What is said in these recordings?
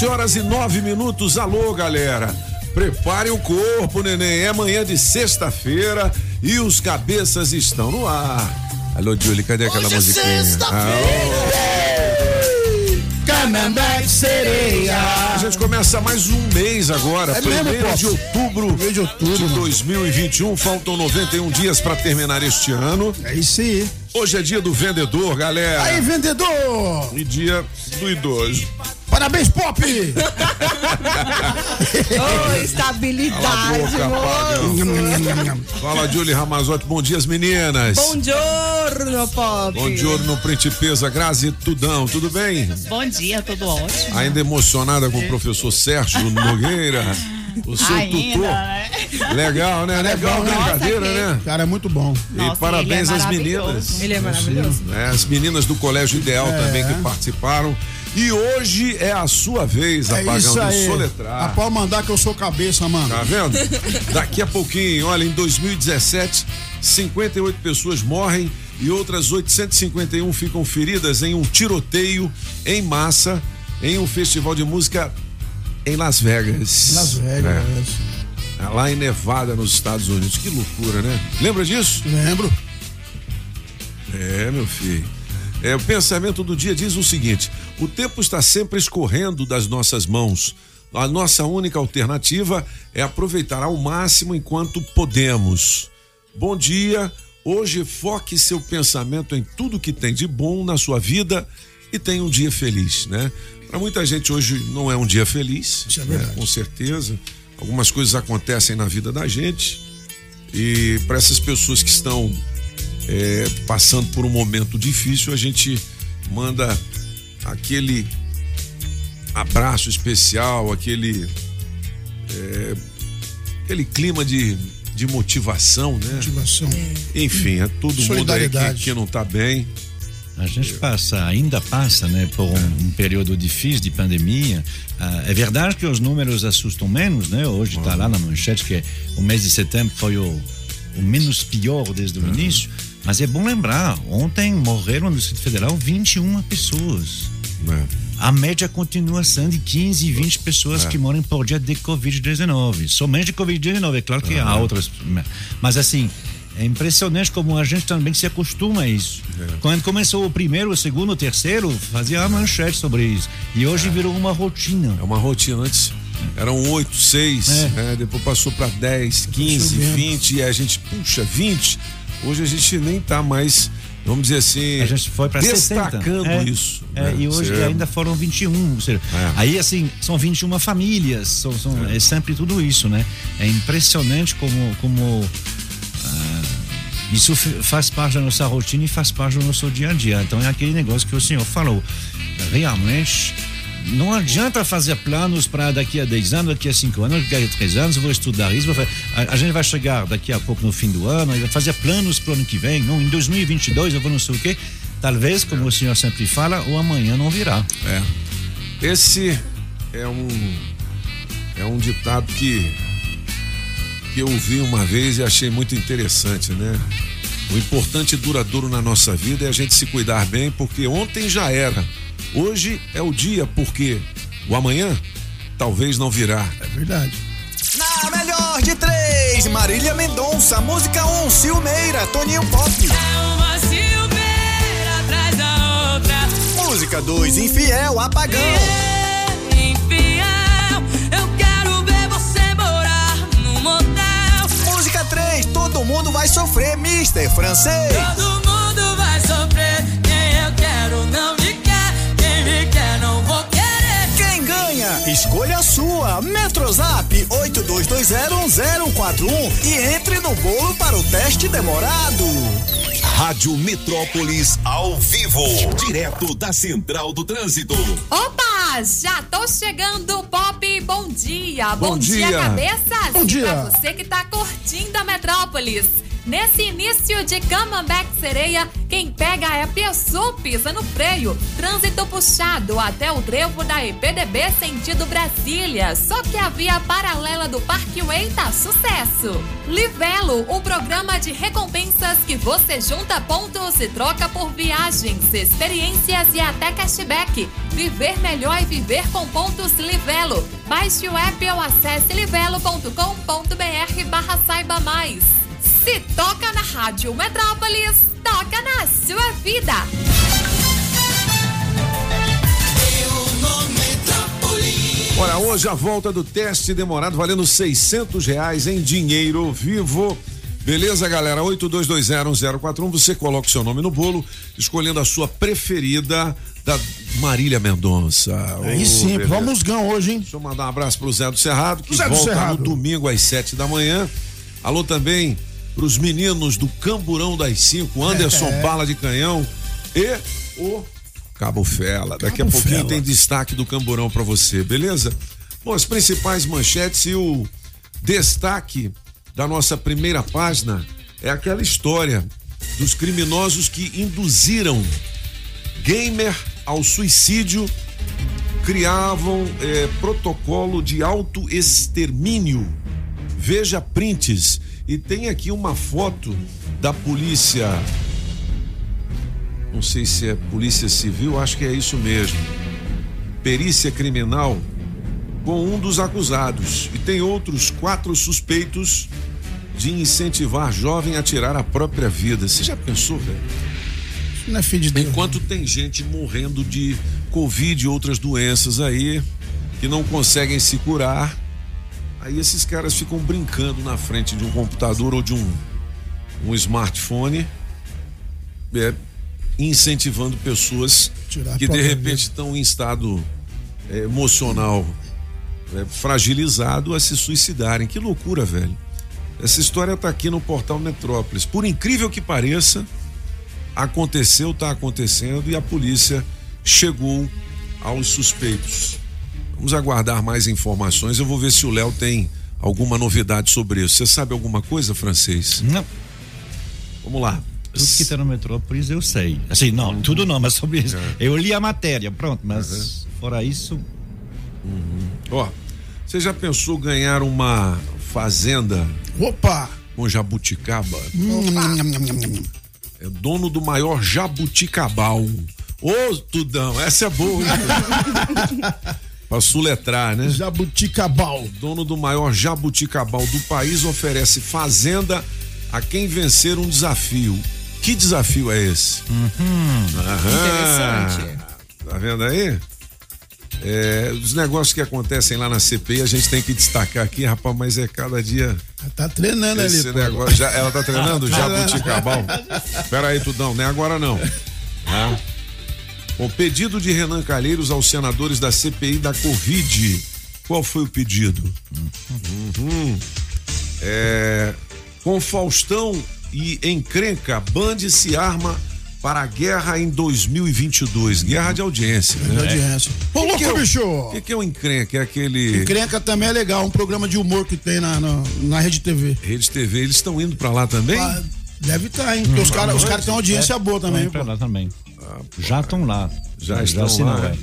Sete horas e nove minutos. Alô, galera. Prepare o corpo, neném. É manhã de sexta-feira e os cabeças estão no ar. Alô, Julie, cadê aquela Hoje é musiquinha? sexta-feira. Canambé de sereia. A gente começa mais um mês agora, É mesmo, primeiro Pop? de outubro, Primeiro de outubro, de mano. 2021. Faltam 91 dias para terminar este ano. É isso aí. Hoje é dia do vendedor, galera. Aí, vendedor! E dia do idoso. Parabéns, Pop! Ô, estabilidade, boca, moço. Fala, Julie Ramazotti. Bom dia, meninas. Bom giorno, Pop. Bom giorno, Principesa Grazi Tudão. Tudo bem? Bom dia, tudo ótimo. Ainda emocionada com o professor Sérgio Nogueira, o seu Ainda, tutor. né? Legal, né? Legal né? brincadeira, Nossa, né? Cara, é muito bom. E Nossa, parabéns ele é às meninas. Ele é maravilhoso. né? As meninas do Colégio Ideal É. também que participaram. E hoje é a sua vez, É apagão, isso de aí. soletrar. Ah, pode mandar que eu sou cabeça, mano. Tá vendo? Daqui a pouquinho, olha, em 2017, 58 pessoas morrem e outras 851 ficam feridas em um tiroteio em massa em um festival de música em Las Vegas. Las Vegas. É, lá em Nevada, nos Estados Unidos. Que loucura, né? Lembra disso? Lembro. É, meu filho. É, o pensamento do dia diz o seguinte: o tempo está sempre escorrendo das nossas mãos. A nossa única alternativa é aproveitar ao máximo enquanto podemos. Bom dia. Hoje foque seu pensamento em tudo que tem de bom na sua vida e tenha um dia feliz, né? Para muita gente hoje não é um dia feliz, é né? com certeza. Algumas coisas acontecem na vida da gente e para essas pessoas que estão é, passando por um momento difícil, a gente manda aquele abraço especial, aquele é, aquele clima de, de motivação, né? Motivação. Enfim, é todo mundo aí que, que não tá bem. A gente passa, ainda passa, né, por um, um período difícil de pandemia. Ah, é verdade que os números assustam menos, né? Hoje está lá na manchete que o mês de setembro foi o, o menos pior desde o início. Mas é bom lembrar, ontem morreram no Distrito Federal 21 pessoas. Né? A média continua sendo de 15, 20 pessoas que morrem por dia de Covid-19. Somente de Covid-19. É claro que há outras. Mas assim, é impressionante como a gente também se acostuma a isso. Quando começou o primeiro, o segundo, o terceiro, fazia a manchete sobre isso. E hoje virou uma rotina. É uma rotina antes. Eram oito, seis, É. né? depois passou para 10, 15, subindo. 20, e a gente, puxa, 20. Hoje a gente nem tá mais, vamos dizer assim, A gente foi para 60. destacando É, isso. é, né? e hoje Você- ainda foram 21. Ou seja, É. Aí, assim, são 21 famílias. São, são- é. sempre tudo isso, né? É impressionante como. como ah, isso faz parte da nossa rotina e faz parte do nosso dia a dia. Então é aquele negócio que o senhor falou. Realmente. Não adianta fazer planos para daqui a 10 anos, daqui a 5 anos, daqui a 3 anos, vou estudar isso. Vou a, a gente vai chegar daqui a pouco no fim do ano, vai fazer planos para o ano que vem. Não, em 2022 eu vou não sei o quê. Talvez, como o senhor sempre fala, o amanhã não virá. É. Esse é um é um ditado que que eu ouvi uma vez e achei muito interessante, né? O importante e duradouro na nossa vida é a gente se cuidar bem, porque ontem já era. Hoje é o dia, porque o amanhã talvez não virá. É verdade. Na melhor de três, Marília Mendonça. Música um, Silmeira, Toninho Pop. Uma silveira atrás da outra. Música dois, Infiel, Apagão. Infiel, eu quero ver você morar no motel. Música três, Todo mundo vai sofrer, Mister Francês. Todo Escolha a sua. Metrozap 82201041 e entre no bolo para o teste demorado. Rádio Metrópolis ao vivo, direto da Central do Trânsito. Opa, já tô chegando, Pop. Bom dia. Bom dia. cabeças. Bom E dia. pra você que tá curtindo a Metrópolis. Nesse início de Camambeck Sereia, quem pega é Piaçu, pisa no freio. Trânsito puxado até o trevo da EPDB sentido Brasília. Só que a via paralela do Parkway tá sucesso. Livelo, o programa de recompensas que você junta pontos e troca por viagens, experiências e até cashback. Viver melhor e viver com pontos Livelo. Baixe o app ou acesse livelo.com.br barra saiba mais. Se toca na Rádio Metrópolis, toca na sua vida. Olha, hoje a volta do teste demorado valendo 600 reais em dinheiro vivo. Beleza, galera? 82201041. Você coloca o seu nome no bolo, escolhendo a sua preferida da Marília Mendonça. Aí Ô, sim, beleza. vamos ganhar hoje, hein? Deixa eu mandar um abraço pro Zé do Cerrado, que Zé do volta Cerrado. no domingo às sete da manhã. Alô também pros meninos do Camburão das Cinco, Anderson É. Bala de Canhão e o Cabo Fela. Daqui Cabo a pouquinho Fela. tem destaque do Camburão pra você, beleza? Bom, as principais manchetes e o destaque da nossa primeira página é aquela história dos criminosos que induziram gamer ao suicídio criavam eh, protocolo de autoextermínio. Veja prints. E tem aqui uma foto da polícia. Não sei se é polícia civil, acho que é isso mesmo. Perícia criminal com um dos acusados. E tem outros quatro suspeitos de incentivar jovem a tirar a própria vida. Você já pensou, velho? Isso não é filho de Deus. Enquanto tem gente morrendo de Covid e outras doenças aí que não conseguem se curar, aí esses caras ficam brincando na frente de um computador ou de um, um smartphone, é, incentivando pessoas Tirar que de repente estão em estado é, emocional é, fragilizado a se suicidarem. Que loucura, velho. Essa história tá aqui no portal Metrópolis. Por incrível que pareça, aconteceu, está acontecendo e a polícia chegou aos suspeitos. Vamos aguardar mais informações. Eu vou ver se o Léo tem alguma novidade sobre isso. Você sabe alguma coisa, francês? Não. Vamos lá. Tudo que tá no Metrópolis eu sei. Assim, não, tudo não, mas sobre isso. Eu li a matéria, pronto, mas fora isso. Ó, você já pensou ganhar uma fazenda Opa! com jabuticaba? Hum, nham, nham. É dono do maior jabuticabal. Ô, Tudão, essa é boa, hein? pra suletrar, né? Jabuticabal. Dono do maior jabuticabal do país oferece fazenda a quem vencer um desafio. Que desafio é esse? Aham. Interessante. Tá vendo aí? É, os negócios que acontecem lá na CPI, a gente tem que destacar aqui, rapaz, mas é cada dia. Tá treinando ali. Esse pô. negócio. Já, ela tá treinando jabuticabal? Pera aí, Tudão, não é agora não. Tá? O pedido de Renan Calheiros aos senadores da CPI da Covid. Qual foi o pedido? Uhum. É, com Faustão e encrenca, Band se arma para a guerra em 2022. Guerra de audiência, De né? audiência. Ô, Que que é louco, o- bicho! O que, que é o encrenca? É aquele. Encrenca também é legal, um programa de humor que tem na, na, na Rede TV. Rede TV, eles estão indo para lá também? Ah, deve estar, hein? Porque os caras os cara têm uma audiência boa também, pra lá também. Já estão lá. Já estão assinou, lá. é.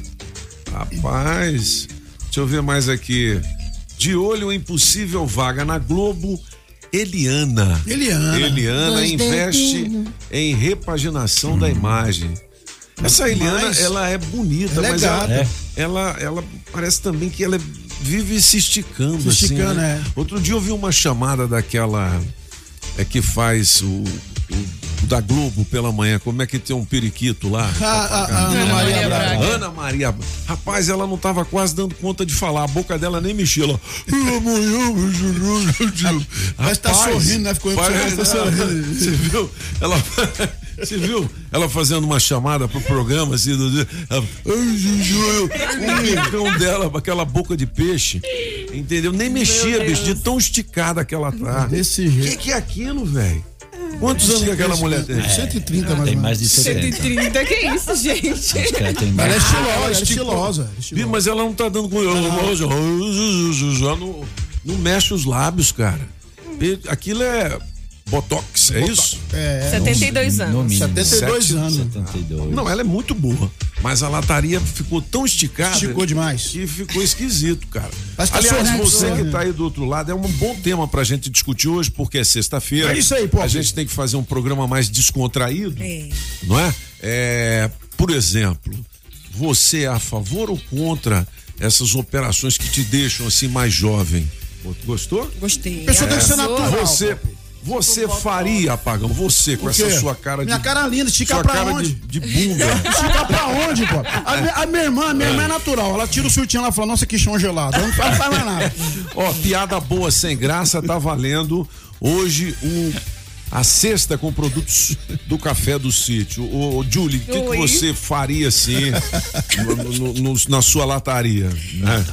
Rapaz, deixa eu ver mais aqui. De olho em possível vaga na Globo, Eliana. Eliana. Eliana Dois investe em repaginação da imagem. Essa Eliana, Mas- ela é bonita, Ela é mas ela. É. ela, ela parece também que ela é vive se esticando, Se esticando, assim. né? é. Outro dia eu vi uma chamada daquela é que faz o- da Globo pela manhã, como é que tem um periquito lá? A, a- a Ana Maria Braga. Ana Maria. Rapaz, ela não tava quase dando conta de falar. A boca dela nem mexia. Ela. Mas tá Rapaz, sorrindo, né? Ficou parece- tá sorrindo. Você viu? Ela. Você viu? Ela fazendo uma chamada pro programa, assim, do ela, o micão dela, com aquela boca de peixe. Entendeu? Nem mexia, bicho, de tão esticada que ela tá. Desse O que, jeito. que é aquilo, velho? Quantos anos que aquela mulher tem? 130 mais Tem ou mais menos. de 70. 130, que isso, gente? Acho que ela tem Ela é estilosa, ela é estilosa. Estilosa. Mas ela não tá dando com. Já não, não mexe os lábios, cara. Aquilo é Botox, é isso? É, 72 No anos. mínimo. 72 Sete- anos. 72. Não, ela é muito boa. Mas a lataria ficou tão esticada. Esticou demais. Que ficou esquisito, cara. Mas tá Aliás, sorrindo, você que sorrindo. tá aí do outro lado, é um bom tema pra gente discutir hoje, porque é sexta-feira. É isso aí, pô. A gente tem que fazer um programa mais descontraído. É. Não é? É, Por exemplo, você é a favor ou contra essas operações que te deixam assim mais jovem? Gostou? Gostei. A pessoa tem que ser natural. Você, você faria, Apagão, você com essa sua cara de. Minha cara linda, estica pra cara onde? De, de bunda. Estica pra onde, pô? A, a minha irmã, a minha irmã é natural. Ela tira o surtinho ela fala, nossa, que chão gelado. Ela não faz mais nada. Ó, piada boa sem graça tá valendo hoje um a cesta com produtos do café do sítio. Ô, ô, Julie, o que, que você faria assim no- no- no- na sua lataria? Né?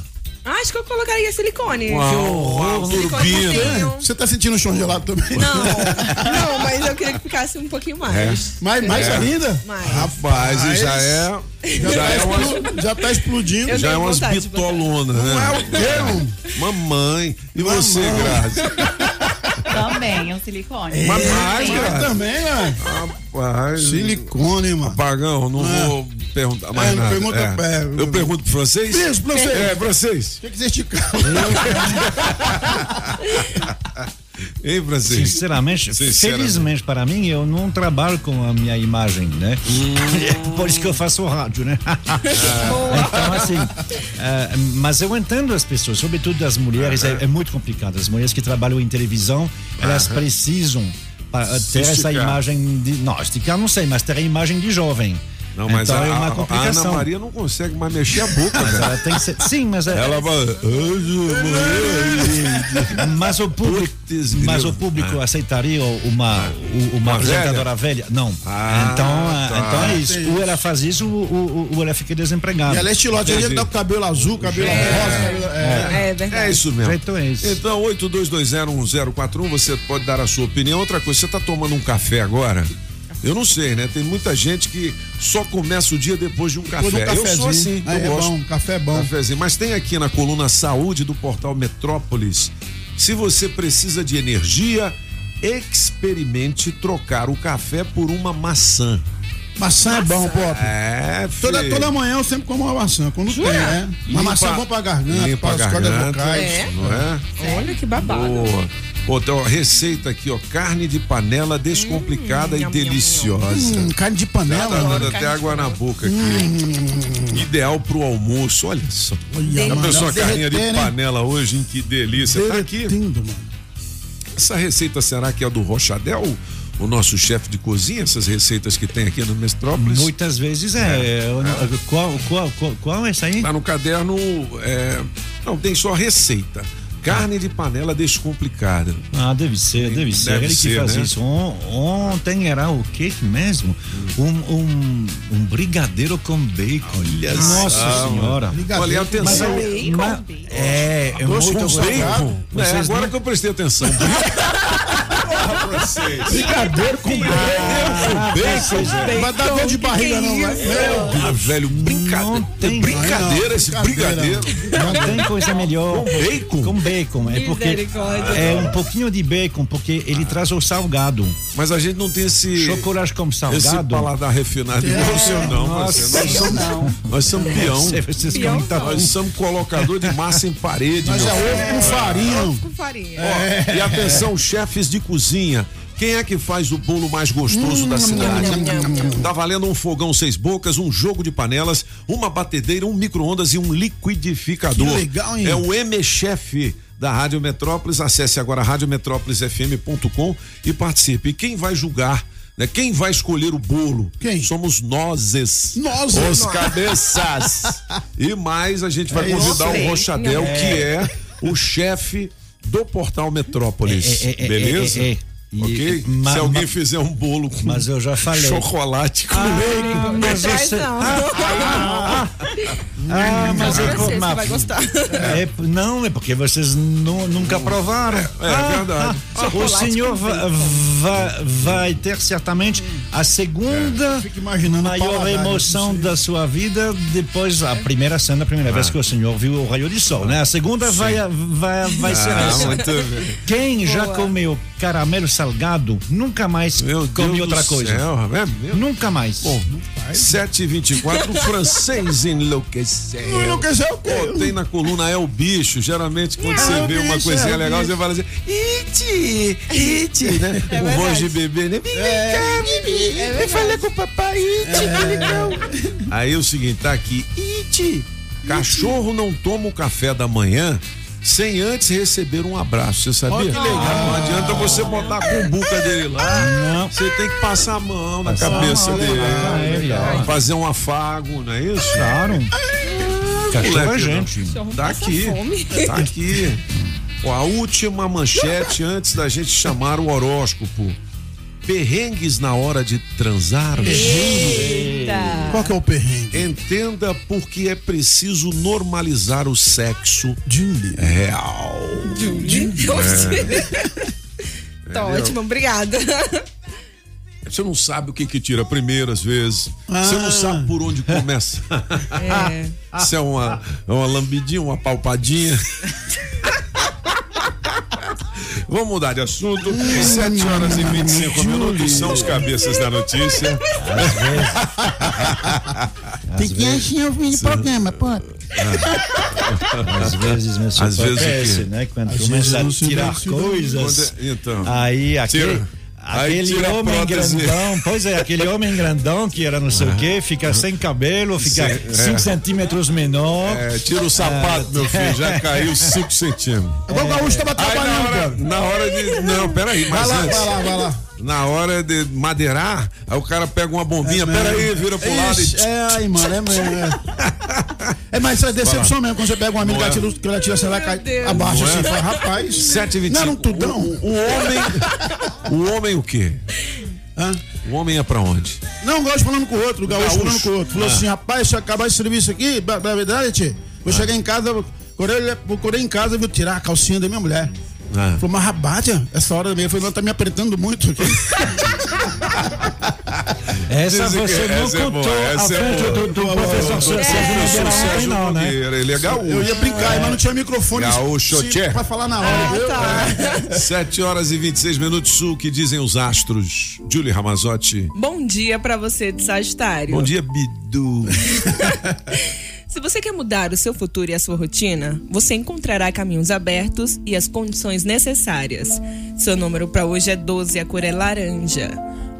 Ah, Acho que eu colocaria silicone. Uau, Silicone turbina. fofinho. Você tá sentindo o chão gelado também? Não, não, mas eu queria que ficasse um pouquinho mais. Mais, mais É. ainda? Mais. Rapaz, e já é. Já, Já tá, é explo- já tá explodindo. Eu já é umas bitolonas, Não é né? o termo. Mamãe. E você, Mamãe. Grazi? Também, é um silicone. Mas mais, Mas Grazi. também, né? Rapaz. Silicone, mano. Pagão, não É. vou perguntar mais É, nada. pergunta- É. é, Eu pergunto pro francês? Isso, francês. É, francês. O que, que você esticar? Hein, francês? Sinceramente, Sinceramente. felizmente para mim, eu não trabalho com a minha imagem, né? Hum. Por isso que eu faço rádio, né? então, assim, eh, mas eu entendo as pessoas, sobretudo as mulheres, é, é muito complicado. As mulheres que trabalham em televisão, elas precisam pa- ter essa imagem de. Não, esticar não sei, mas ter a imagem de jovem. Não, mas então a, é a- uma a complicação. Ana Maria não consegue mais mexer a boca, ela tem que ser. Sim, mas é- Ela vai. Mas o público, Putz, mas o público aceitaria uma, u- uma, Uma apresentadora velha? Não. Ah, então, ah, tá. então é isso. Ou ela faz isso, ou, ou- ou ela fica desempregada. E ela é estilosa. Gente que tá com cabelo azul, cabelo rosa. cabelo- É. É verdade. É isso mesmo. Então é isso. Então, 82201041, você pode dar a sua opinião. Outra coisa, você tá tomando um café agora? Eu não sei, né? Tem muita gente que só começa o dia depois de um café. Depois de um eu sou assim, Ah, eu é gosto. bom, café é bom. Cafezinho. Mas tem aqui na coluna Saúde do portal Metrópolis. Se você precisa de energia, experimente trocar o café por uma maçã. Maçã é bom, Pop. É, Toda, filho. toda manhã eu sempre como uma maçã. Quando tem, é. Uma Limpa- maçã é bom pra garganta, limpa para as cordas vocais. É. Não é? Olha que babado. Boa. Outra ó, receita aqui, ó, carne de panela descomplicada e nham, deliciosa. Hum, carne de Tá panela. dando até água na boca aqui. Ideal pro almoço, olha só. Olha, Já pensou a carninha de né? panela hoje, hein? Que delícia. Tá aqui. Derretendo, mano. Essa receita será que é do Rochadel? O nosso chefe de cozinha, essas receitas que tem aqui no Metrópolis? Muitas vezes é. Eu não- Qual, qual, qual, qual é essa aí? Tá no caderno. é, Não, tem só receita. Carne de panela descomplicada. Ah, deve ser, deve ser. Deve Ele ser, que faz né? isso. On- ontem era o que mesmo? Um, um, um brigadeiro com bacon. Nossa só, senhora. Olha, atenção. Mas- bacon. é, é muito com gostoso. Bacon? É, Vocês agora não- que eu prestei atenção. Brigadeiro com bacon. Vai dar dor de barriga, não, vai? Meu Ah, velho, brincadeira. Não brincadeira Não, esse brincadeira. brigadeiro. Não tem coisa melhor. Com bacon? Com bacon. É porque é um pouquinho de bacon, porque ele traz o salgado. Mas a gente não tem esse. Chocolate com Esse salgado. paladar refinado igual o seu, não, Nossa. Nós somos, não. nós somos peão. Tá- não. Nós somos colocador de massa em parede, Mas meu é ovo com farinha. Com farinha. E atenção, chefes de cozinha. Quem é que faz o bolo mais gostoso da cidade? Tá valendo um fogão seis bocas, um jogo de panelas, uma batedeira, um micro-ondas e um liquidificador. Que legal, hein? É o M-Chef da Rádio Metrópolis. Acesse agora radiometrópolisfm.com e participe. E quem vai julgar? Né? Quem vai escolher o bolo? Quem? Somos nozes. Nozes. Os Nós. cabeças. e mais, a gente vai É convidar o. Rochadel, É. que é o chefe do Portal Metrópolis. É, é, é, Beleza? É, é, é. E- ok? ma- Se alguém ma- fizer um bolo com Mas eu já falei. chocolate com leite. Ah, mas Traz você, não. ah, mas Não, eu, você mas- vai gostar. É, não, é porque vocês nu- nunca provaram. É verdade. o senhor va- va- vai ter certamente a segunda maior paladar, emoção não da sua vida depois a primeira cena, a primeira vez que o senhor viu o raio de sol, né? A segunda vai, vai, vai ser Ah, essa. Quem já comeu caramelo salgado nunca mais Meu come Deus outra coisa. Céu, é? Nunca mais. Bom, 7h24, o francês enlouqueceu. Enlouqueceu o quê? Tem na coluna é o bicho. Geralmente, quando É você o vê uma bicho, coisinha é o legal, bicho. você fala assim: Iti, Iti, né? Com voz de bebê, né? Vem cá. Vem falar com o papai, Iti, legal. Aí o seguinte, tá aqui: Iti, cachorro não toma o café da manhã. Sem antes receber um abraço, você sabia? Ó, que legal. Não adianta você botar a cumbuca dele lá. Não. Você tem que passar a mão na Passar cabeça mão, dele. legal, é legal. Fazer um afago, não é isso? Claro. Cachorro é gente. Tá Passa aqui. Tá aqui. Ó, a última manchete antes da gente chamar o horóscopo. Perrengues na hora de transar. Eita. Qual que é o perrengue? Entenda por que é preciso normalizar o sexo Julie. real. Tá ótimo, obrigada. Você não sabe o que que tira primeiro às vezes. Você Ah. não sabe por onde começa. É. Se é uma, é uma lambidinha, uma palpadinha. Vamos mudar de assunto. 7 horas e 25 minutos são os cabeças da notícia. Tem que encher o vídeo programa, pô. Às vezes meu Às vezes o acontece, né? Quando Às começa vezes a tirar do- coisas. Então. Aí aquele. Tira- Aquele homem grandão, pois é, aquele homem grandão que era não sei o quê, fica sem cabelo, fica Sim, 5 é. centímetros menor. É, tira o sapato, meu filho, já caiu 5 centímetros. Agora o gaúcho tava Aí na trabalhando, hora, na hora de. Não, peraí, Vai mas lá, antes. vai lá, vai lá. Na hora de madeirar, aí o cara pega uma bombinha, peraí, vira pro lado Ixi, e. É, aí, mano, é mesmo. É, é mas isso é decepção mesmo, quando você pega uma amiga que ela tira, que ela tira, você vai cair Deus. abaixo assim, é? fala, rapaz. 7h25. Não era um tudão? O, o homem. O homem o quê? Hã? O homem é pra onde? Não, o gaúcho falando com o outro, o gaúcho, Gaúcho. falando com o outro. Falou Ah. assim, rapaz, se eu acabar esse serviço aqui, pra verdade, vou chegar em casa, procurei, procurei em casa, viu, tirar a calcinha da minha mulher. Ah. Falou, mas rapaz, tia, essa hora meio, falei, não, tá me apertando muito aqui. Essa Dizem que você não essa é contou boa, à essa é frente boa. do, do professor Sérgio Professor Nogueira não, né? Ele é gaúcho. Eu ia brincar, mas não tinha microfone Gaúcho, se- tchê. pra falar na hora, viu? 7 horas e 26 minutos sul, que dizem os astros. Julie Ramazotti. Bom dia pra você de Sagitário. Bom dia, Bidu. Se você quer mudar o seu futuro e a sua rotina, você encontrará caminhos abertos e as condições necessárias. Seu número para hoje é 12 e a cor é laranja.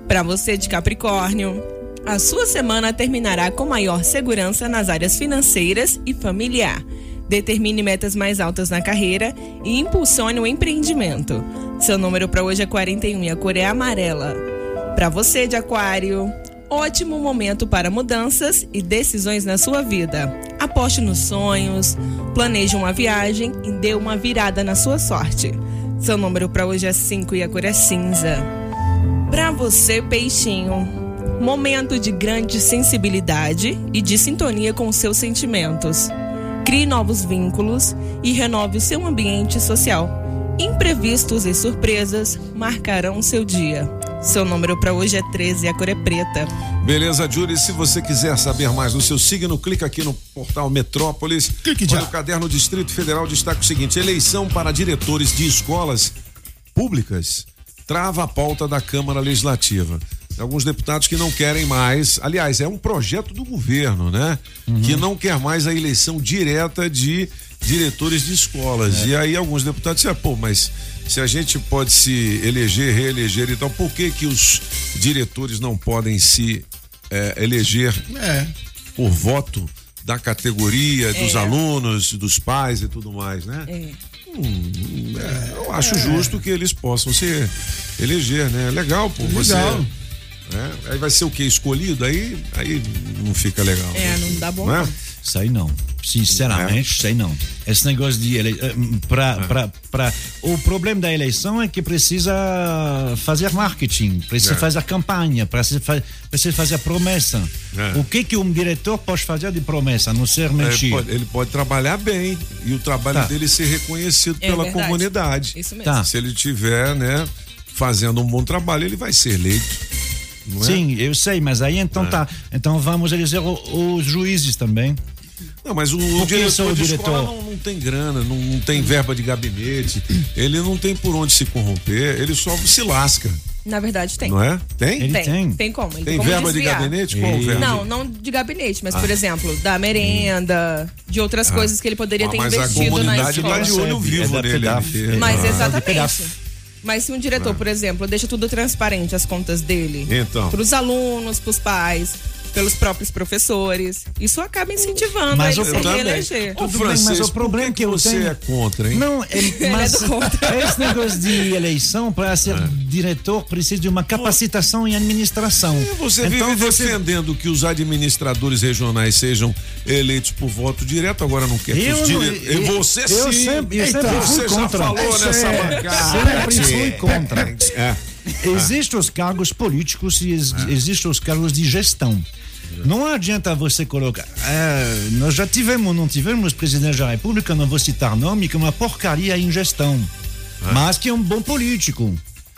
Para você de Capricórnio, a sua semana terminará com maior segurança nas áreas financeiras e familiar. Determine metas mais altas na carreira e impulsione o empreendimento. Seu número para hoje é 41 e a cor é amarela. Para você de Aquário, ótimo momento para mudanças e decisões na sua vida. Aposte nos sonhos, planeje uma viagem e dê uma virada na sua sorte. Seu número para hoje é 5 e a cor é cinza. Para você, peixinho, momento de grande sensibilidade e de sintonia com seus sentimentos. Crie novos vínculos e renove o seu ambiente social. Imprevistos e surpresas marcarão seu dia. Seu número para hoje é 13 e a cor é preta. Beleza, Julie? Se você quiser saber mais do seu signo, clica aqui no portal Metrópolis. Clique já. o caderno Distrito Federal destaca o seguinte: eleição para diretores de escolas públicas trava a pauta da Câmara Legislativa. Alguns deputados que não querem mais, aliás, é um projeto do governo, né? Que não quer mais a eleição direta de diretores de escolas. É. E aí alguns deputados disseram, pô, mas se a gente pode se eleger, reeleger e tal, por que que os diretores não podem se eh, eleger É. por voto da categoria, dos É. alunos, dos pais e tudo mais, né? É. Hum, é, eu acho justo que eles possam se eleger, né? Legal, pô, você. Né? Aí vai ser o que? Escolhido? Aí, aí não fica legal. É, não dá bom. Não é? não. Sei não. Sinceramente, sei não. Esse negócio de ele... eh, pra, pra, pra... O problema da eleição é que precisa fazer marketing, precisa É. fazer campanha, precisa, fa- precisa fazer promessa. É. O que que um diretor pode fazer de promessa, a não ser É, mentir? pode- ele pode trabalhar bem e o trabalho Tá. dele ser reconhecido É pela verdade. comunidade. Isso mesmo. Tá. Se ele tiver, né, fazendo um bom trabalho, ele vai ser eleito. É? Sim, eu sei, mas aí então tá. Então vamos eleger o- os juízes também. Não, mas o, o diretor o de diretor? escola não, não tem grana, não, não tem verba de gabinete, ele não tem por onde se corromper, ele só se lasca, Na verdade, tem. não é? Tem? Ele tem. tem. Tem como. Ele Tem como verba de desviar. gabinete? Qual verba? Não, não de gabinete, mas, Ah. por exemplo, da merenda, de outras coisas que ele poderia Ah, ter mas a investido na comunidade escola. tá de olho vivo É da nele. Mas Ah. exatamente. Mas se um diretor, por exemplo, deixa tudo transparente, as contas dele, Então. para os alunos, para os pais, pelos próprios professores, isso acaba incentivando Mas a o- ele eu se também. reeleger. Ô, bem, mas o problema que que eu você tenho- é contra, hein? Não, é, mas do contra. esse negócio de eleição, para ser É. diretor, precisa de uma capacitação em administração. Você então vive você defendendo que os administradores regionais sejam eleitos por voto direto, agora não quer que Eu os não- dire... eu- Você eu sim. sempre- eu Eita, sempre fui você já contra. falou Isso nessa é. bancada. Sempre fui contra. É. Existem os cargos políticos e ex- existem os cargos de gestão. Não adianta você colocar. é, nós já tivemos, não tivemos presidente da República, não vou citar nome, que é uma porcaria em gestão, mas que é um bom político.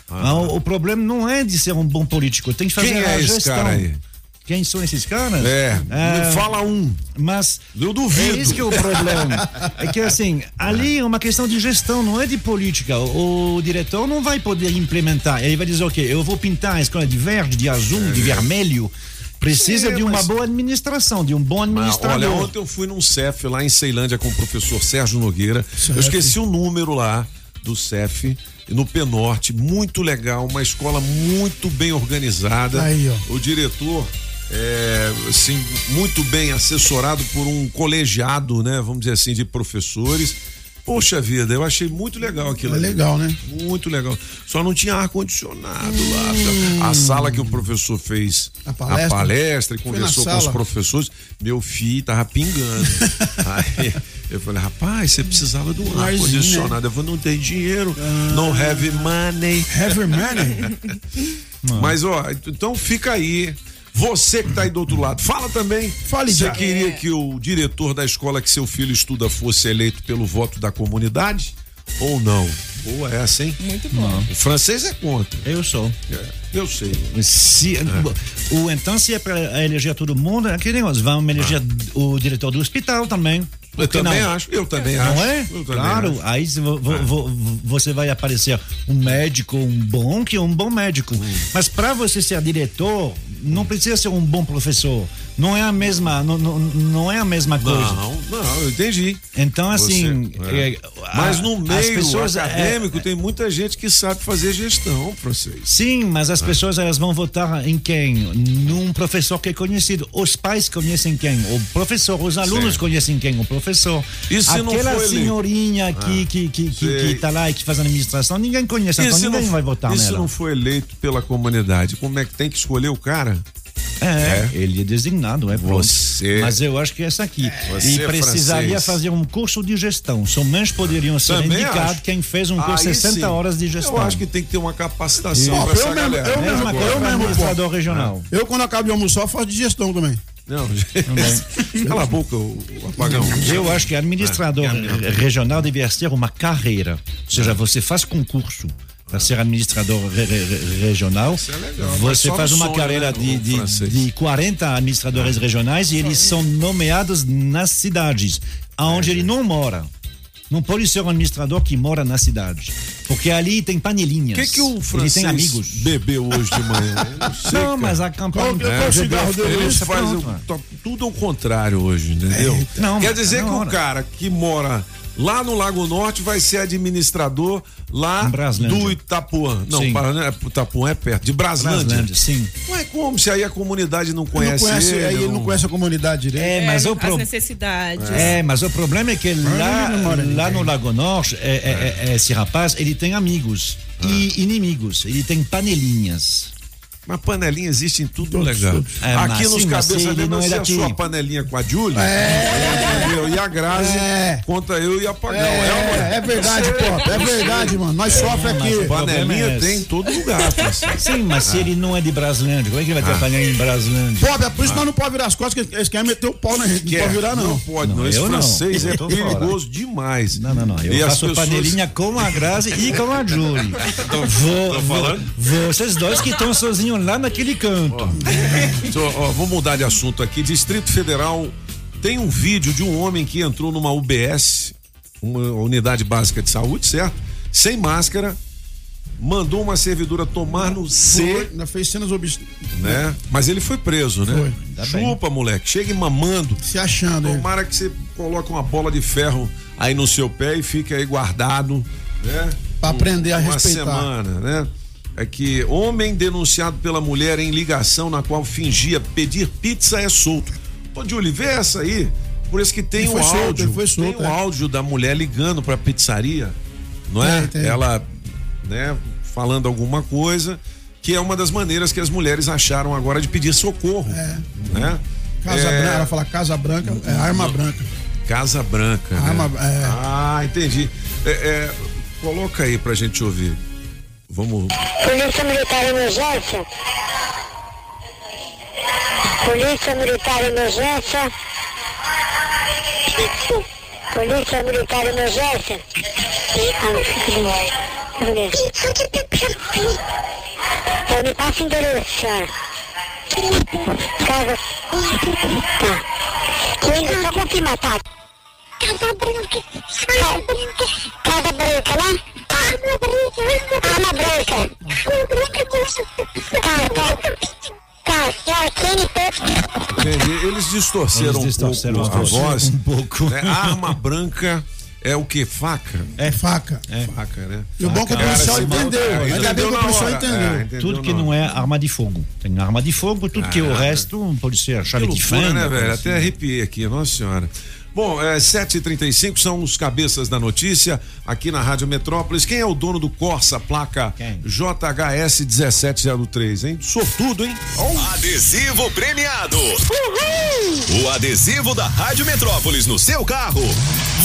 Mas o, o problema não é de ser um bom político, tem que fazer Quem a é esse gestão. cara aí? Quem são esses caras? É, É, fala um. Mas Eu duvido. é isso que é o problema. É que assim, ali é uma questão de gestão, não é de política. O, o diretor não vai poder implementar. Ele vai dizer, ok, eu vou pintar a escola de verde, de azul, de vermelho. Precisa É, de uma mas- boa administração, de um bom administrador. olha, ontem eu fui num CEF lá em Ceilândia com o professor Sérgio Nogueira. Eu esqueci o número lá do CEF, no Penorte. Muito legal, uma escola muito bem organizada. Aí, ó. O diretor. É, assim, muito bem assessorado por um colegiado, né? Vamos dizer assim, de professores. Poxa vida, eu achei muito legal aquilo. É ali. legal, né? Muito legal. Só não tinha ar-condicionado lá. A sala que o professor fez A palestra? palestra e conversou com os professores, meu filho tava pingando. Aí eu falei, rapaz, você precisava de um né? ar-condicionado. Eu falei, não tem dinheiro, não have money. Heavy money. Mas, ó, então fica aí. Você que tá aí do outro lado, fala também. Fale Você já. queria que o diretor da escola que seu filho estuda fosse eleito pelo voto da comunidade? Ou não? Ou é essa, hein? Muito bom. O francês é contra. Eu sou. É, eu sei. Se, o, então, se é para eleger todo mundo, é aquele negócio. Vamos eleger o diretor do hospital também. Eu também não? acho. Eu também acho. Não é? Claro, acho. aí vo- vo- vo- você vai aparecer um médico, um bom, que é um bom médico. Hum. Mas para você ser diretor, não precisa ser um bom professor. Não é a mesma, não, não, não é a mesma coisa. Não, não, eu entendi. Então, assim. Você- é. é, a- Mas no meio pessoas, é, acadêmico tem muita gente que sabe fazer gestão, francês. Sim, mas É. as pessoas elas vão votar em quem? Num professor que é conhecido. Os pais conhecem quem? O professor. Os alunos Certo. conhecem quem? O professor. E se não Aquela eleito? senhorinha que, que, que, que, sei. que tá lá e que faz a administração, ninguém conhece, então ninguém vai votar e se nela. não for eleito pela comunidade, como é que tem que escolher o cara? É, ele é designado, é pronto. Você- Mas eu acho que é essa aqui. Você e é precisaria francês. fazer um curso de gestão. Somente poderiam ser Também indicados acho. quem fez um curso de Aí 60 sim. horas de gestão. Eu acho que tem que ter uma capacitação Ó, pra eu mesmo- eu né? mesmo- eu mesmo, administrador regional. Eu, quando acabo de almoçar, eu faço digestão também. Não, cala a boca, o, o apagão. Eu acho que administrador É. regional deveria ser uma carreira. Ou seja, você faz concurso para ser administrador re- re- re- regional. Isso é legal, Você faz uma carreira né, de, de, de 40 administradores regionais e eles são nomeados nas cidades, aonde ele não mora. Não pode ser um administrador que mora na cidade. Porque ali tem O panelinhas. que, que o Ele francês tem amigos. bebeu hoje de manhã? Eu Não, sei, Não, mas a campanha. Qual- qual o cigarro dele? Ele Isso, faz o- to- tudo ao contrário hoje, entendeu? Não, Quer dizer tá que o cara que mora lá no Lago Norte vai ser administrador lá do Itapuã. Não, Sim. Paraná, é- Itapuã é perto, de Braslândia. Braslândia, sim. Ué, como se aí a comunidade não conhece, não conhece, ele? aí ele não conhece a comunidade direito. É, mas É, o as pro... necessidades. É, mas o problema é que lá, não lá no Lago Norte, é, é, é, esse rapaz, ele tem amigos e inimigos. Ele tem panelinhas. Mas panelinha existe em tudo Todos, legal. É, Aqui nos cabeças ele lembra não é se a sua panelinha com a Júlia? É. E a Grazi É. contra eu e a Pagão. É, é verdade, Pop. É verdade, mano. Nós sofre mas aqui. Panelinha é tem em todo lugar, parceiro. Sim, mas se ele não é de Braslândia, como é que ele vai ter panelinha em Braslândia? Pop, é por isso que nós não podemos virar as costas, que eles querem meter o pau na gente. Não pode virar, não. Não pode, não. Não, Esse eu não. francês é Eu perigoso demais. Não, não, não. Eu E faço pessoas- panelinha com a Grazi e com a tô falando? vocês dois que estão sozinhos lá naquele canto. Só, ó, vamos mudar de assunto aqui. Distrito Federal tem um vídeo de um homem que entrou numa UBS, uma unidade básica de saúde, certo? Sem máscara, mandou uma servidora tomar no C, Ainda fez cenas obst... né? Mas ele foi preso, né? Foi. Ainda bem. Chupa, moleque. Chega mamando. se achando. hein? Tomara que você coloque uma bola de ferro aí no seu pé e fique aí guardado, né? Pra aprender a uma respeitar. semana, né? É que homem denunciado pela mulher em ligação na qual fingia pedir pizza é solto. Ô, Júlio, vê essa aí. Por isso que tem o solto, áudio. foi solto, tem o é. áudio da mulher ligando pra pizzaria, não é? Tem. Ela, né, falando alguma coisa, que é uma das maneiras que as mulheres acharam agora de pedir socorro, É. né? Casa É, Branca, ela fala Casa Branca, é arma branca. Casa Branca. né? Arma- é. Ah, entendi. É, é, coloca aí pra gente ouvir. Vamos. Polícia Militar Emergência. Polícia Militar Emergência. Polícia Militar Emergência. Então me passa o endereço, senhora. Casa. Tá. Coelho, só confirmar, tá? Casa Branca. Casa Branca, né? Arma Branca. Arma Branca. Arma Branca, moça. Tá, tá. Tá. Entendi. Eles distorceram, Eles distorceram um pouco a voz. Um pouco. né? Arma branca é o que? Faca? É faca. Faca, né? E o bom é que o maluco- entendeu. é, Ainda bem que o policial hora. entendeu. É, Tudo que não é arma de fogo. Tem arma de fogo, tudo que o Caraca. resto pode ser chave Que de fenda. né, velho? Até arrepiei aqui, nossa senhora. Bom, é 7h35 são os cabeças da notícia aqui na Rádio Metrópolis. Quem é o dono do Corsa, placa Quem? JHS 1703, hein? Sortudo, hein? Adesivo premiado. O adesivo da Rádio Metrópolis no seu carro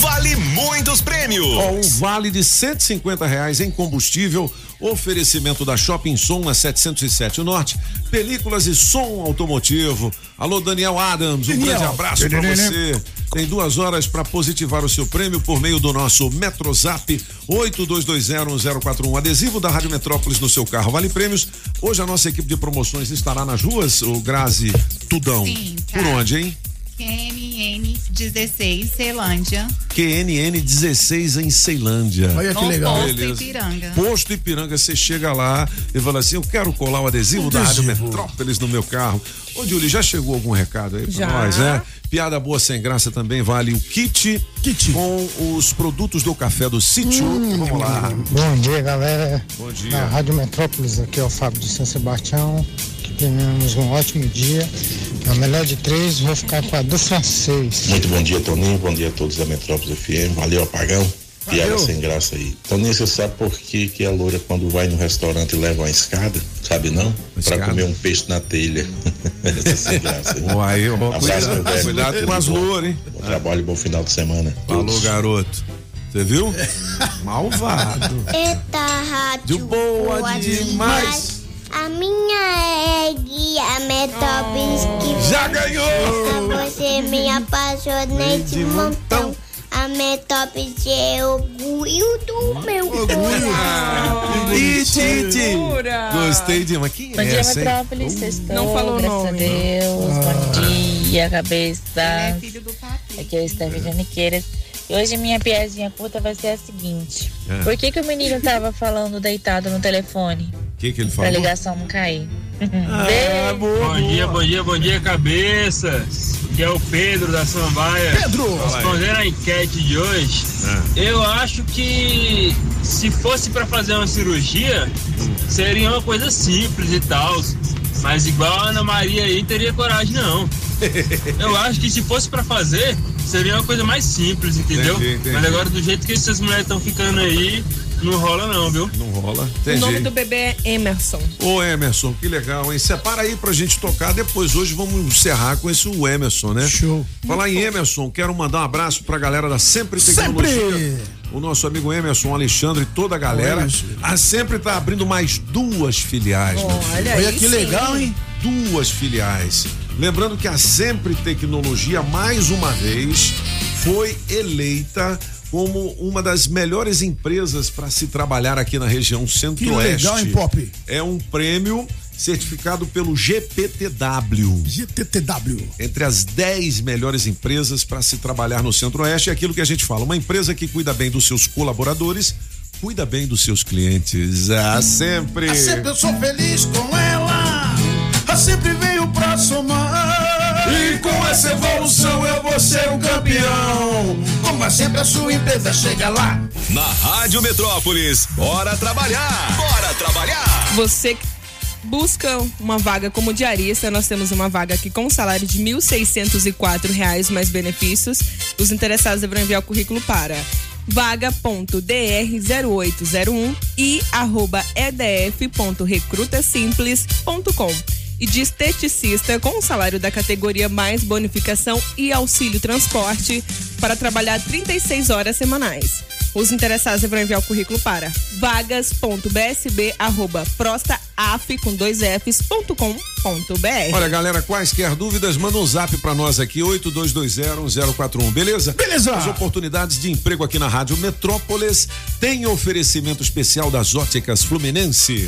vale muitos prêmios. Ó, um vale de 150 reais em combustível. Oferecimento da Shopping Som na 707 Norte. Películas e som automotivo. Alô, Daniel Adams, um Daniel. grande abraço pra você. Tem duas horas para positivar o seu prêmio por meio do nosso Metrozap 82201041. Adesivo da Rádio Metrópolis no seu carro. Vale prêmios. Hoje a nossa equipe de promoções estará nas ruas, o Grazi Tudão. Sim, Por tá. onde, hein? QNN 16, Ceilândia. QNN 16 em Ceilândia. Olha que legal. Posto Beleza. Ipiranga. Posto Ipiranga, você chega lá e fala assim: Eu quero colar o adesivo da Rádio Adesivo. Metrópolis no meu carro. Ô, Júlio, já chegou algum recado aí pra Já. nós, né? Piada boa sem graça também vale o kit, Kit. com os produtos do café do sítio. Hum. Vamos lá. Bom dia, galera. Bom dia. Da Rádio Metrópolis, aqui é o Fábio de São Sebastião. Que tenhamos um ótimo dia. Na melhor de três, vou ficar com a do francês. Muito bom dia, Toninho. Bom dia a todos da Metrópolis FM. Valeu, apagão. Piada sem graça aí. Toninho, você sabe por que, que a loura, quando vai no restaurante, leva uma escada? Sabe não? Pra escada? comer um peixe na telha. Essa é sem graça. hein? Uai, ó, Abraço, meu cuidado, velho. cuidado com as bom. louras, hein? Bom trabalho e bom final de semana. Falou, Todos. garoto. Você viu? Malvado. Eita, rádio De boa demais. A minha é guia Metrópolis que Já ganhou! A você me apaixonei de montão. A Metrópolis é orgulho do meu coração. Ih, Titi! Gostei de. Mas quem Bom é dia, essa? Metrópolis. Sextou, Não falou o graças nome. a Deus. Bom dia, cabeça. É filho do papi. Aqui é o Stephanie Janiqueiras. E hoje minha piadinha curta vai ser a seguinte. É. Por que, que o menino tava falando deitado no telefone? O que, que ele Pra falou? ligação não cair. Ah, bom dia, bom dia, bom dia, cabeças. Que é o Pedro da Samambaia. Pedro! Respondendo a enquete de hoje, eu acho que se fosse pra fazer uma cirurgia, seria uma coisa simples e tal. Mas igual a Ana Maria aí, teria coragem não. Eu acho que se fosse pra fazer, seria uma coisa mais simples, entendeu? Entendi, entendi. Mas agora do jeito que essas mulheres estão ficando aí, não rola não, viu? Não rola. O Entendi. nome do bebê é Emerson. Ô Emerson, que legal, hein? Separa aí pra gente tocar. Depois, hoje, vamos encerrar com esse o Emerson, né? Show. Falar em Emerson, quero mandar um abraço pra galera da Sempre Tecnologia. Sempre! O nosso amigo Emerson, Alexandre e toda a galera. Emerson. A Sempre tá abrindo mais duas filiais, meu filho. Olha, Olha aí que sim. legal, hein? Duas filiais. Lembrando que a Sempre Tecnologia, mais uma vez, foi eleita como uma das melhores empresas para se trabalhar aqui na região centro-oeste. legal, hein, Pop? É um prêmio certificado pelo GPTW. GTTW. Entre as 10 melhores empresas para se trabalhar no centro-oeste, é aquilo que a gente fala. Uma empresa que cuida bem dos seus colaboradores, cuida bem dos seus clientes. Ah, sempre. Sempre eu sou feliz com ela. Sempre veio pra somar. E com essa evolução eu vou ser um campeão. Como é sempre a sua empresa chega lá. Na Rádio Metrópolis, bora trabalhar! Bora trabalhar! Você que busca uma vaga como diarista, nós temos uma vaga aqui com um salário de 1.604 reais mais benefícios. Os interessados deverão enviar o currículo para vaga.dr0801 e arroba edf.recrutasimples.com e de esteticista com o salário da categoria mais bonificação e auxílio transporte para trabalhar 36 horas semanais. Os interessados deverão enviar o currículo para vagas.bsb@prostaaf com dois fs.com.br. Olha, galera, quaisquer dúvidas, manda um zap pra nós aqui, 82201041, beleza? Beleza. As oportunidades de emprego aqui na Rádio Metrópolis tem oferecimento especial das óticas Fluminense.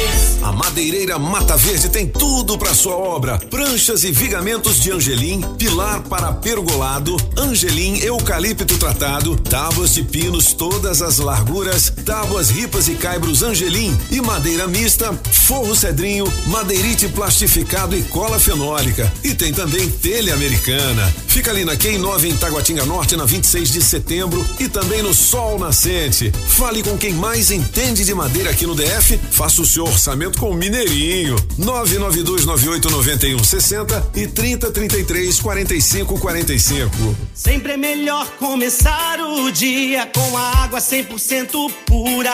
A Madeireira Mata Verde tem tudo para sua obra: pranchas e vigamentos de angelim, pilar para pergolado, angelim eucalipto tratado, tábuas de pinos todas as larguras, tábuas ripas e caibros angelim e madeira mista, forro cedrinho, madeirite plastificado e cola fenólica. E tem também telha americana. Fica ali na Quem 9 em Taguatinga Norte na 26 de setembro e também no Sol Nascente. Fale com quem mais entende de madeira aqui no DF. Faça o seu orçamento com o Mineirinho. 992989160 e 30334545. Sempre é melhor começar o dia com a água 100% pura.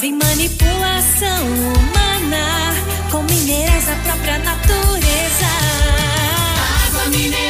Sem manipulação humana, com minerais da própria natureza. Água mineral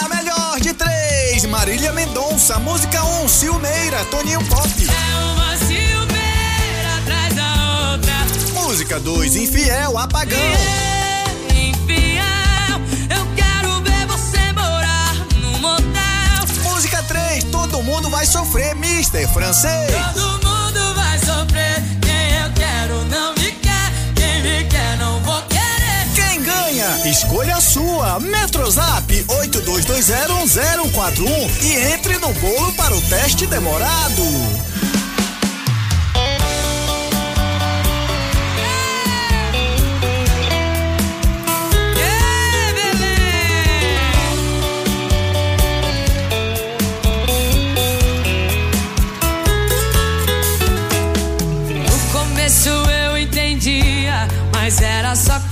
Na melhor de três, Marília Mendonça, música 1, um, Silmeira, Toninho Pop. É uma Silmeira atrás da outra. Música 2, Infiel, Apagão. Infiel, eu quero ver você morar no motel. Música 3, Todo mundo vai sofrer, Mister Francês. Todo mundo vai sofrer. Quem eu quero não me Escolha a sua. Metrozap 82201041 e entre no bolo para o teste demorado.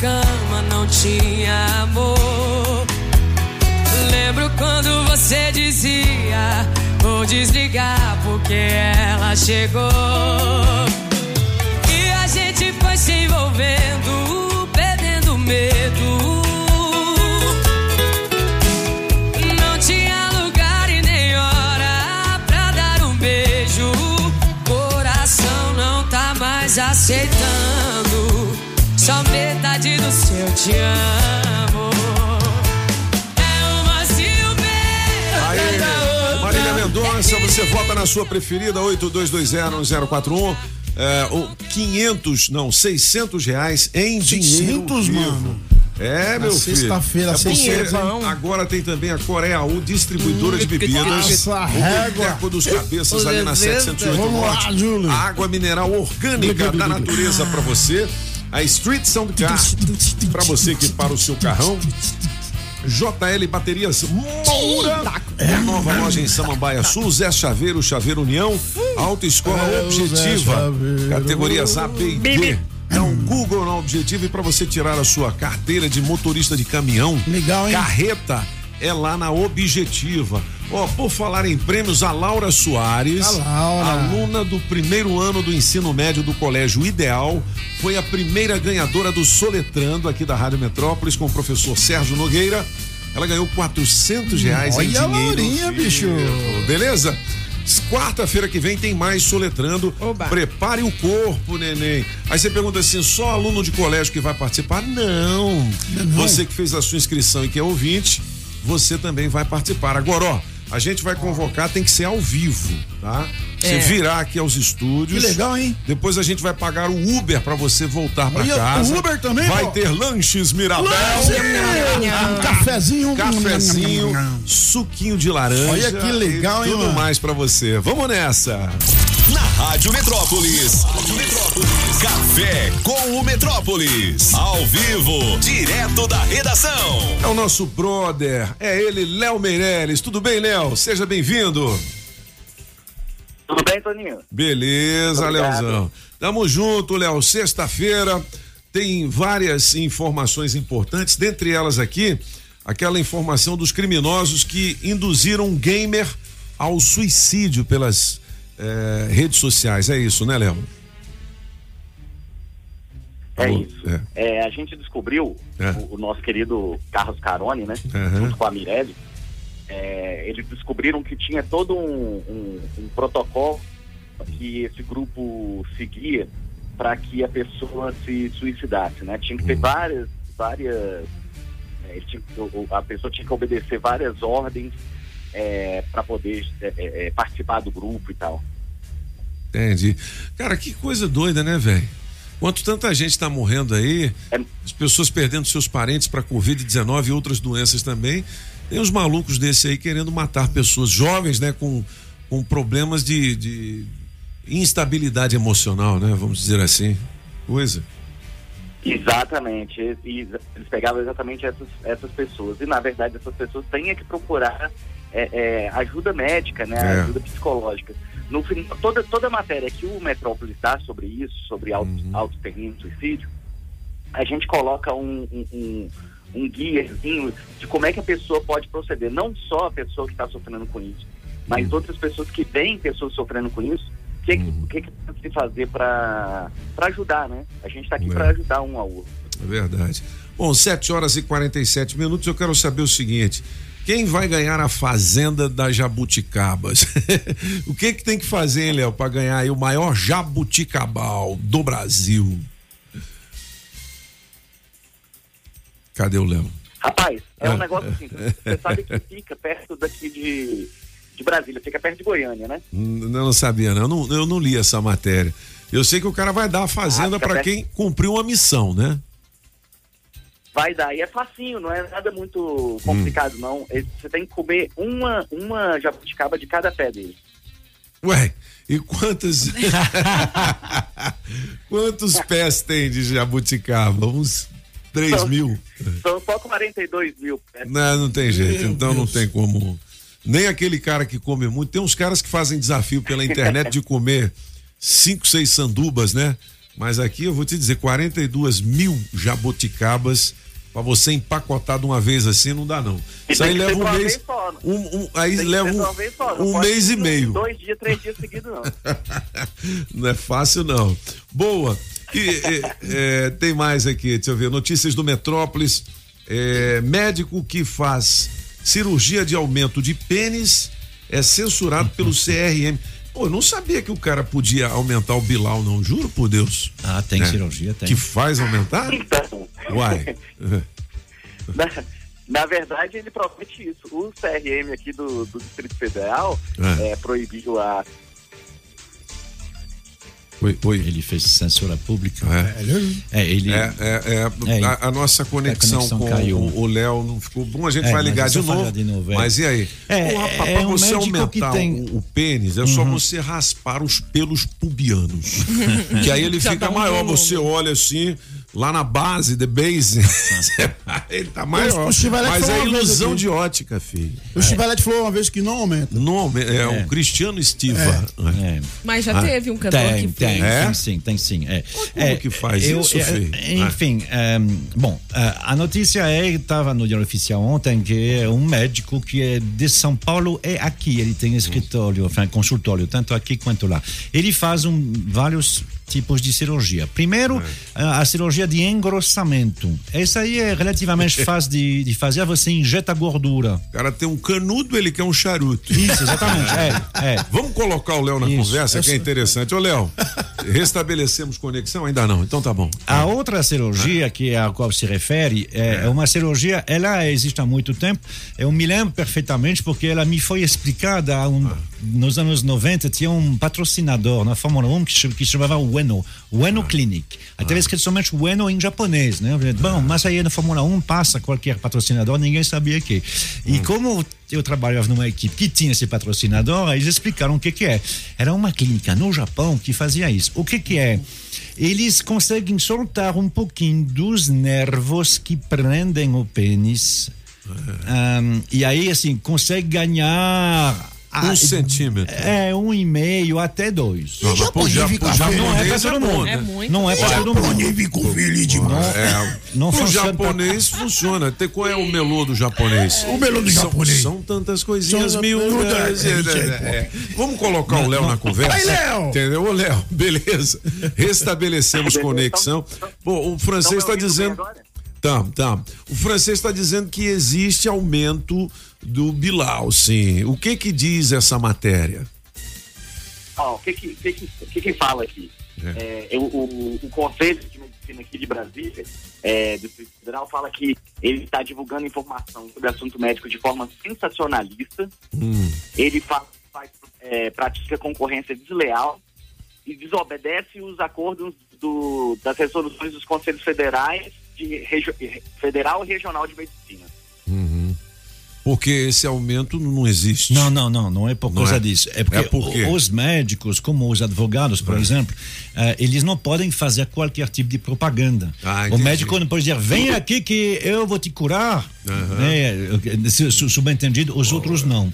Cama, não tinha amor. Lembro quando você dizia: Vou desligar porque ela chegou. E a gente foi se envolvendo, perdendo medo. Aceitando. Só metade do seu te amo. É uma Silveira. Aí, Marília Mendonça, você vota na sua preferida, 82201041. É, o 500, não, 600 reais em dinheiro 600, vivo. mano. É, Na meu filho. sexta-feira, é hein? agora tem também a Coreia U, distribuidora de bebidas. Nossa, o régua. Boteco dos Cabeças ali na Zezé, 708 vamos lá, Norte. Júlio. Água mineral orgânica da natureza pra você. A Street Soundcar pra você que para o seu carrão. JL Baterias Moura. É. Nova loja em Samambaia Sul, Zé Chaveiro, Chaveiro União, Autoescola É, Objetiva, Chaveiro. categorias A, B e D. Dá um Google na Objetiva e para você tirar a sua carteira de motorista de caminhão, Legal, hein? carreta, é lá na Objetiva. Ó, por falar em prêmios, a Laura Soares, A Laura. aluna do primeiro ano do ensino médio do Colégio Ideal, foi a primeira ganhadora do Soletrando aqui da Rádio Metrópolis com o professor Sérgio Nogueira. Ela ganhou 400 reais em Olha a dinheiro. Laurinha, bicho. Beleza? Quarta-feira que vem tem mais soletrando. Prepare o corpo, neném. Aí você pergunta assim: só aluno de colégio que vai participar? Não. Você que fez a sua inscrição e que é ouvinte, você também vai participar. Agora, ó, a gente vai convocar, tem que ser ao vivo, tá? Você É. virar aqui aos estúdios. Que legal, hein? Depois a gente vai pagar o Uber pra você voltar pra Olha, casa. o Uber também, Vai pô? ter lanches Mirabel. Um cafezinho. Cafezinho, suquinho de laranja. Olha que legal, e hein, Tudo mano? mais pra você. Vamos nessa. Na Rádio Metrópolis. Rádio Metrópolis. Café com o Metrópolis. Ao vivo, direto da redação. É o nosso brother, é ele, Léo Meirelles. Tudo bem, Léo? Seja bem-vindo. Tudo bem, Toninho? Beleza, Obrigado. Léozão. Tamo junto, Léo. Sexta-feira tem várias informações importantes, dentre elas aqui, aquela informação dos criminosos que induziram um gamer ao suicídio pelas eh, redes sociais. É isso, né, Léo? É isso. É. É, a gente descobriu É. o, o nosso querido Carlos Carone, né? Aham. Junto com a Mirelle. é, eles descobriram que tinha todo um, um- um protocolo que esse grupo seguia para que a pessoa se suicidasse, né? Tinha que ter várias, várias, é, tinha- a pessoa tinha que obedecer várias ordens para poder é, é, é, participar do grupo e tal. Entendi. Cara, que coisa doida, né, velho? Enquanto tanta gente tá morrendo aí, as pessoas perdendo seus parentes para Covid-19 e outras doenças também, tem uns malucos desse aí querendo matar pessoas jovens, né, com, com problemas de, de instabilidade emocional, né, vamos dizer assim. Coisa. Exatamente. E, e eles pegavam exatamente essas, essas pessoas. E, na verdade, essas pessoas têm é que procurar é, é, ajuda médica, né? É. Ajuda psicológica. No toda, toda a matéria que o Metrópolis dá sobre isso, sobre auto, autoterreno, suicídio, a gente coloca um, um, um, um guiazinho de como é que a pessoa pode proceder. Não só a pessoa que está sofrendo com isso, mas outras pessoas que veem pessoas sofrendo com isso, o que, o que, que se fazer para ajudar, né? A gente está aqui É. para ajudar um ao outro. É verdade. Bom, 7 horas e 47 minutos. Eu quero saber o seguinte: quem vai ganhar a Fazenda das Jabuticabas? o que que tem que fazer, Léo, para ganhar aí o maior jabuticabal do Brasil? Cadê o Léo? Rapaz, é um É. negócio assim, você sabe que fica perto daqui de, de Brasília, fica perto de Goiânia, né? Hum, Eu não sabia, não. Eu, não. eu não li essa matéria. Eu sei que o cara vai dar a Fazenda Ah, para quem cumpriu uma missão, né? Vai dar, e é facinho, não é nada muito complicado, não. É- Você tem que comer uma, uma jabuticaba de cada pé dele. Ué, e quantos. quantos pés tem de jabuticaba? Uns 3 São- mil? São só 42 mil pés. Não, não tem jeito. Meu então não Deus. tem como. Nem aquele cara que come muito. Tem uns caras que fazem desafio pela internet de comer cinco, seis sandubas, né? Mas aqui eu vou te dizer, 42 mil jabuticabas pra você empacotar de uma vez assim não dá não. Isso aí leva um mês, né? um, um- aí Tem leva um, um mês e meio. Dois dias, três dias seguidos, não. Não é fácil, não. Boa. E, e, é, tem mais aqui, deixa eu ver. Notícias do Metrópolis. É, médico que faz cirurgia de aumento de pênis é censurado pelo CRM. Pô, eu não sabia que o cara podia aumentar o Bilal, não, juro por Deus. Ah, tem É. cirurgia, tem. Que faz aumentar? Então, Uai. na, na verdade, ele promete isso. O CRM aqui do, do Distrito Federal É. é, proibiu a. Oi, oi. Ele fez censura pública. É, É, ele. É, é, é, a, a nossa conexão, conexão com caiu. o- Léo não ficou bom. A gente É, vai ligar é de só novo, de novo, é. Mas e aí? É, Pô, rapaz, é pra um você que aumentar tem- o, o pênis, é só Uhum. você raspar os pelos pubianos. que aí ele Já fica um maior. Você olha assim, lá na base, the base, ele tá maior. O Chivalete Mas é ilusão de ótica, filho. O Chivalete falou uma vez que não aumenta. Não, aume- é, o Cristiano Stiva. É. Mas já Ah. teve um cantor Tem, que tem, fez. É? tem sim, tem sim. É. como que faz isso, Fê? Enfim, ehm, bom, a notícia é, estava no Diário Oficial ontem, que é um médico que é de São Paulo é aqui, ele tem escritório, enfin, consultório, tanto aqui quanto lá. Ele faz um, vários tipos de cirurgia. Primeiro, É. a, a cirurgia de engrossamento. Essa aí é relativamente fácil de, de fazer, você injeta gordura. O cara tem um canudo, ele quer um charuto. Isso, exatamente. é, é. Vamos colocar o Léo na Isso. conversa, que é Eu- interessante. Ô, Léo, restabelecemos conexão? Ainda não, então tá bom. A outra cirurgia que é a qual se refere é, é uma cirurgia, ela existe há muito tempo. Eu me lembro perfeitamente porque ela me foi explicada um, nos anos 90. Tinha um patrocinador na Fórmula 1 que, que chamava Ueno, Ueno Clinic. Até escrito somente Ueno em japonês, né? Bom, mas aí na Fórmula 1 passa qualquer patrocinador, ninguém sabia que. E como eu trabalhava numa equipe que tinha esse patrocinador, eles explicaram o que que é. Era uma clínica no Japão que fazia isso. O que que é? Eles conseguem soltar um pouquinho dos nervos que prendem o pênis. Ahn, e aí, assim, consegue ganhar. Um centímetro. É, um e meio até dois. Não, mas pro ja- pro japonês não é pra todo é bom, mundo. né? Não é pra todo mundo. É, Não o japonês funciona. Tem, qual é o melô do japonês? O melô do São- japonês. São, tantas coisinhas miúdas. É, É, é, é. Vamos colocar o Léo na conversa? Aí, Léo! Entendeu? Ô, Léo, beleza. Restabelecemos conexão. Bom, o francês está dizendo. Tá, tá. O francês está dizendo que existe aumento do Bilal, sim. O que que diz essa matéria? Ó, o que que, o que, que, o que que fala aqui? É, eu- o, o Conselho de Medicina aqui de Brasília, é, do Distrito Federal, fala que ele está divulgando informação sobre assunto médico de forma sensacionalista. Ele fa- faz, é, pratica concorrência desleal e desobedece os acordos do- das resoluções dos Conselhos Federais de regi- Federal e Regional de Medicina. Porque esse aumento não existe. Não, não, não, não é por Não causa é? disso. É porque É por quê? o- os médicos, como os advogados, por exemplo, eh, eles não podem fazer qualquer tipo de propaganda. Ah, o médico não pode dizer, vem aqui que eu vou te curar. Né? Su- su- Subentendido, os outros não.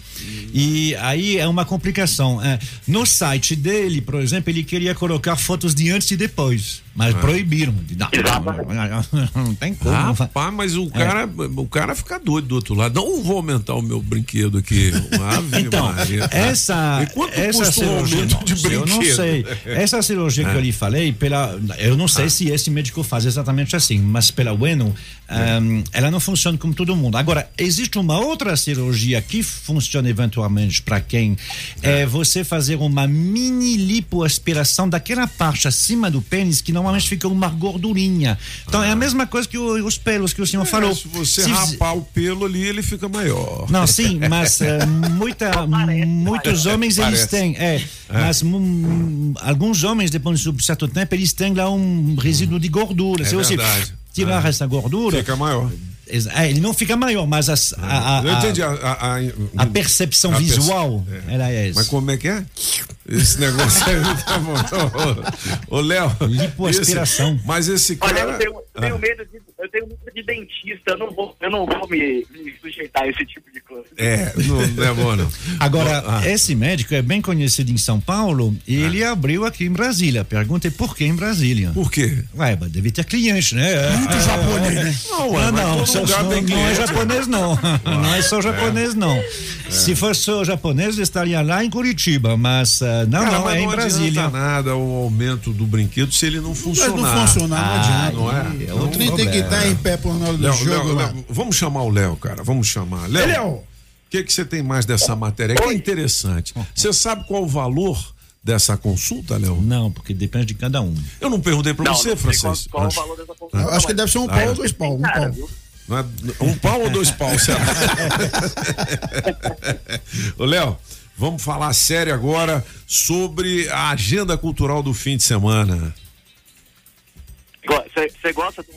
E aí é uma complicação. Eh, No site dele, por exemplo, ele queria colocar fotos de antes e depois, mas Ah. proibiram. Não, não, não tem como. Rapaz, mas o cara, o cara fica doido do outro lado. Não vou aumentar o meu brinquedo aqui. Ave Então, Maria. essa, E quanto essa custa um cirurgia, aumento não, de eu não brinquedo? sei. Essa cirurgia que Ah. eu lhe falei, pela, eu não sei Ah. se esse médico faz exatamente assim, mas pela Bueno, ehm, ela não funciona como todo mundo. Agora, existe uma outra cirurgia que funciona eventualmente para quem é você fazer uma mini lipoaspiração daquela parte acima do pênis que normalmente fica uma gordurinha. Então é a mesma coisa que o- os pelos que o senhor falou. É, se você Se- rapar o pelo ali, ele fica maior. não, sim, mas eh, muita, muitos homens eles Parece. têm, é, mas hum, alguns homens depois de um certo tempo eles têm lá um resíduo de gordura. É Se você tirar Ah. essa gordura, Fica maior. É, ele não fica maior, mas as- a, a, Eu a- entendi. A, a, a- a percepção a perce- visual, ela é essa. Mas como é que é? Esse negócio aí tá bom. Ô, ô, Léo. Lipoaspiração. esse- Mas esse Olha, cara. eu tenho, eu tenho medo de, eu tenho medo de dentista, eu não vou, eu não vou me, me sujeitar a esse tipo de coisa. É, não, não é bom, não. Agora, Ah. esse médico é bem conhecido em São Paulo e ele abriu aqui em Brasília. A pergunta é por que em Brasília? Por quê? Ué, mas deve ter cliente, né? Muito japonês, né? Não, ué, não, mas não, todo só- lugar não, não é japonês, não. Não é só japonês, não. Se fosse só japonês, estaria lá em Curitiba, mas ah, não, Cara, não, mas é em não Brasília. adianta nada o aumento do brinquedo se ele não funcionar. não funcionar, não adianta. Não é? O Então, trem tem que estar em pé por na hora do Léo, jogo Léo, lá. Léo, vamos chamar o Léo, cara. Vamos chamar. Léo, Léo. o que, que você tem mais dessa matéria? Que é interessante. Você sabe qual o valor dessa consulta, Léo? Não, porque depende de cada um. Eu não perguntei pra Não, você, não sei Francês. qual- qual o Acho- valor dessa consulta, acho que deve ser um Ah, pau é. ou dois pau. Um Cara, pau. viu? Não é um pau ou dois paus, será? Ô, Léo, vamos falar sério agora sobre a agenda cultural do fim de semana. Você gosta de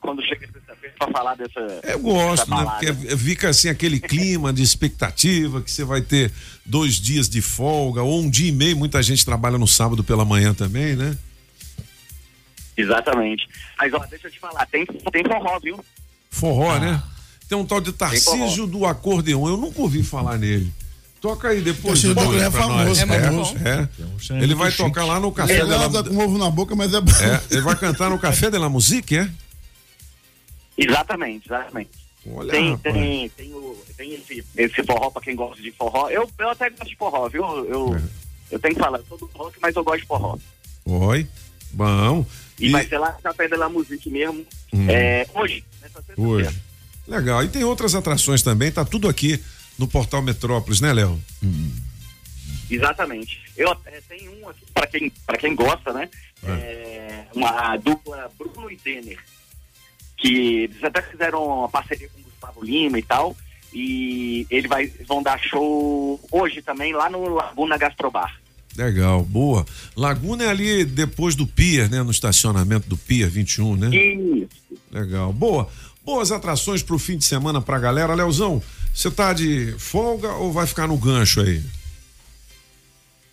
quando chega sexta-feira pra falar dessa. Eu gosto, dessa né? Porque fica assim aquele clima de expectativa que você vai ter dois dias de folga ou um dia e meio. Muita gente trabalha no sábado pela manhã também, né? Exatamente. Mas ó, deixa eu te falar, tem, tem forró, viu? Forró, né? Tem um tal de Tarcísio do acordeon. Eu nunca ouvi falar nele. Toca aí depois. Tarcísio do Dudu, Acordeon é famoso, é muito bom. é. Ele vai tocar lá no Café Ele de la com ovo na boca, mas é bom. É, ele vai cantar no Café de la Musique, é? Exatamente, exatamente. Olha, tem, rapaz. tem, tem, o- tem esse, esse forró pra quem gosta de forró. Eu, eu até gosto de forró, viu? Eu, É. eu tenho que falar, eu sou do rock, mas eu gosto de forró. Oi. Bom. E, vai ser lá no Café de la Musique mesmo. Hum. É, hoje, nessa sexta-feira. Hoje. Legal. E tem outras atrações também, tá tudo aqui no Portal Metrópolis, né, Léo? Exatamente. Eu até tenho um aqui, pra quem, pra quem gosta, né? É, uma dupla Bruno e Denner. Que eles até fizeram uma parceria com o Gustavo Lima e tal. E ele vai, eles vão dar show hoje também lá no Laguna Gastrobar. Legal, boa. Laguna é ali depois do Pier, né? No estacionamento do Pier 21, né? Isso. Legal, boa. Boas atrações pro fim de semana pra galera. Leozão, você tá de folga ou vai ficar no gancho aí?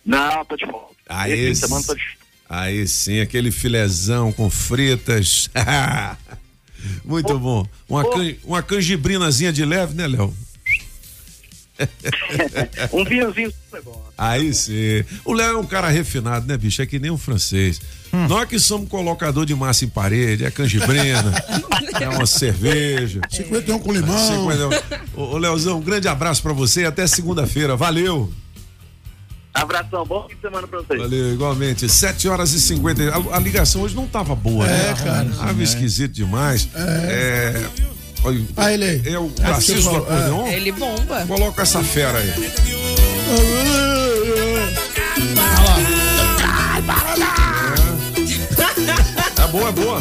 Não, tô de volta. Aí, Esse semana tô de aí sim, aquele filezão com fritas. Muito bom. Uma, can, uma canjibrinazinha de leve, né, Léo? um vinhozinho super bom. Aí sim. O Léo é um cara refinado, né, bicho? É que nem um francês. Nós que somos colocador de massa em parede, é canjibrina, é uma cerveja. 51 com limão. 51. Ô, Leozão, um grande abraço pra você e até segunda-feira. Valeu. Abração, bom fim de semana pra vocês. Valeu, igualmente. 7 horas e 50. A, a ligação hoje não tava boa, né? É, cara. Tava esquisito demais. É. Olha, Ah, ele aí. é o Narciso do Acordeon? Ele bomba. Coloca essa fera aí. É boa, é boa.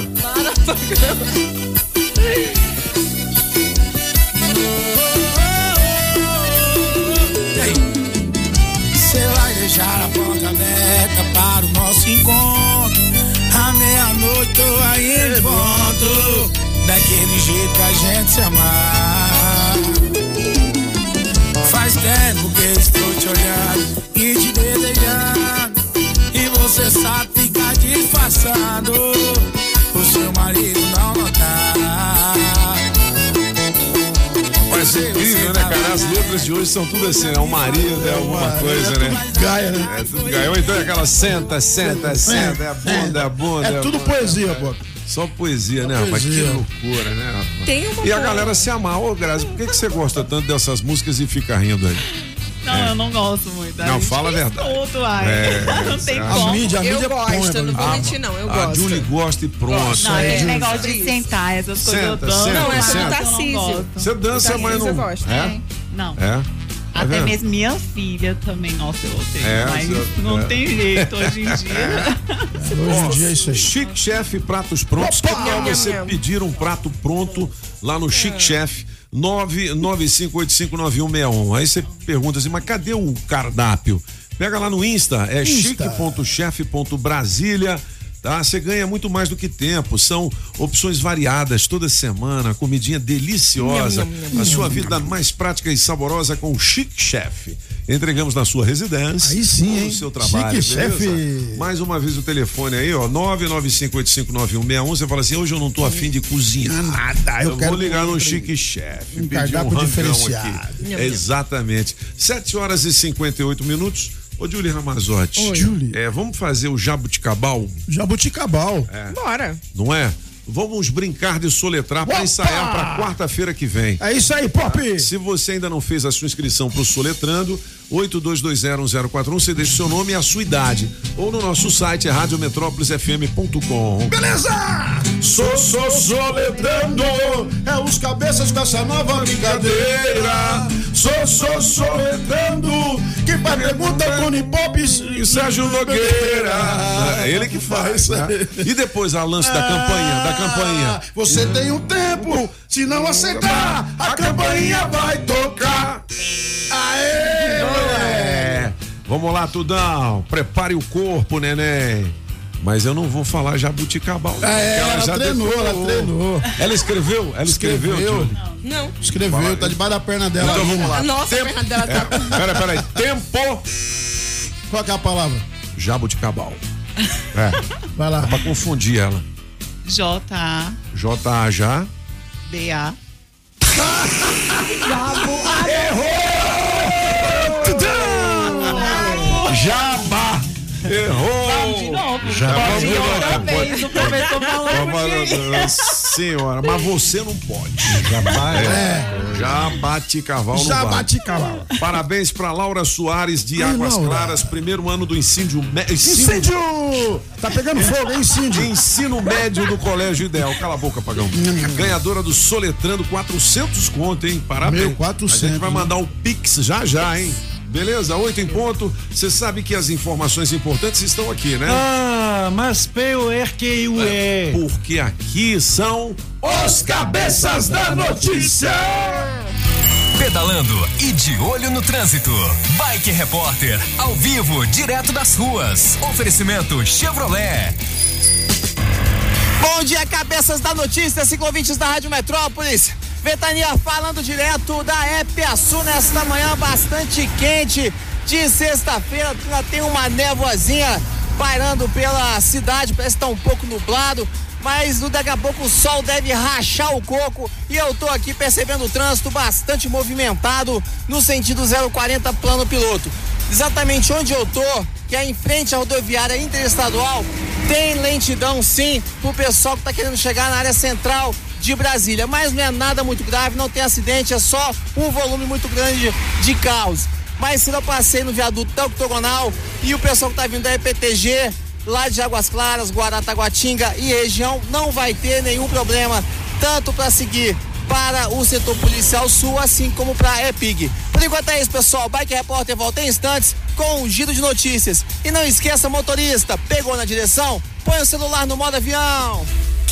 Você vai deixar a porta aberta para o nosso encontro. À meia-noite tô aí em ponto. Daquele jeito que a gente se amar. tempo que estou te olhando e te desejando. E você sabe ficar disfarçando. O seu marido não notar. Mas é incrível, né, cara? As letras de hoje são tudo assim, é o marido, é alguma coisa, né? Gaia, né? É tudo gaia. Ou então é aquela senta, senta, senta, é a bunda, é a bunda. É tudo a bunda. poesia, pô. Só poesia, né, rapaz? Que loucura, né, rapaz? Tem uma E a galera se amar. Ô, Grazi, por que, que você gosta tanto dessas músicas e fica rindo aí? Não, É. eu não gosto muito. Não, fala a verdade. Tudo, ai. É, não tem a como. mídia- a Eu mídia gosto, eu não vou Ah, mentir, não. Eu a gosto. Julie gosta e pronto. Não, esse É. negócio de Isso. sentar, essas coisas eu danço. senta, Não, essa senta. do eu não Tarcísio. gosto. Você dança, mas não. eu gosto. É? Não. É? Tá Até vendo? mesmo minha filha também, nossa, eu odeio. É, mas não é. tem jeito hoje em dia. Hoje em dia é isso aí. Chique Chef Pratos Prontos. Que tal você pedir um prato pronto lá no É. Chique Chef 995859161? Aí você pergunta assim, mas cadê o cardápio? Pega lá no Insta, é Insta. Tá? Você ganha muito mais do que tempo. São opções variadas toda semana, comidinha deliciosa. A sua vida mais prática e saborosa com o Chique Chef. Entregamos na sua residência. Aí sim, hein? No seu trabalho. Chique? Chef. Mais uma vez o telefone aí, ó, 995859161. Você fala assim: hoje eu não tô afim de cozinhar. Nada, eu Eu, quero vou ligar no um- Chique Chef. um pedir cardápio rangão diferenciado. aqui. Exatamente. 7 horas e 58 minutos. Ô, Julie Ramazotti. Oi. Julie. É, vamos fazer o jabuticabal, Jabuticabal. Bora. não é? Vamos brincar de soletrar para ensaiar para quarta-feira que vem. É isso aí, Pop. Se você ainda não fez a sua inscrição para o Soletrando, 82201041, você deixa o seu nome e a sua idade. Ou no nosso site, é radiometrópolisfm.com. Beleza! Sou, sou, soletrando. É os cabeças com essa nova brincadeira. Sou, sou, soletrando. Que faz pergunta, Tony Pop E Sérgio Nogueira. É ele que faz. né? E depois a lance da campainha, da campainha. Você tem um tempo, se não aceitar, a campainha vai tocar. Aê! É. Vamos lá, Tudão. Prepare o corpo, neném. Mas eu não vou falar jabuticabal. não, É, porque ela já treinou, ela decorou. treinou. Ela escreveu? Ela escreveu, Escreveu. Julie? Não. Escreveu, tá debaixo da perna dela. Então vamos lá. Nossa, Tempo- a perna dela tá. Pera, pera aí. Tempo. Qual que é a palavra? Jabuticabal. É. Vai lá. Pra confundir ela. J-A-B-A. J-A-J. Jabá. Errou. De novo. Já vamos de. Outra vez, o professor Mas, Senhora, mas você não pode. Jabá é. Jabate cavalo não vai. Jabuticabal. Parabéns pra Laura Soares de Ai, Águas Laura. Claras, primeiro ano do ensino, Incêndio! Tá pegando fogo, é incêndio. ensino médio do Colégio Ideal. Cala a boca, Pagão. Ganhadora do Soletrando 400 conto, hein? Parabéns. Meu, 400, A gente vai mandar o Pix já já, hein? Beleza? Oito em ponto. Você sabe que as informações importantes estão aqui, né? Ah, mas pior que o é. Porque aqui são os cabeças da notícia. Pedalando e de olho no trânsito. Bike Repórter, ao vivo, direto das ruas. Oferecimento Chevrolet. Bom dia, cabeças da notícia, ciclovintes da Rádio Metrópolis. Ventania falando direto da Epiaçu nesta manhã bastante quente de sexta-feira. Já tem uma névoazinha pairando pela cidade, parece que tá um pouco nublado. Mas daqui a pouco o sol deve rachar o coco e eu tô aqui percebendo o trânsito bastante movimentado no sentido 040 plano piloto. Exatamente onde eu tô, que é em frente à rodoviária interestadual, tem lentidão sim pro pessoal que tá querendo chegar na área central de Brasília, mas não é nada muito grave, não tem acidente, é só um volume muito grande de carros. Mas se eu passei no viaduto da octogonal e o pessoal que tá vindo da EPTG, lá de Águas Claras, Guarataguatinga e região, não vai ter nenhum problema, tanto para seguir para o setor policial sul, assim como para a EPIG. Por enquanto é isso, pessoal. Bike Repórter volta em instantes com um giro de notícias. E não esqueça, motorista, pegou na direção? Põe o celular no modo avião.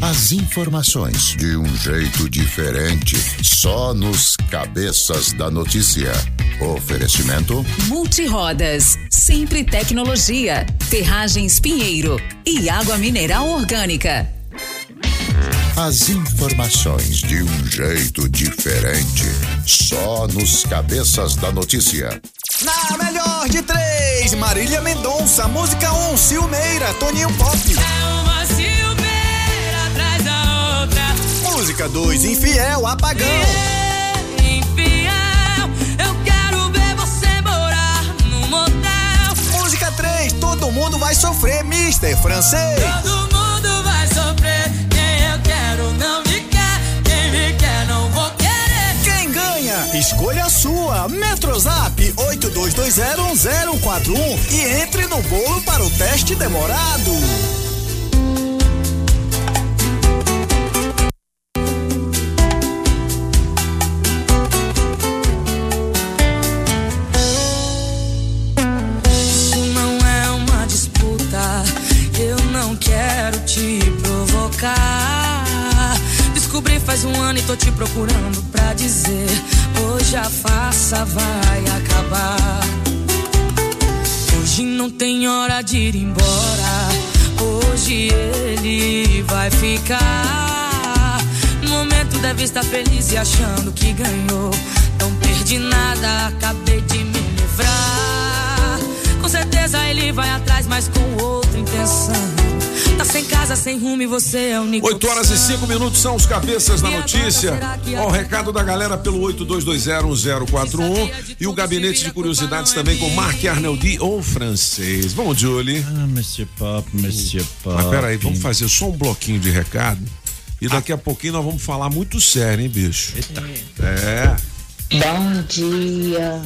As informações de um jeito diferente, só nos cabeças da notícia. Oferecimento Multirodas, sempre tecnologia, ferragens Pinheiro e água mineral orgânica. As informações de um jeito diferente, só nos cabeças da notícia. Na melhor de três, Marília Mendonça, música 1, um, Silmeira, Toninho Pop. Música 2, Infiel, Apagão. Infiel, eu quero ver você morar no motel. Música 3, Todo mundo vai sofrer, Mister Francês. Todo mundo vai sofrer. Quem eu quero não me quer. Quem me quer não vou querer. Quem ganha? Escolha a sua. Metrozap 82201041 e entre no bolo para o teste demorado. Procurando pra dizer: hoje a farsa vai acabar. Hoje não tem hora de ir embora. Hoje ele vai ficar. No momento deve estar feliz e achando que ganhou. Não perdi nada, acabei de me livrar. Com certeza ele vai atrás, mas com outra intenção. Sem casa, sem rumo e você é o único. 8 horas e 5 minutos são os cabeças da notícia. Ó, o recado da galera pelo 82201041 e o gabinete de curiosidades também com Marc Arnoldi ou francês. Vamos, Julie. Ah, Monsieur Pop, Monsieur Pop. Mas peraí, vamos fazer só um bloquinho de recado e daqui a pouquinho nós vamos falar muito sério, hein, bicho? Eita. É. Bom dia,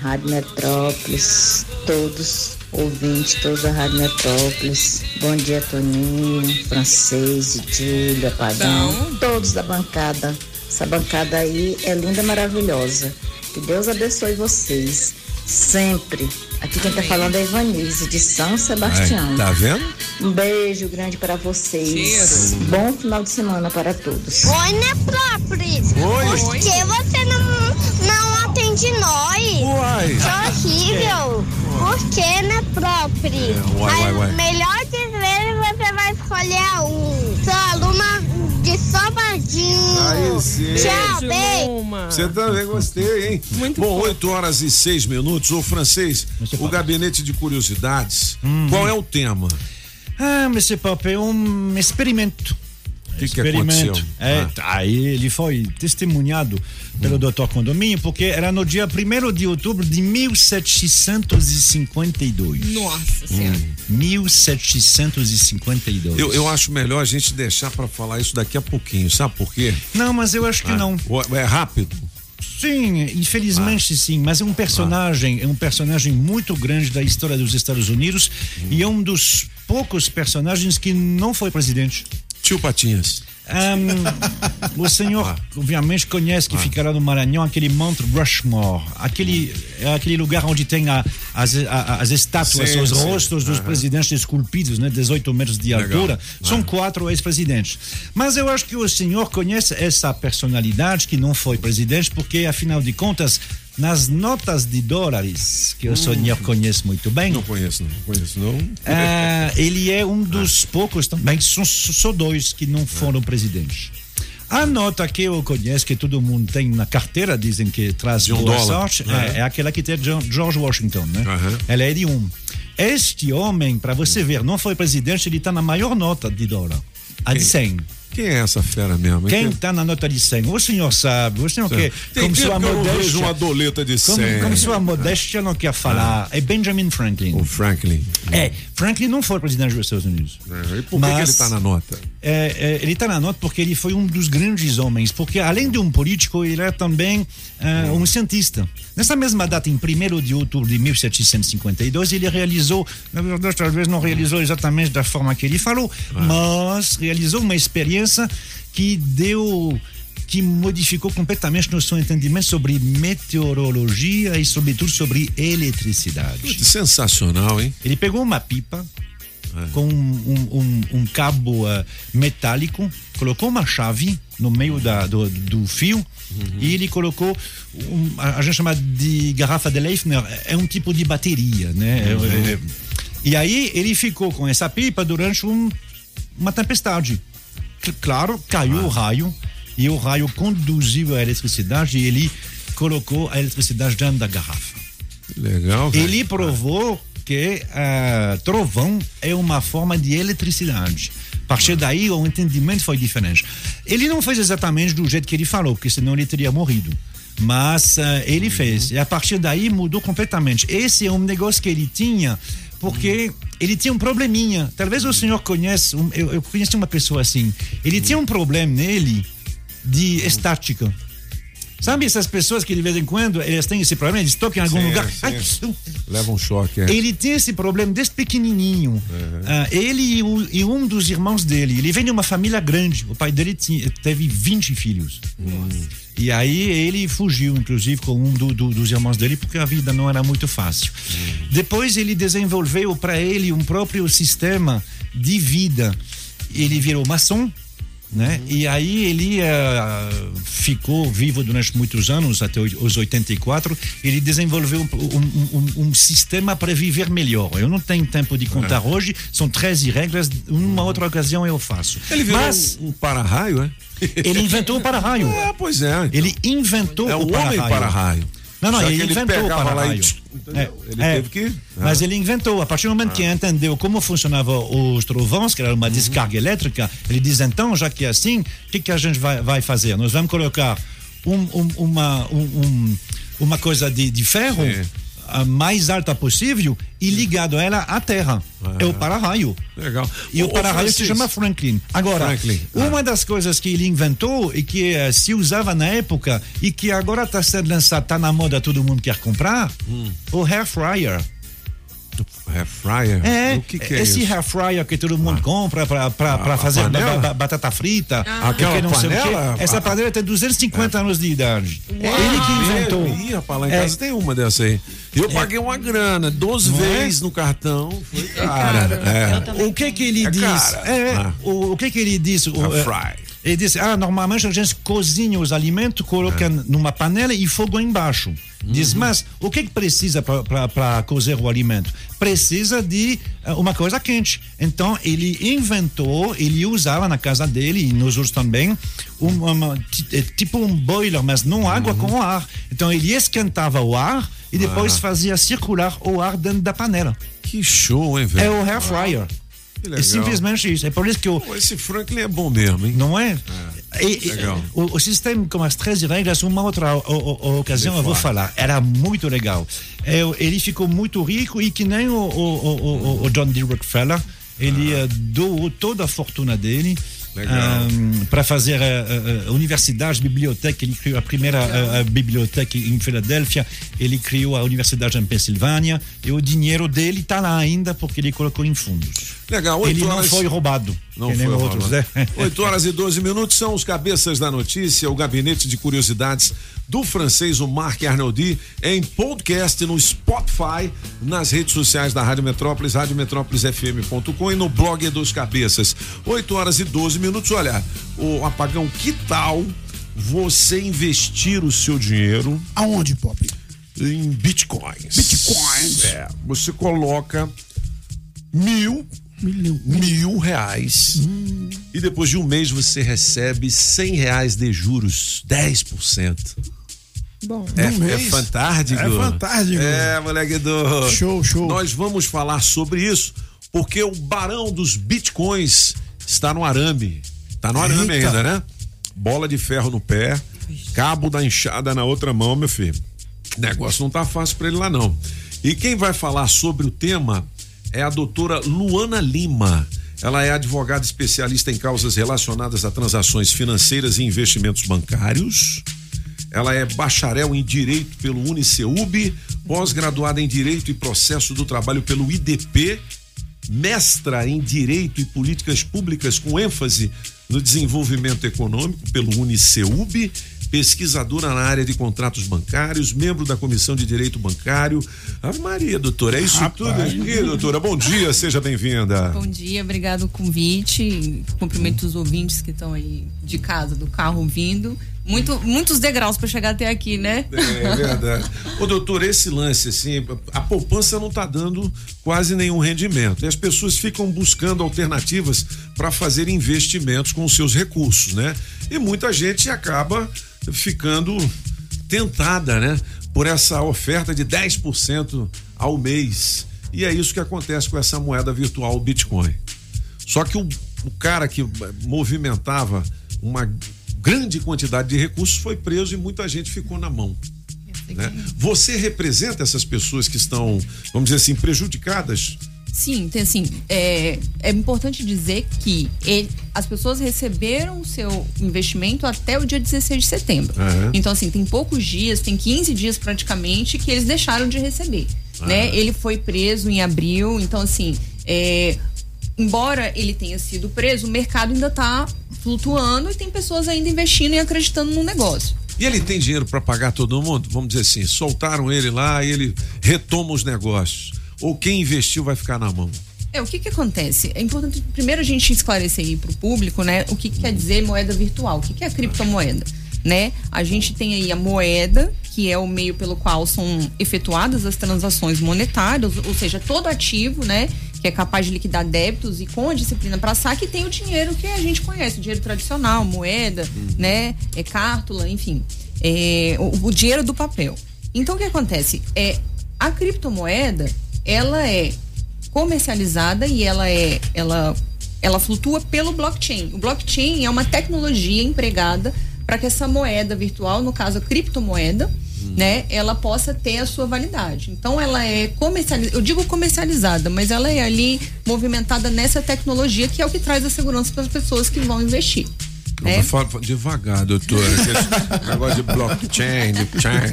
Rádio Metrópolis, todos ouvintes, todos da Rádio Metrópolis. Bom dia, Toninho, Francês, Júlia, Apagão, todos da bancada. Essa bancada aí é linda, maravilhosa. Que Deus abençoe vocês, sempre. Aqui quem tá falando é Ivanise, de São Sebastião. Ai, tá vendo? Um beijo grande para vocês. Cheiro. Bom final de semana para todos. Oi, Metrópolis. Oi. Por que você não, não atende nós? Uai. Que horrível. Por que, Metrópolis? É, uai, uai, uai. Melhor de ver, você vai escolher a um. Sou aluna de Sobradinho. Aí sim. Tchau, beijo. Você também gostei, hein? Muito Bom, fofo. 8 horas e 6 minutos. Ô, francês, o gabinete de curiosidades. Hum. Qual é o tema? Ah, Monsieur Pop, é um experimento. Que que aconteceu? É, Ah. Aí ele foi testemunhado pelo Dr. Condomínio, porque era no dia 1 de outubro de 1752. Nossa Senhora. 1752. Eu, eu acho melhor a gente deixar pra falar isso daqui a pouquinho, sabe por quê? Não, mas eu acho que Ah, não. É rápido. Sim, infelizmente sim, mas é um personagem, é um personagem muito grande da história dos Estados Unidos e é um dos poucos personagens que não foi presidente. Tio Patinhas. o senhor, obviamente, conhece que ficará no Maranhão aquele Monte Rushmore, aquele, é aquele lugar onde tem a- as, a- as estátuas, Sim, os sim. rostos dos presidentes esculpidos, né, 18 metros de Legal. altura. São Ah. quatro ex-presidentes. Mas eu acho que o senhor conhece essa personalidade que não foi presidente, porque, afinal de contas, nas notas de dólares, que o senhor conhece muito bem. Hum. Não conheço, não conheço, não. Ah, ele é um dos poucos também, são só dois que não foram presidentes. A nota que eu conheço, que todo mundo tem na carteira, dizem que traz De um boa dólar. sorte, é, é aquela que tem George Washington, né? Ela é de um. Este homem, para você ver, não foi presidente, ele está na maior nota de dólar, a de Quem? 100. Quem é essa fera mesmo? Quem está na nota de 100? O senhor sabe, o senhor Sim. quer, Tem como sua que eu modéstia, uma doleta de como, 100. como sua modéstia não quer falar, é Benjamin Franklin. O Franklin. É, Franklin não foi presidente dos Estados Unidos. É, E por que, que ele está na nota? É, é, ele está na nota porque ele foi um dos grandes homens, porque além de um político, ele era também é, um cientista. Nessa mesma data, em 1 de outubro de 1752, ele realizou, na verdade, talvez não realizou exatamente da forma que ele falou, mas realizou uma experiência que deu que modificou completamente nosso entendimento sobre meteorologia e, sobretudo, sobre eletricidade. Sensacional, hein? Ele pegou uma pipa com um, um- um- cabo ah, metálico, colocou uma chave no meio da, do, do fio e ele colocou um, a, gente chama de garrafa de Leifner, é um tipo de bateria, né? É- é- e aí ele ficou com essa pipa durante um- uma tempestade. Claro, caiu o raio e o raio conduziu a eletricidade e ele colocou a eletricidade dentro da garrafa. Legal, velho. Ele provou que ah, trovão é uma forma de eletricidade. A partir daí, o entendimento foi diferente. Ele não fez exatamente do jeito que ele falou, porque senão ele teria morrido. Mas ah, ele fez. E a partir daí mudou completamente. Esse é um negócio que ele tinha, porque ele tinha um probleminha. Talvez o senhor conheça, eu, eu conheci uma pessoa assim. Ele tinha um problema nele de estática. Sabe essas pessoas que de vez em quando eles têm esse problema, eles tocam em algum Sim, lugar. sim. Leva um choque, é. ele tem esse problema desde pequenininho. Ah, ele e, o- e um dos irmãos dele. Ele vem de uma família grande. O pai dele tinha, teve 20 filhos. E aí ele fugiu, inclusive, com um do- do- dos irmãos dele, porque a vida não era muito fácil. Depois ele desenvolveu para ele um próprio sistema de vida. Ele virou maçom. Né? E aí ele ah, ficou vivo durante muitos anos, até os 84. Ele desenvolveu um, um- um- sistema para viver melhor. Eu não tenho tempo de contar hoje, são 13 regras. Numa outra ocasião eu faço. Ele virou Mas um, um para-raio, é? ele inventou o para-raio. É, pois é. Ele inventou É o o para-raio. para-raio. Não, não, Já ele ele inventou o para-raio. É, Ele é. teve que- Mas Ah. ele inventou. A partir do momento que entendeu como funcionavam os trovões, que era Uhum. uma descarga elétrica, ele diz: então, já que é assim, o que, que a gente vai, vai fazer? Nós vamos colocar um- um- uma, um- um- uma coisa de, de ferro a mais alta possível e ligado ela à terra. É o para-raio. Legal. E o ô, para-raio se chama Franklin. Agora, Franklin, uma das coisas que ele inventou e que eh, se usava na época e que agora está sendo lançado, está na moda, todo mundo quer comprar, Hum. o hair fryer. Hair fryer? É, O que, que é esse isso? hair fryer que todo mundo compra para a fazer ba- panela? ba- batata frita. Ah. Aquela não sei o quê. panela? Essa Ah. panela tem 250 anos de idade. É ele que inventou. Ih, rapaz, lá em É. casa tem uma dessa aí. Eu paguei uma grana, 12 Não é? vezes no cartão. Foi cara. É. O que que ele É diz? É, Ah. o, o que que ele diz? O, A é, fry. Ele diz, ah, normalmente a gente cozinha os alimentos, coloca numa panela e fogo embaixo. Diz, mas o que que precisa para cozer o alimento? Precisa de eh, uma coisa quente. Então ele inventou, ele usava na casa dele e nos outros também, um, uma- eh, tipo um boiler, mas não água com ar. Então ele esquentava o ar e depois Ah. fazia circular o ar dentro da panela. Que show, hein, velho? É o hair fryer. É simplesmente isso. É por isso que. Pô, esse Franklin é bom mesmo, hein? Não é? E- e- legal. o, o sistema com as 13 regras, uma outra o- o- o- ocasião eu vou fala. falar. Era muito legal. É, ele ficou muito rico e que nem o, o- o- o- o John D. Rockefeller, ele eh, doou toda a fortuna dele. Para fazer a, a- a universidade, biblioteca, ele criou a primeira a- a biblioteca em Filadélfia, ele criou a universidade em Pensilvânia e o dinheiro dele está lá ainda porque ele colocou em fundos. Legal, oito Ele não horas- foi roubado. Não foi outros, roubado. né? 8 horas e 12 minutos são os cabeças da notícia, o gabinete de curiosidades do francês, o Marc Arnoldi, em podcast no Spotify, nas redes sociais da Rádio Metrópolis, radiometrópolisfm.com e no blog dos cabeças. 8 horas e 12 minutos. Olha, o apagão, que tal você investir o seu dinheiro Aonde, Pop? em bitcoins? Bitcoins. É, você coloca mil mil reais e depois de um mês você recebe cem reais de juros, 10%. Bom, É, é mês? fantástico. É fantástico. É, moleque do. Show, show. Nós vamos falar sobre isso porque o barão dos bitcoins está no arame. Tá no arame Eita. ainda, né? Bola de ferro no pé, cabo da enxada na outra mão, meu filho. O negócio não tá fácil para ele lá não. E quem vai falar sobre o tema é a doutora Luana Lima. Ela é advogada especialista em causas relacionadas a transações financeiras e investimentos bancários. Ela é bacharel em Direito pelo Uniceub, pós-graduada em Direito e Processo do Trabalho pelo IDP, mestra em Direito e Políticas Públicas com ênfase no desenvolvimento econômico pelo Uniceub, pesquisadora na área de contratos bancários, membro da Comissão de Direito Bancário. Ave Maria, doutora, é isso Rapaz. tudo aqui, doutora? Bom dia, seja bem-vinda. Bom dia, obrigado o convite. Cumprimento os ouvintes que estão aí de casa, do carro ouvindo. Muito, muitos degraus para chegar até aqui, né? É verdade. Ô, doutor, esse lance, assim, a poupança não está dando quase nenhum rendimento. E as pessoas ficam buscando alternativas para fazer investimentos com os seus recursos, né? E muita gente acaba ficando tentada, né? Por essa oferta de 10% ao mês. E é isso que acontece com essa moeda virtual, o Bitcoin. Só que o, o cara que movimentava uma grande quantidade de recursos foi preso e muita gente ficou na mão. Né? Você representa essas pessoas que estão, vamos dizer assim, prejudicadas? Sim, tem assim, é, é importante dizer que ele- as pessoas receberam o seu investimento até o dia 16 de setembro. Aham. Então, assim, tem poucos dias, tem 15 dias praticamente que eles deixaram de receber. Né? Aham. Ele foi preso em abril, então, assim, é, embora ele tenha sido preso, o mercado ainda está flutuando e tem pessoas ainda investindo e acreditando no negócio. E ele tem dinheiro para pagar todo mundo? Vamos dizer assim, soltaram ele lá e ele retoma os negócios. Ou quem investiu vai ficar na mão? É, o que que acontece? É importante primeiro a gente esclarecer aí para o público, né, o que, que quer dizer moeda virtual, o que, que é a criptomoeda, né? A gente tem aí a moeda, que é o meio pelo qual são efetuadas as transações monetárias, ou seja, todo ativo, né, que é capaz de liquidar débitos e com a disciplina para saque, tem o dinheiro que a gente conhece, o dinheiro tradicional, moeda, né, é cártula, enfim, é, o, o dinheiro do papel. Então o que acontece? É a criptomoeda, ela é comercializada e ela é ela ela flutua pelo blockchain. O blockchain é uma tecnologia empregada para que essa moeda virtual, no caso a criptomoeda, né, ela possa ter a sua validade. Então ela é comercializada, eu digo comercializada, mas ela é ali movimentada nessa tecnologia que é o que traz a segurança para as pessoas que vão investir. né? Fala, fala devagar, doutor. Negócio de blockchain, de chain.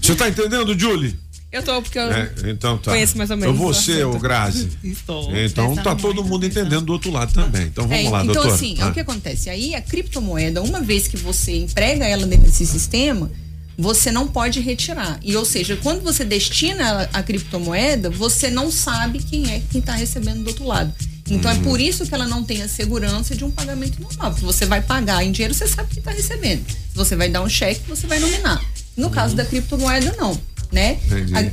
Você tá entendendo, Julie? Eu tô, porque eu É, então tá. conheço mais ou menos. Então o você, o Grazi. Estou. Então tá todo mundo entendendo do outro lado também. Então vamos É, lá, então, doutor. assim, é Ah. o que acontece. Aí a criptomoeda, uma vez que você emprega ela dentro desse sistema, você não pode retirar. E ou seja, quando você destina ela- a criptomoeda, você não sabe quem é quem está recebendo do outro lado. Então Uhum. é por isso que ela não tem a segurança de um pagamento normal. Porque você vai pagar em dinheiro, você sabe quem está recebendo. Se você vai dar um cheque, você vai nominar. No caso da criptomoeda, não. Né?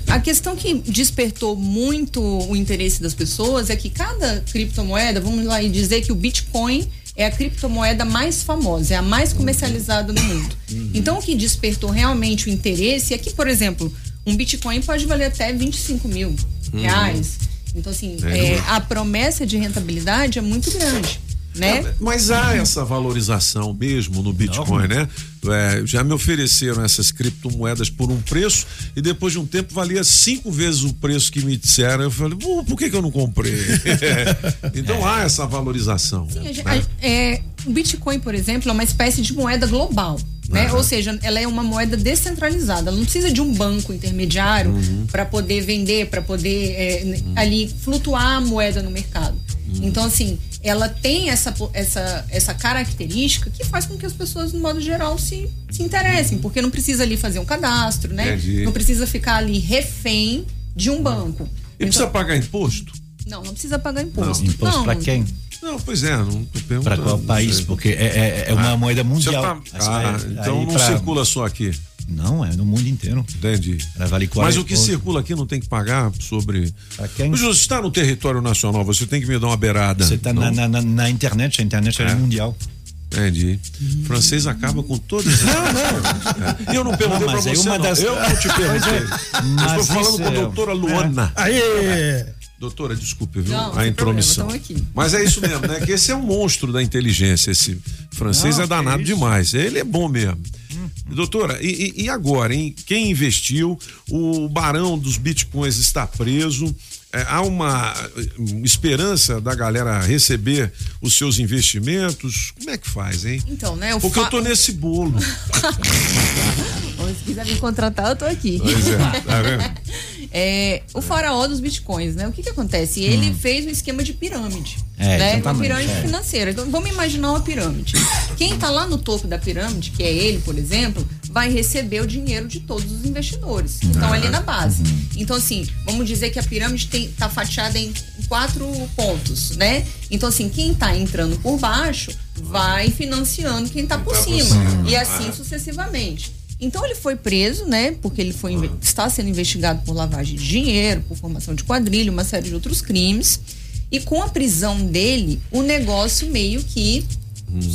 A, a questão que despertou muito o interesse das pessoas é que cada criptomoeda, vamos lá e dizer que o Bitcoin é a criptomoeda mais famosa, é a mais comercializada no mundo. Então, o que despertou realmente o interesse é que, por exemplo, um Bitcoin pode valer até 25 mil Uhum. reais. Então, assim, É. é, a promessa de rentabilidade é muito grande. Né? É, Mas há essa valorização mesmo no Bitcoin, né? É, já me ofereceram essas criptomoedas por um preço e depois de um tempo valia cinco vezes o preço que me disseram. Eu falei, "Pô, por que, que eu não comprei? então há essa valorização. Sim, né? a- é, o Bitcoin, por exemplo, é uma espécie de moeda global. Né? Ou seja, ela é uma moeda descentralizada. Ela não precisa de um banco intermediário para poder vender, para poder é, n- ali flutuar a moeda no mercado. Então, assim, ela tem essa, essa, essa característica que faz com que as pessoas, no modo geral, se, se interessem, porque não precisa ali fazer um cadastro, né? Entendi. Não precisa ficar ali refém de um banco. E precisa pagar imposto? Não, não precisa pagar imposto. Imposto Não, para quem? Não, pois é, não tô perguntando. Para qual país? Porque é, é- é uma Ah, moeda mundial. tá- ah, então aí não pra- circula só aqui. Não, é no mundo inteiro. Entendi. Vale Mas 40 o que circula aqui não tem que pagar sobre. quem? Mas você está no território nacional, você tem que me dar uma beirada. Você está na, na- na- na internet, a internet é, É. mundial. Entendi. O francês acaba com todas as coisas. Eu não perguntei Não, pra é você, uma não. das- Eu não te perguntei. É. Mas Estou falando com a é- doutora Luana. Aí! Doutora, desculpe, viu? Não, a intromissão. problema. Mas é isso mesmo, né? Que esse é um monstro da inteligência. Esse francês Não, é danado isso. demais. Ele é bom mesmo. Doutora, e, e- agora, hein? Quem investiu? O barão dos bitcoins está preso. É, há uma eh, esperança da galera receber os seus investimentos? Como é que faz, hein? Então, né? O Porque eu fa- tô nesse bolo. Bom, Se quiser me contratar, eu tô aqui. Pois é, tá vendo? É, o faraó dos bitcoins, né? O que que acontece? Ele fez um esquema de pirâmide. É, né? Uma pirâmide é. financeira. Então, vamos imaginar uma pirâmide. Quem tá lá no topo da pirâmide, que é ele, por exemplo, vai receber o dinheiro de todos os investidores. Então, ali na base. Então, assim, vamos dizer que a pirâmide tem, tá fatiada em quatro pontos, né? Então, assim, quem tá entrando por baixo vai financiando quem tá por tá por cima. E assim Ah. sucessivamente. Então ele foi preso, né? Porque ele foi está sendo investigado por lavagem de dinheiro, por formação de quadrilha, uma série de outros crimes. E com a prisão dele, o negócio meio que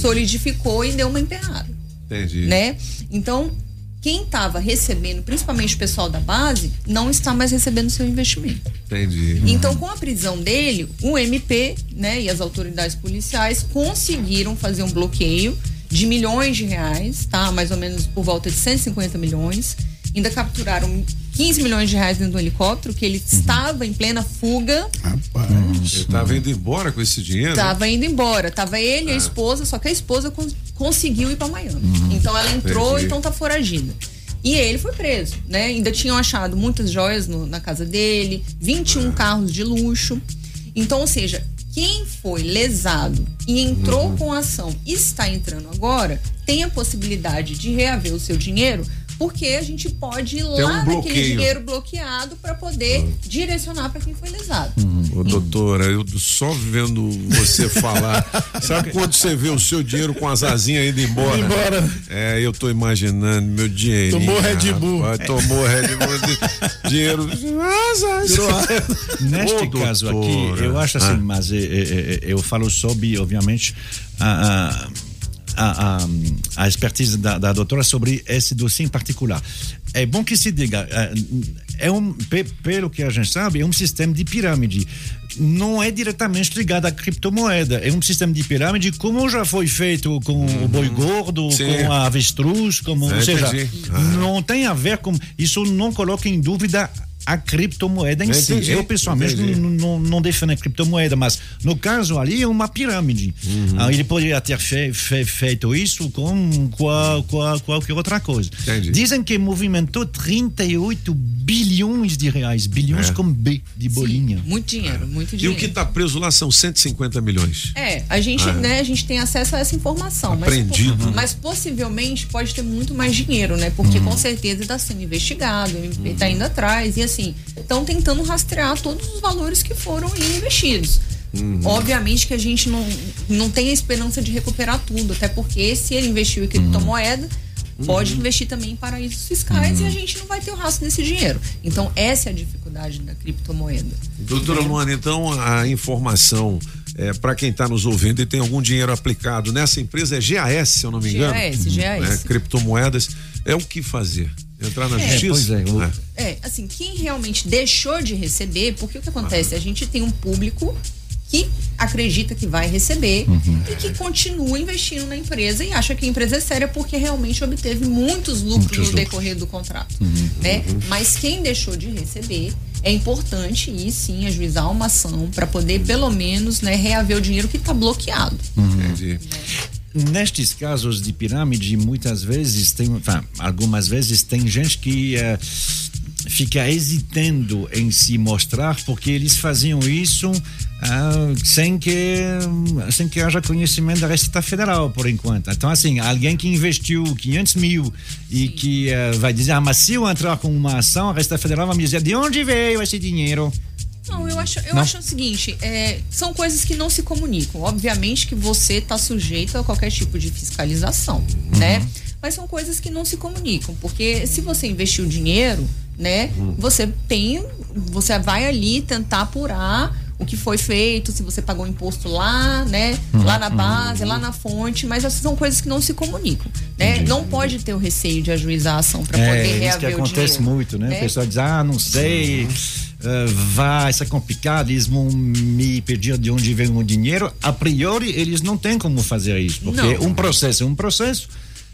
solidificou e deu uma emperrada, Entendi. né? Então, quem estava recebendo, principalmente o pessoal da base, não está mais recebendo seu investimento. Entendi. Então, com a prisão dele, o MP né, e as autoridades policiais conseguiram fazer um bloqueio de milhões de reais, tá? Mais ou menos por volta de 150 milhões. Ainda capturaram 15 milhões de reais dentro do helicóptero, que ele estava em plena fuga, Ele tava indo embora com esse dinheiro? estava indo embora. Tava ele e a esposa, só que a esposa cons- conseguiu ir para Miami. Então ela entrou, Entendi. então tá foragida. E ele foi preso, né? Ainda tinham achado muitas joias no- na casa dele, 21 carros de luxo. Então, ou seja, quem foi lesado e entrou com a ação e está entrando agora, tem a possibilidade de reaver o seu dinheiro, porque a gente pode ir Tem um lá naquele bloqueio. dinheiro bloqueado para poder direcionar para quem foi lesado. Ô, doutora, eu só vendo você falar. Sabe quando você vê o seu dinheiro com as asinhas indo embora? Indo embora. É, eu tô imaginando meu dinheiro. Tomou Red Bull. tomou Red Bull. dinheiro. Asas. Neste Ô, caso doutora. aqui, eu acho assim, Ah. mas é, é, é, eu falo sobre, obviamente, a, a, a, a, a expertise da, da doutora sobre esse dossiê em particular. É bom que se diga, é, um, pe- pelo que a gente sabe, é um sistema de pirâmide. Não é diretamente ligado à criptomoeda. É um sistema de pirâmide como já foi feito com o boi gordo, Sim. com a avestruz, como, É, ou seja, entendi. Não tem a ver com. Isso não coloca em dúvida a criptomoeda em Eu si. entendi, Eu, pessoalmente, entendi. não, não, não defendo a criptomoeda, mas no caso ali é uma pirâmide. Uhum. Ah, ele poderia ter fe- fe- feito isso com qual, qual, qualquer outra coisa. Dizem que movimentou 38 bilhões de reais, bilhões É. com B de bolinha. Muito dinheiro, muito E dinheiro. o que tá preso lá são 150 milhões. É, a gente, Ah. né, a gente tem acesso a essa informação. Mas, Aprendido. mas possivelmente pode ter muito mais dinheiro, né? Porque Uhum. com certeza está sendo investigado, está indo atrás e assim, estão tentando rastrear todos os valores que foram ali investidos. Uhum. Obviamente que a gente não, não tem a esperança de recuperar tudo, até porque se ele investiu em criptomoeda, Uhum. pode investir também em paraísos fiscais e a gente não vai ter o rastro desse dinheiro. Então, essa é a dificuldade da criptomoeda. Doutora Luana, então a informação é, para quem está nos ouvindo e tem algum dinheiro aplicado nessa empresa é GAS, se eu não me engano. GAS, GAS. Né, criptomoedas. É o que fazer? Entrar na É, justiça? pois é, o- É. É, assim, quem realmente deixou de receber, porque o que acontece? A gente tem um público que acredita que vai receber e que continua investindo na empresa e acha que a empresa é séria porque realmente obteve muitos lucros Muitos no lucros. decorrer do contrato. Né? Mas quem deixou de receber, é importante ir sim ajuizar uma ação para poder, pelo menos, né, reaver o dinheiro que está bloqueado. Entendi. Nestes casos de pirâmide, muitas vezes tem, algumas vezes tem gente que eh, fica hesitando em se mostrar porque eles faziam isso ah, sem que sem que haja conhecimento da Receita Federal por enquanto. Então assim, alguém que investiu 500 mil e que eh, vai dizer, ah, mas se eu entrar com uma ação, a Receita Federal vai me dizer de onde veio esse dinheiro. Não, eu acho, eu Não? acho o seguinte, é, são coisas que não se comunicam. Obviamente que você está sujeito a qualquer tipo de fiscalização, né? Mas são coisas que não se comunicam, porque se você investiu dinheiro, né? Você tem, você vai ali tentar apurar o que foi feito, se você pagou imposto lá, né? Lá na base, lá na fonte, mas essas são coisas que não se comunicam, né? Não pode ter o receio de ajuizar a ação para poder É, isso que reaver acontece dinheiro. muito, né? O pessoal diz, ah, não sei, eh, vai ser complicado, eles vão me pedir de onde vem o dinheiro. A priori, eles não têm como fazer isso, porque Não. um processo é um processo.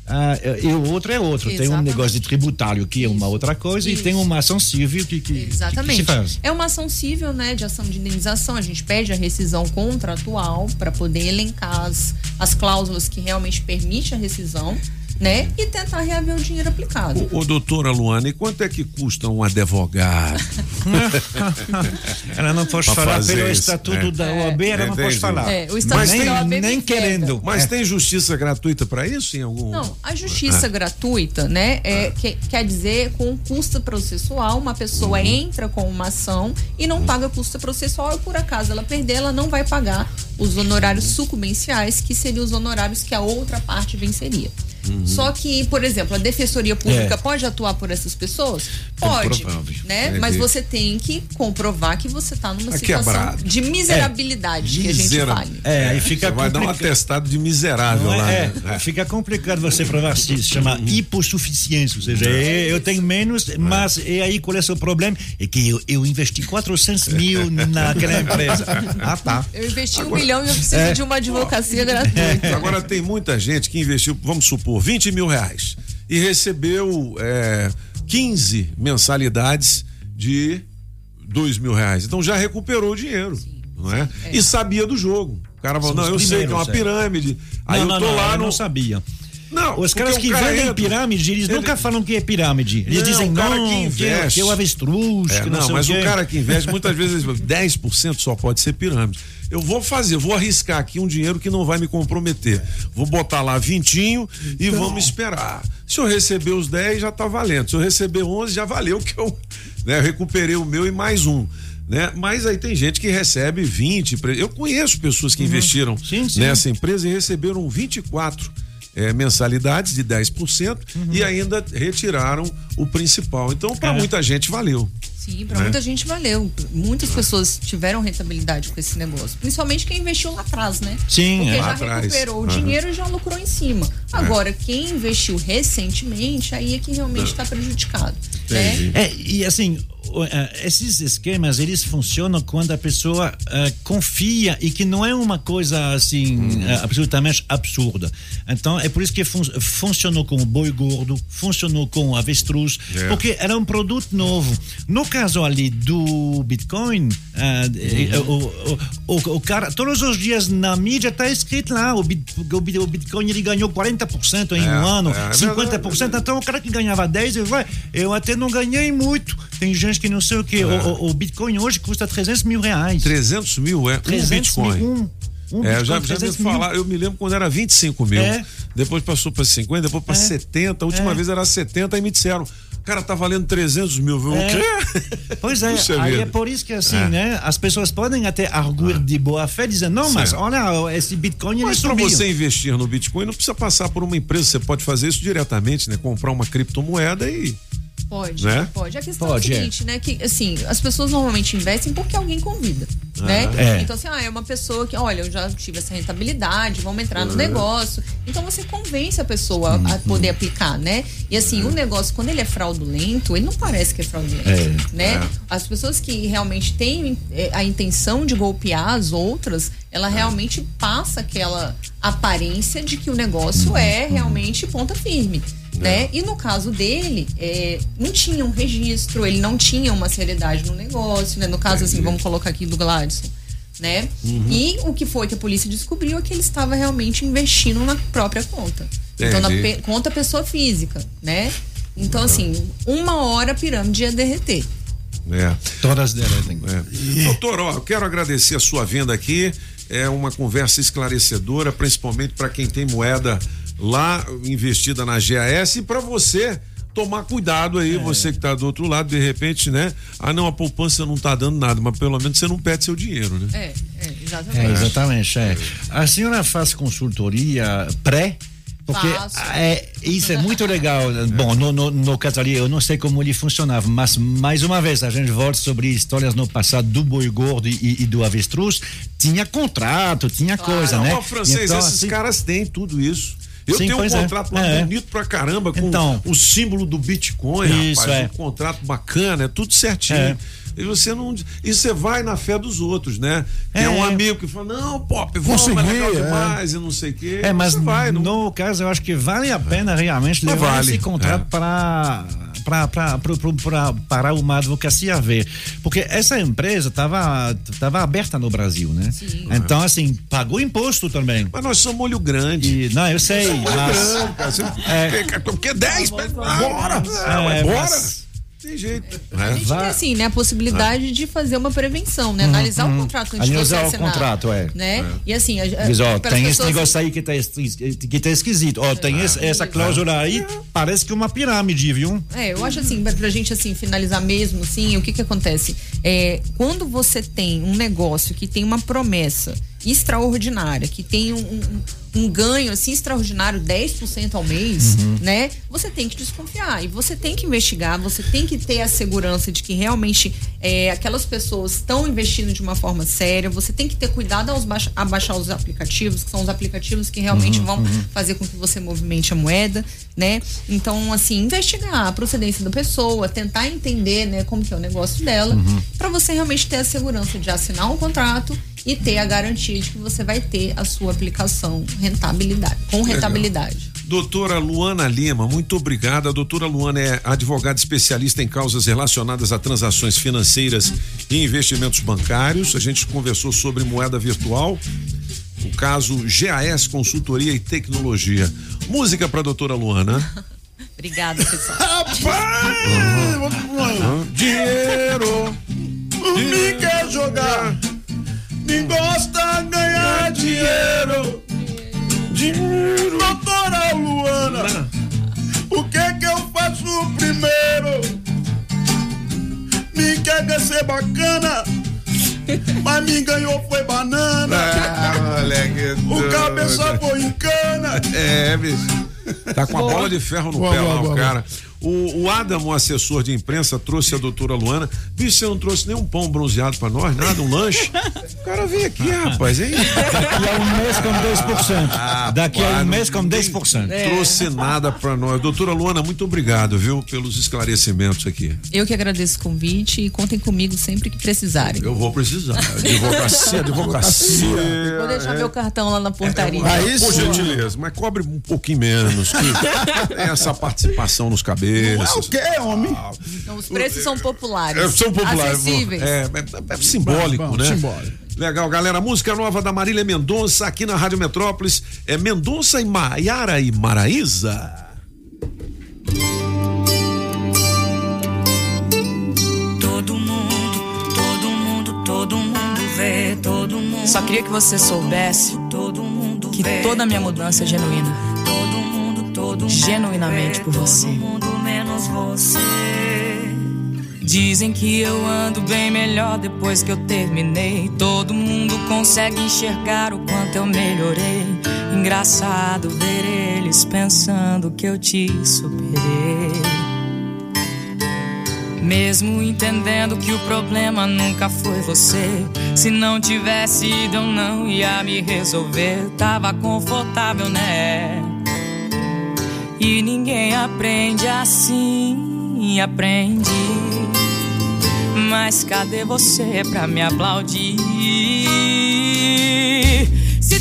Ah, e o outro é outro. Tem um Exatamente. negócio de tributário que é uma outra coisa e tem uma ação civil que, que, que- que Exatamente. se faz. É uma ação civil, né, de ação de indenização. A gente pede a rescisão contratual para poder elencar as, as cláusulas que realmente permitem a rescisão, né, e tentar reaver o dinheiro aplicado. Ô, doutora Luana, e quanto é que custa um advogado? Ela não pode Pra falar pelo isso, estatuto é. da OAB, ela não pode Entendi. falar. É, o estatuto nem, da OAB nem querendo. Mas É. tem justiça gratuita para isso em algum? Não, a justiça É. gratuita, né, é, que- quer dizer com custo processual, uma pessoa Uhum. entra com uma ação e não paga custo processual e por acaso ela perder, ela não vai pagar os honorários sucumbenciais, que seriam os honorários que a outra parte venceria. Uhum. Só que, por exemplo, a defensoria pública É. pode atuar por essas pessoas? Pode, né? É, Mas é. você tem que comprovar que você está numa Tá situação quebrado. de miserabilidade que a gente fale. É, aí fica Você vai dar um atestado de miserável Não lá. é, né? é, Fica complicado você provar se se chama hipossuficiência, ou seja, é, eu tenho menos, mas e aí qual é o seu problema? É que eu, eu investi 400 mil naquela empresa. Ah, tá. Eu investi um Agora- milhão e eu preciso É. de uma advocacia gratuita. Agora tem muita gente que investiu, vamos supor, 20 mil reais e recebeu é, 15 mensalidades de 2 mil reais. Então já recuperou o dinheiro. Não é? E sabia do jogo. O cara falou, São não, eu sei que é uma é. pirâmide. Aí não, eu tô não, lá eu no. não sabia. Não, Os caras que cara vendem entra- pirâmide, eles Ele- nunca falam que é pirâmide. Eles Não, dizem o cara não, que investe. que é o avestruz, É, que não, não, sei mas o o cara que investe, muitas vezes, 10% só pode ser pirâmide. Eu vou fazer, vou arriscar aqui um dinheiro que não vai me comprometer. Vou botar lá vintinho e Então. vamos esperar. Se eu receber os 10, já tá valendo. Se eu receber 11, já valeu que eu né, recuperei o meu e mais um. Né? Mas aí tem gente que recebe 20. pre- Eu conheço pessoas que investiram sim. nessa empresa e receberam 24 eh, mensalidades de 10% e ainda retiraram o principal. Então, para muita gente, valeu. Sim, para né? muita gente valeu. Muitas pessoas tiveram rentabilidade com esse negócio. Principalmente quem investiu lá atrás, né? Sim, Porque é. já Lá atrás. recuperou o dinheiro e já lucrou em cima. Agora, quem investiu recentemente, aí é que realmente está prejudicado. Né? É, e assim, esses esquemas, eles funcionam quando a pessoa eh, confia e que não é uma coisa assim, eh, absolutamente absurda. Então, é por isso que fun funcionou com o boi gordo, funcionou com o avestruz, É. porque era um produto novo. No caso ali do Bitcoin, eh, eh, o, o, o, o cara, todos os dias na mídia está escrito lá, o, bit, o, bit- o Bitcoin ele ganhou 40% em É, um ano, é, é 50%. Então, o cara que ganhava 10, ele vai, eu até não ganhei muito. Tem gente que não sei o quê. O, o- o Bitcoin hoje custa 300 mil reais. 300 mil, é? 300 um Bitcoin. mil, um. Um é, já, já me 300 mil. falaram, eu me lembro quando era 25 mil. É. Depois passou para 50, depois para É. 70. A última É. vez era 70 e me disseram, cara, tá valendo 300 mil. viu? O É. quê? Pois é, Puxa aí vida. é por isso que assim, É. né? As pessoas podem até arguir de boa fé, dizendo, não, mas Certo. olha, esse Bitcoin Mas para você investir no Bitcoin, não precisa passar por uma empresa. Você pode fazer isso diretamente, né? Comprar uma criptomoeda e. Pode, Né? pode. A questão Pode, é é. a seguinte, né? Que assim, as pessoas normalmente investem porque alguém convida. Ah, né? é. Então, assim, ah, é uma pessoa que, olha, eu já tive essa rentabilidade, vamos entrar no Uhum. negócio. Então você convence a pessoa a Uhum. poder aplicar, né? E assim, o negócio, quando ele é fraudulento, ele não parece que é fraudulento. É, né? é. As pessoas que realmente têm eh, a intenção de golpear as outras, ela realmente passa aquela aparência de que o negócio é realmente ponta firme. Né? E no caso dele, é, não tinha um registro, ele não tinha uma seriedade no negócio, né? No caso, assim, vamos colocar aqui do Gladson, né? Uhum. E o que foi que a polícia descobriu é que ele estava realmente investindo na própria conta. Então, na pe- conta pessoa física, né? Então, assim, uma hora a pirâmide ia derreter. É. Todas derretem. É. Doutor, ó, eu quero agradecer a sua vinda aqui. É uma conversa esclarecedora, principalmente para quem tem moeda lá investida na GAS e para você tomar cuidado aí, você que tá do outro lado, de repente, né? Ah, não, a poupança não tá dando nada, mas pelo menos você não perde seu dinheiro, né? É, é, exatamente. É, exatamente. É. A senhora faz consultoria pré? Porque é, isso é muito legal. Bom, no, no, no caso ali, eu não sei como ele funcionava, mas mais uma vez, a gente volta sobre histórias no passado do boi gordo e, e do avestruz. Tinha contrato, tinha coisa, Não, né? ó, francês, Então, esses assim, caras têm tudo isso. Eu Sim, tenho um é. contrato lá É. bonito pra caramba, com Então. o símbolo do Bitcoin, Isso, rapaz. é. Um contrato bacana, é tudo certinho. É. E você não. E você vai na fé dos outros, né? Tem É. um amigo que fala, não, Pop, vamos, é Consegui, legal é. demais e não sei o quê. É, mas vai, não no caso eu acho que vale a pena realmente levar vale, esse contrato é. para para para para para uma advocacia ver, porque essa empresa estava tava aberta no Brasil, né? Então assim pagou imposto também. Mas nós somos olho grande. E, não, eu sei, Olho mas grande, cara. Você É. quer 10? Bora! Ah, É, mas bora! mas- Tem jeito. A gente tem assim, né, a possibilidade de fazer uma prevenção, né? Analisar o contrato antes de você Analisar o assinar. contrato, é. Né? É. E assim, a, a, Diz, ó, tem esse negócio aí que tá, que tá esquisito. Ó, tem esse- essa cláusula aí, parece que uma pirâmide, viu? É, eu acho assim, pra, pra gente assim, finalizar mesmo, assim, o que que acontece? É, quando você tem um negócio que tem uma promessa extraordinária, que tem um, um- um ganho assim extraordinário, 10% ao mês, Uhum. né? Você tem que desconfiar e você tem que investigar, você tem que ter a segurança de que realmente é, aquelas pessoas estão investindo de uma forma séria, você tem que ter cuidado ao baixa- a baixar os aplicativos, que são os aplicativos que realmente Uhum, vão uhum. fazer com que você movimente a moeda, né? Então, assim, investigar a procedência da pessoa, tentar entender, né, como que é o negócio dela, Uhum. para você realmente ter a segurança de assinar um contrato e ter a garantia de que você vai ter a sua aplicação rentabilidade, com Legal. rentabilidade. Doutora Luana Lima, muito obrigada. A doutora Luana é advogada especialista em causas relacionadas a transações financeiras e investimentos bancários. A gente conversou sobre moeda virtual, o caso GAS Consultoria e Tecnologia. Música para a doutora Luana. Obrigada, pessoal. Dinheiro, me quer jogar, me gosta ganhar dinheiro. Dinheiro. Doutora Luana, o que que eu faço primeiro? Me quer descer bacana, mas me ganhou foi banana. Ah, moleque. O cabeça foi em cana. É, bicho. Tá com a bola de ferro no Boa, pé boa, lá, o boa, cara. O, o Adam, o assessor de imprensa, trouxe a doutora Luana. Bicho, você não trouxe nem um pão bronzeado pra nós, nada, um lanche. O cara vem aqui, rapaz, hein? Daqui a um mês com 10%. Ah, Daqui a um mês com tem- 10%. É. Trouxe nada pra nós. Doutora Luana, muito obrigado, viu, pelos esclarecimentos aqui. Eu que agradeço o convite e contem comigo sempre que precisarem. Eu vou precisar. Advocacia, advocacia. Vou deixar meu cartão lá na portaria. Por gentileza, mas cobre um pouquinho menos. que essa participação nos cabelos. Não é o quê, homem? Então, os preços são populares. É, são populares. Acessíveis. É, é- é simbólico, Bom, bom, né? simbólico. Legal, galera. Música nova da Marília Mendonça aqui na Rádio Metrópolis. É Mendonça e Maiara e Maraíza. Todo mundo, todo mundo, todo mundo vê, todo mundo. Só queria que você soubesse todo mundo que toda a minha mudança é genuína. Todo mundo, todo mundo Genuinamente vê, por você. Menos você. Dizem que eu ando bem melhor depois que eu terminei. Todo mundo consegue enxergar o quanto eu melhorei. Engraçado ver eles pensando que eu te superei. Mesmo entendendo que o problema nunca foi você. Se não tivesse ido, eu não ia me resolver. Tava confortável, né? E ninguém aprende assim, aprende. Mas cadê você pra me aplaudir? Se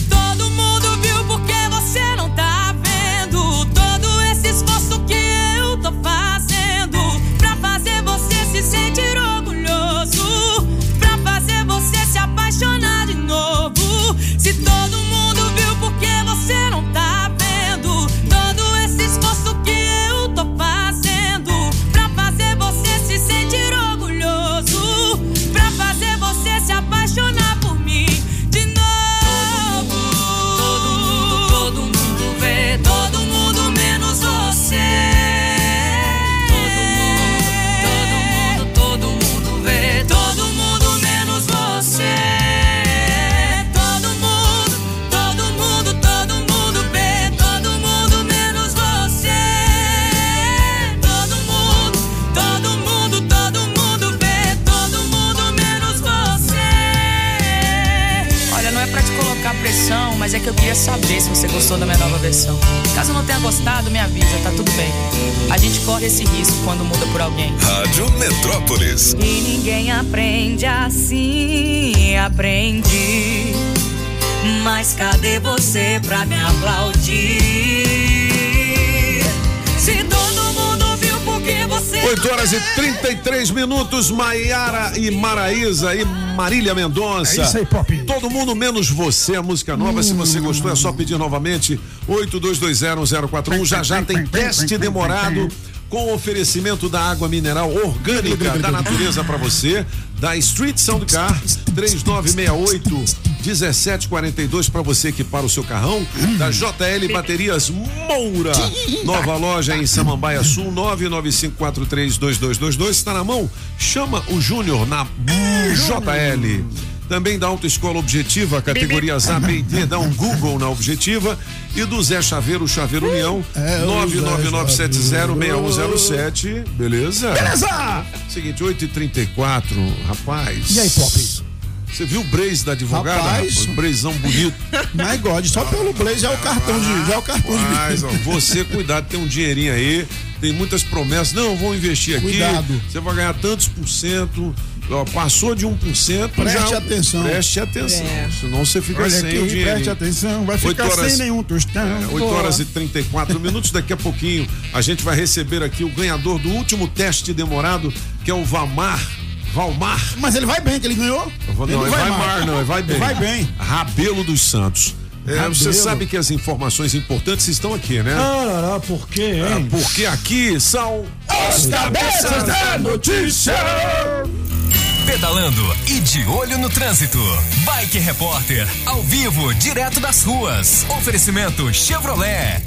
queria saber se você gostou da minha nova versão. Caso não tenha gostado, me avisa, tá tudo bem. A gente corre esse risco quando muda por alguém. Rádio Metrópolis. E ninguém aprende assim, aprendi. Mas cadê você pra me aplaudir? Se todo mundo viu porque você. 8 horas e 33 minutos, Maiara e Maraísa e Marília Mendonça. É isso aí, Pop. Todo mundo menos você, a música nova. Se você gostou, é só pedir novamente. 82201041. Já já tem teste demorado com oferecimento da água mineral orgânica da natureza para você, da Street Soundcar 3968 1742 para você equipar o seu carrão, da JL Baterias Moura. Nova loja em Samambaia Sul 995432222 está na mão. Chama o Júnior na JL. Também da Autoescola Objetiva, categorias A, e D, dá um Google na Objetiva. E do Zé Chaveiro, Chaveiro União, É, o Zé 999706107. Beleza? Beleza! Seguinte, 8h34, rapaz. E aí, Pop? Você viu o Blaze da advogada? Rapaz. O Blazão bonito. My God, só pelo Blaze já é o cartão de. Já é o cartão de. Mas, ó, você, cuidado, tem um dinheirinho aí, tem muitas promessas. Não, vou investir aqui. Cuidado. Você vai ganhar tantos por cento. Ó, passou de 1%. Preste já, atenção. Preste atenção. É. Senão você fica Olha sem aqui, o dinheiro. preste atenção, vai ficar sem nenhum tostão. É, 8 Boa. horas e 34 minutos. Daqui a pouquinho a gente vai receber aqui o ganhador do último teste demorado, que é o Vamar. Valmar. Mas ele vai bem, que ele ganhou. Não, ele vai mar, não, ele vai bem. Ele vai bem. Rabelo dos Santos. É, você sabe que as informações importantes estão aqui, né? Ah, por quê, Ah, hein? porque aqui são Os cabeças da notícia! Pedalando e de olho no trânsito. Bike Repórter, ao vivo, direto das ruas. Oferecimento Chevrolet.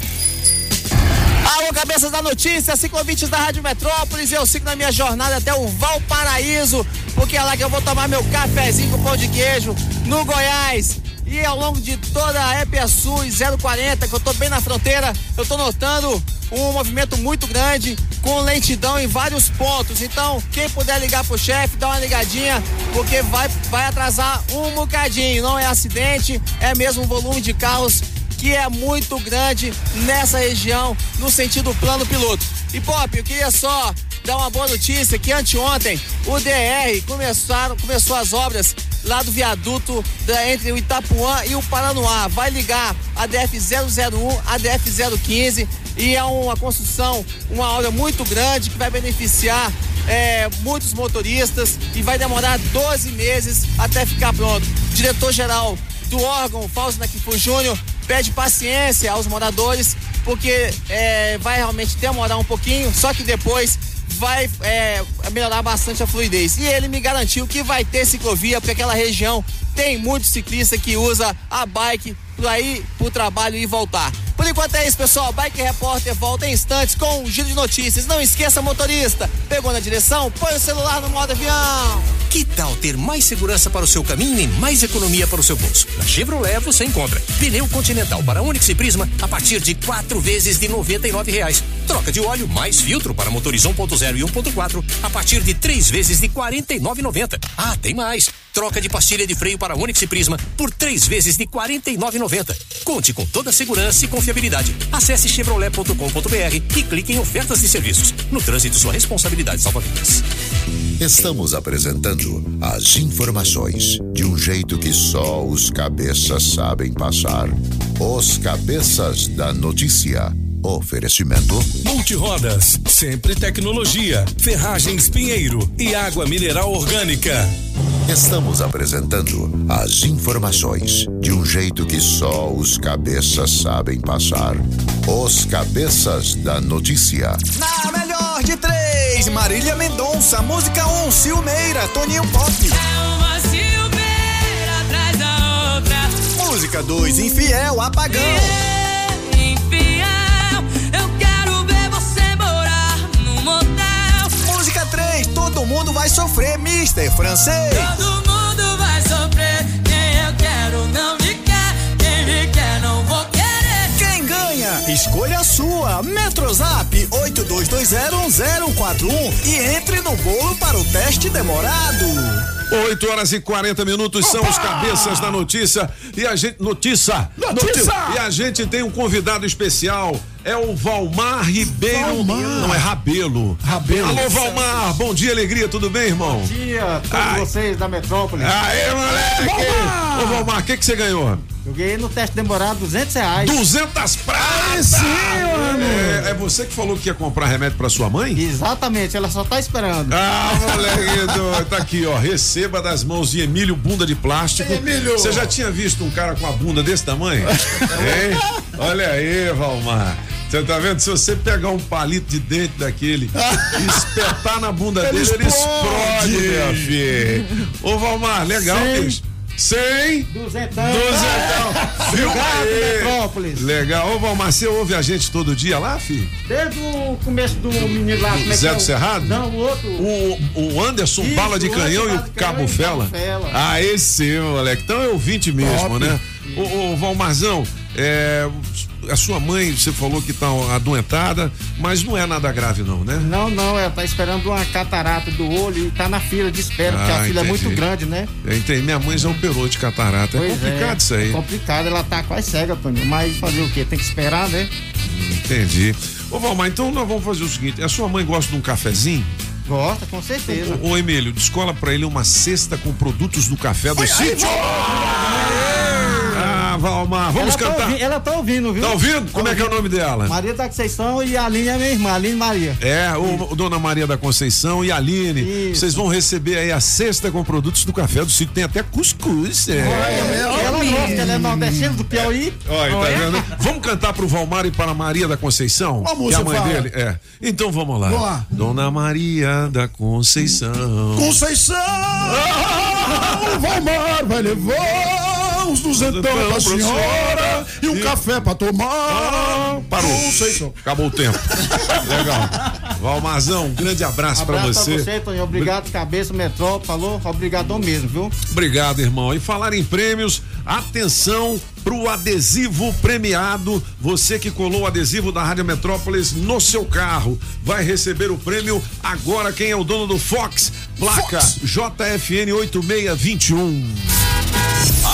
Alô, cabeças da notícia, ciclovintes da Rádio Metrópolis. Eu sigo na minha jornada até o Valparaíso, porque é lá que eu vou tomar meu cafezinho com pão de queijo no Goiás. E ao longo de toda a EPA Sul e 040, que eu tô bem na fronteira, eu tô notando um movimento muito grande, com lentidão em vários pontos. Então, quem puder ligar pro chefe, dá uma ligadinha, porque vai, vai atrasar um bocadinho. Não é acidente, é mesmo um volume de carros que é muito grande nessa região, no sentido plano piloto. E Pop, eu queria só dar uma boa notícia que anteontem o DR começaram, começou as obras lá do viaduto da- entre o Itapuã e o Paranoá. Vai ligar a DF-001 a DF-015 e é uma construção, uma obra muito grande que vai beneficiar é, muitos motoristas e vai demorar 12 meses até ficar pronto. Diretor-geral do órgão, Fausto Nakifu Júnior, pede paciência aos moradores, porque é, vai realmente demorar um pouquinho, só que depois vai é, melhorar bastante a fluidez. E ele me garantiu que vai ter ciclovia, porque aquela região tem muito ciclista que usa a bike para ir pro trabalho e voltar. Por enquanto é isso, pessoal. Bike Repórter volta em instantes com um giro de notícias. Não esqueça, motorista, pegou na direção, põe o celular no modo avião. Que tal ter mais segurança para o seu caminho e mais economia para o seu bolso? Na Chevrolet você encontra pneu Continental para Onix e Prisma a partir de quatro vezes de 99 reais. Troca de óleo mais filtro para motores 1.0 e 1.4 a partir de três vezes de R$ 49,90. Ah, tem mais! Troca de pastilha de freio para Onix e Prisma por três vezes de R$ 49,90. Conte com toda a segurança e confiabilidade. Acesse chevrolet.com.br e clique em ofertas de serviços. No trânsito, sua responsabilidade salva vidas. Estamos apresentando as informações de um jeito que só os cabeças sabem passar. Os cabeças da notícia. Oferecimento Multirodas, sempre tecnologia. Ferragens Pinheiro e água mineral orgânica. Estamos apresentando as informações de um jeito que só os cabeças sabem passar. Os cabeças da notícia. Na melhor de três, Marília Mendonça, música 1, um, Silmeira, Toninho Pop. Uma silveira atrás da outra. Música 2, Infiel, Apagão. Infiel, mundo vai sofrer, Mister Francês. Todo mundo vai sofrer. Quem eu quero não me quer. Quem me quer não vou querer. Quem ganha? Escolha a sua. Metrozap 82201041 e entre no bolo para o teste demorado. 8 horas e 40 minutos são os cabeças da notícia. E a gente. Notícia! Notícia! E a gente tem um convidado especial. É o Valmar Ribeiro. Valmar. Não, é Rabelo. Rabelo. Alô, Valmar. Bom dia, alegria. Tudo bem, irmão? Bom dia a todos Ai. vocês da metrópole. Aê, moleque! Ô, Valmar, o que, que você ganhou? Eu ganhei no teste demorado 200 reais. 200 pratas! sim, mano! É, é você que falou que ia comprar remédio pra sua mãe? Exatamente, ela só tá esperando. Ah, moleque, tá aqui, ó. Receba das mãos de Emílio Bunda de Plástico. Emílio! Você já tinha visto um cara com a bunda desse tamanho? hein? Olha aí, Valmar. Você tá vendo? Se você pegar um palito de dente daquele e espetar na bunda Ele dele, ele explode, explode. minha filha. Ô, Valmar, legal, bicho. 100. Duzentão. Duzentão. Viu Obrigado? Metrópolis. Legal. Ô, Valmar, você ouve a gente todo dia lá, filho? Desde o começo do menino lá, como é Zé é do o- Cerrado? Não, o outro. O, o Anderson Isso, Bala de Canhão e o Cabo Fela. Cabo Fela. Ah, esse, moleque. Então é ouvinte mesmo, Top. né? Ô, ô, Valmarzão, é, a sua mãe, você falou que tá adoentada, mas não é nada grave, não, né? Não, não, ela tá esperando uma catarata do olho e tá na fila de espera, porque Ah, a fila é entendi. muito grande, né? Eu entendi. Minha mãe já operou de catarata. É Pois complicado isso aí. É complicado, ela tá quase cega, Antônio. Mas fazer o quê? Tem que esperar, né? Entendi. Ô, Valmar, então nós vamos fazer o seguinte: a sua mãe gosta de um cafezinho? Gosta, com certeza. Ô, ô Emílio, descola pra ele uma cesta com produtos do café do sítio. Ah, Valmar, vamos ela Tá cantar. ouvi- ela tá ouvindo, viu? Tá ouvindo? Como é que é o nome dela? Maria da Conceição e a Aline é minha irmã, Aline Maria. É, o, o Dona Maria da Conceição e a Aline. Vocês vão receber aí a cesta com produtos do café do sítio. Tem até cuscuz. É. Ela gosta, ela é nordestina do Piauí. Olha, tá vendo? Vamos cantar pro Valmar e para a Maria da Conceição? Que é a música mãe fala? dele? É. Então vamos lá. Vamos lá. Dona Maria da Conceição. Conceição! Vai mar, vai levar uns duzentão pra pra senhora e um E- café pra tomar. Parou. Conceição. Acabou o tempo. Legal. Valmarzão, um grande abraço, pra Abraço você. pra você, Toninho. Obrigado, cabeça, metrópole. Falou? Obrigadão mesmo, viu? Obrigado, irmão. E falar em prêmios, atenção pro adesivo premiado. Você que colou o adesivo da Rádio Metrópolis no seu carro vai receber o prêmio. Agora quem é o dono do Fox? Placa JFN 8621.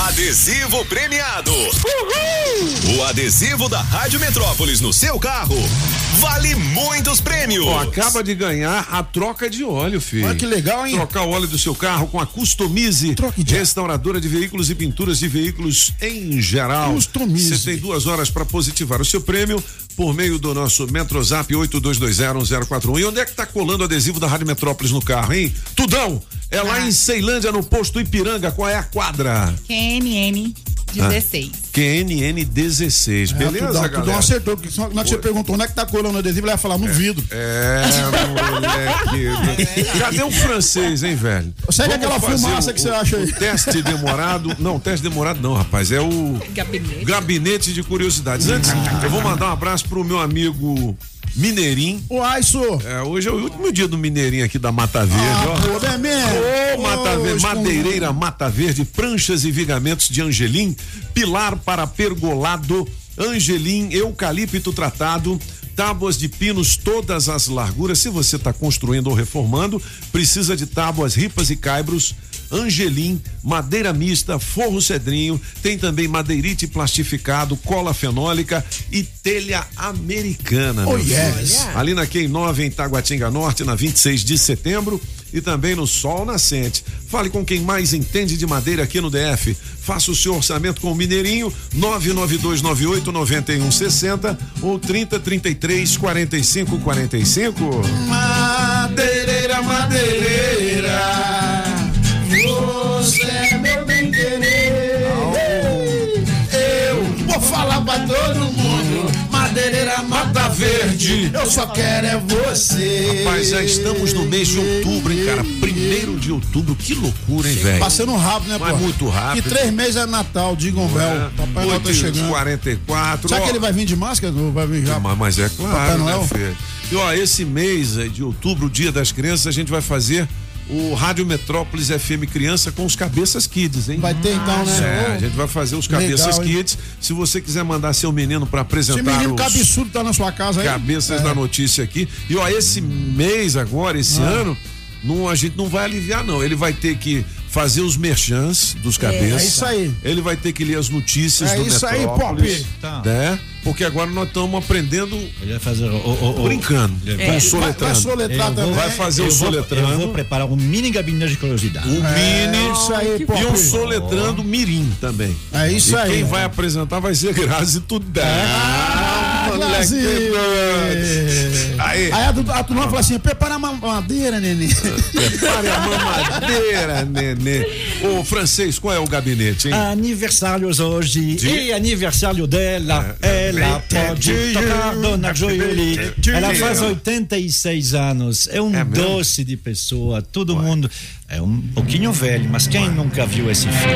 Adesivo premiado. O adesivo da Rádio Metrópolis no seu carro vale muitos prêmios. Acaba de ganhar a troca de óleo, filho. Olha que legal, hein? Trocar o óleo do seu carro com a Customize, restauradora de veículos e pinturas de veículos em geral. Customize. Você tem duas horas para positivar o seu prêmio por meio do nosso Metrozap 82201041. E onde é que tá colando o adesivo da Rádio Metrópolis no carro, hein? Tudão! É lá em Ceilândia, no posto Ipiranga. Qual é a quadra? QNN 16. QNN 16. Beleza, Tudão, galera? Tudão acertou, porque só na hora que você perguntou onde é que tá colando o adesivo, ele ia falar no vidro. É, moleque. Cadê o francês, hein, velho? Segue aquela fumaça o- que você acha aí. o Teste demorado. Não, teste demorado não, rapaz. É o Gabinete. gabinete de curiosidades. Antes, eu vou mandar um abraço pro meu amigo Mineirinho. O Aiso. É, hoje é o último dia do Mineirinho aqui da Mata Verde, Ah, ó. pô, bem mesmo. Ô, Mata Verde, madeireira Mata Verde, pranchas e vigamentos de Angelim, pilar para pergolado, Angelim, eucalipto tratado, tábuas de pinos todas as larguras. Se você está construindo ou reformando, precisa de tábuas, ripas e caibros. Angelim, madeira mista, forro cedrinho, tem também madeirite plastificado, cola fenólica e telha americana. Oh, yes. Ali na Quem 9 em Taguatinga Norte, na 26 de setembro e também no Sol Nascente. Fale com quem mais entende de madeira aqui no DF. Faça o seu orçamento com o Mineirinho 99298 9160 ou 3033 45 45. Madeireira, madeireira, pra todo mundo, madeireira mata verde, eu só quero é você. Rapaz, já estamos no mês de outubro, hein, cara? Primeiro de outubro, que loucura, hein, velho? Passando rápido, né, Mas pô? muito rápido. Que três meses é Natal, Digam Bell. Papai Noel tá 8 chegando. 44. Será ó. que ele vai vir de máscara ou vai vir já? Mas, mas é Papai claro, Noel? né, Fê? E ó, esse mês aí de outubro, dia das crianças, a gente vai fazer o Rádio Metrópolis FM Criança com os Cabeças Kids, hein? Vai ter então, né? É, a gente vai fazer os Cabeças Legal, hein? Kids. Se você quiser mandar seu menino pra apresentar Esse menino os cabeçudo tá na sua casa aí? Cabeças É. da Notícia aqui. E ó, esse mês agora, esse Ah. ano, não, a gente não vai aliviar, não. Ele vai ter que fazer os merchans dos cabeças. É isso aí. Ele vai ter que ler as notícias É do isso aí, Pop. Tá. Né? Porque agora nós estamos aprendendo. Ele vai fazer o, o, o- brincando. É. Com soletrando. Eu vou- Vai fazer eu o vou- soletrando. Eu vou preparar um mini gabinete de curiosidade. O mini isso aí, e Pop. um soletrando mirim também. É isso e aí. quem vai apresentar vai ser Grazi Tudel. Ah, doido. Aí, Aí a, a turma fala assim: prepara a madeira, neném. prepare a mamadeira, nenê. Ô, francês, qual é o gabinete, hein? Aniversários hoje e aniversário dela. Ela pode tocar Dona Jolie. Ela faz 86 anos. É um É doce de pessoa. Todo mundo é um pouquinho velho, mas quem nunca viu esse filme?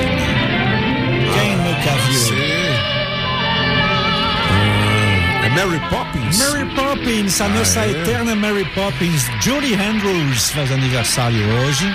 Quem nunca viu? É Mary Poppins? Mary Poppins, a nossa Ah, é? eterna Mary Poppins. Julie Andrews faz aniversário hoje.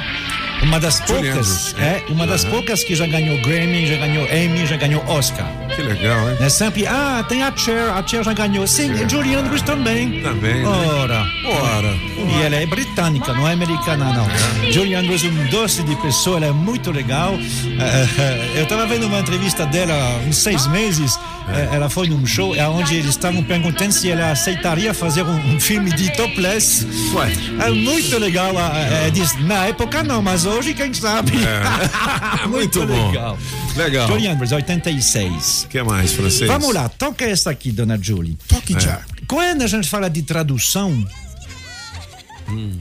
Uma das poucas, é, uma das Aham. poucas que já ganhou Grammy, já ganhou Emmy, já ganhou Oscar. Que legal, hein? É sempre, ah, tem a Cher, a Cher já ganhou. Sim, e Julie Andrews também. Também, né? Ora. Ora. E ela é britânica, não é americana, não. Julie Andrews é um doce de pessoa, ela é muito legal. Eh, eh, eu estava vendo uma entrevista dela há uns seis meses. Eh, Ela foi num show onde eles estavam perguntando se ela aceitaria fazer um, um filme de topless. Ué. É muito legal. eh, diz, na época não, mas hoje hoje, quem sabe? É. é. Muito, Muito, bom. Legal. legal. Andrews, 86. O que mais, francês? Vamos lá, toca essa aqui, dona Julie. Toque é. já. Quando a gente fala de tradução. Hum.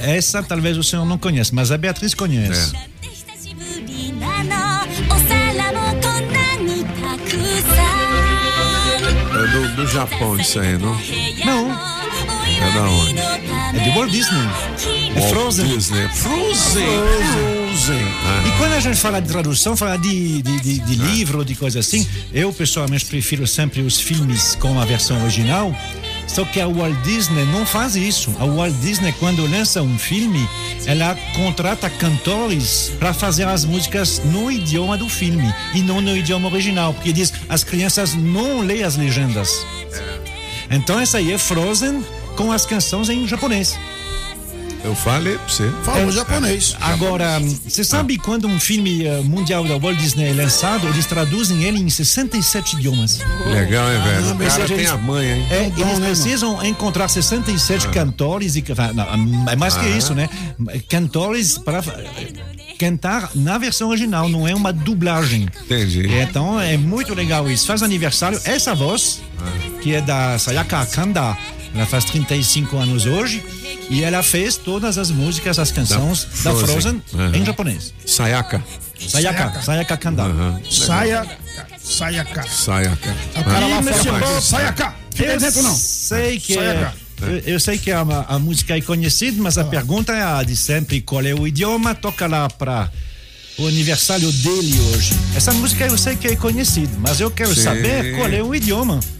Essa talvez o senhor não conheça, mas a Beatriz conhece. É. É do, do Japão isso aí, não? Não. É da onde? É de Walt Disney. É Frozen. Disney. Frozen. Frozen. Ah. E quando a gente fala de tradução, fala de, de, de, de livro, de coisa assim, eu pessoalmente prefiro sempre os filmes com a versão original. Só que a Walt Disney não faz isso. A Walt Disney, quando lança um filme, ela contrata cantores para fazer as músicas no idioma do filme e não no idioma original, porque diz as crianças não leem as legendas. Então essa aí é Frozen com as canções em japonês. Eu falei pra você. Falou japonês. Agora, você sabe quando um filme eh, mundial da Walt Disney é lançado, eles traduzem ele em 67 idiomas. Legal, hein, velho? O Ou cara seja, tem eles- a manha, hein? É, bom, eles né, precisam encontrar 67 cantores e não, é mais que Ah. isso, né? Cantores para cantar na versão original, não é uma dublagem. Entendi. Então é muito legal isso. Faz aniversário essa voz, que é da Sayaka Kanda, ela faz 35 anos hoje e ela fez todas as músicas, as canções da, Frozen. Frozen, Aham. em japonês. Sayaka. Sayaka, Sayaka Kanda. Aham. Saia, saia cá. Sayaka. O cara lá fora saia cá. Fica Eu dentro não. sei que é, cá. eu, eu sei que a, a música é conhecida, mas a pergunta é a de sempre: qual é o idioma? Toca lá para o aniversário dele hoje. Essa música eu sei que é conhecida, mas eu quero Sim. saber qual é o idioma.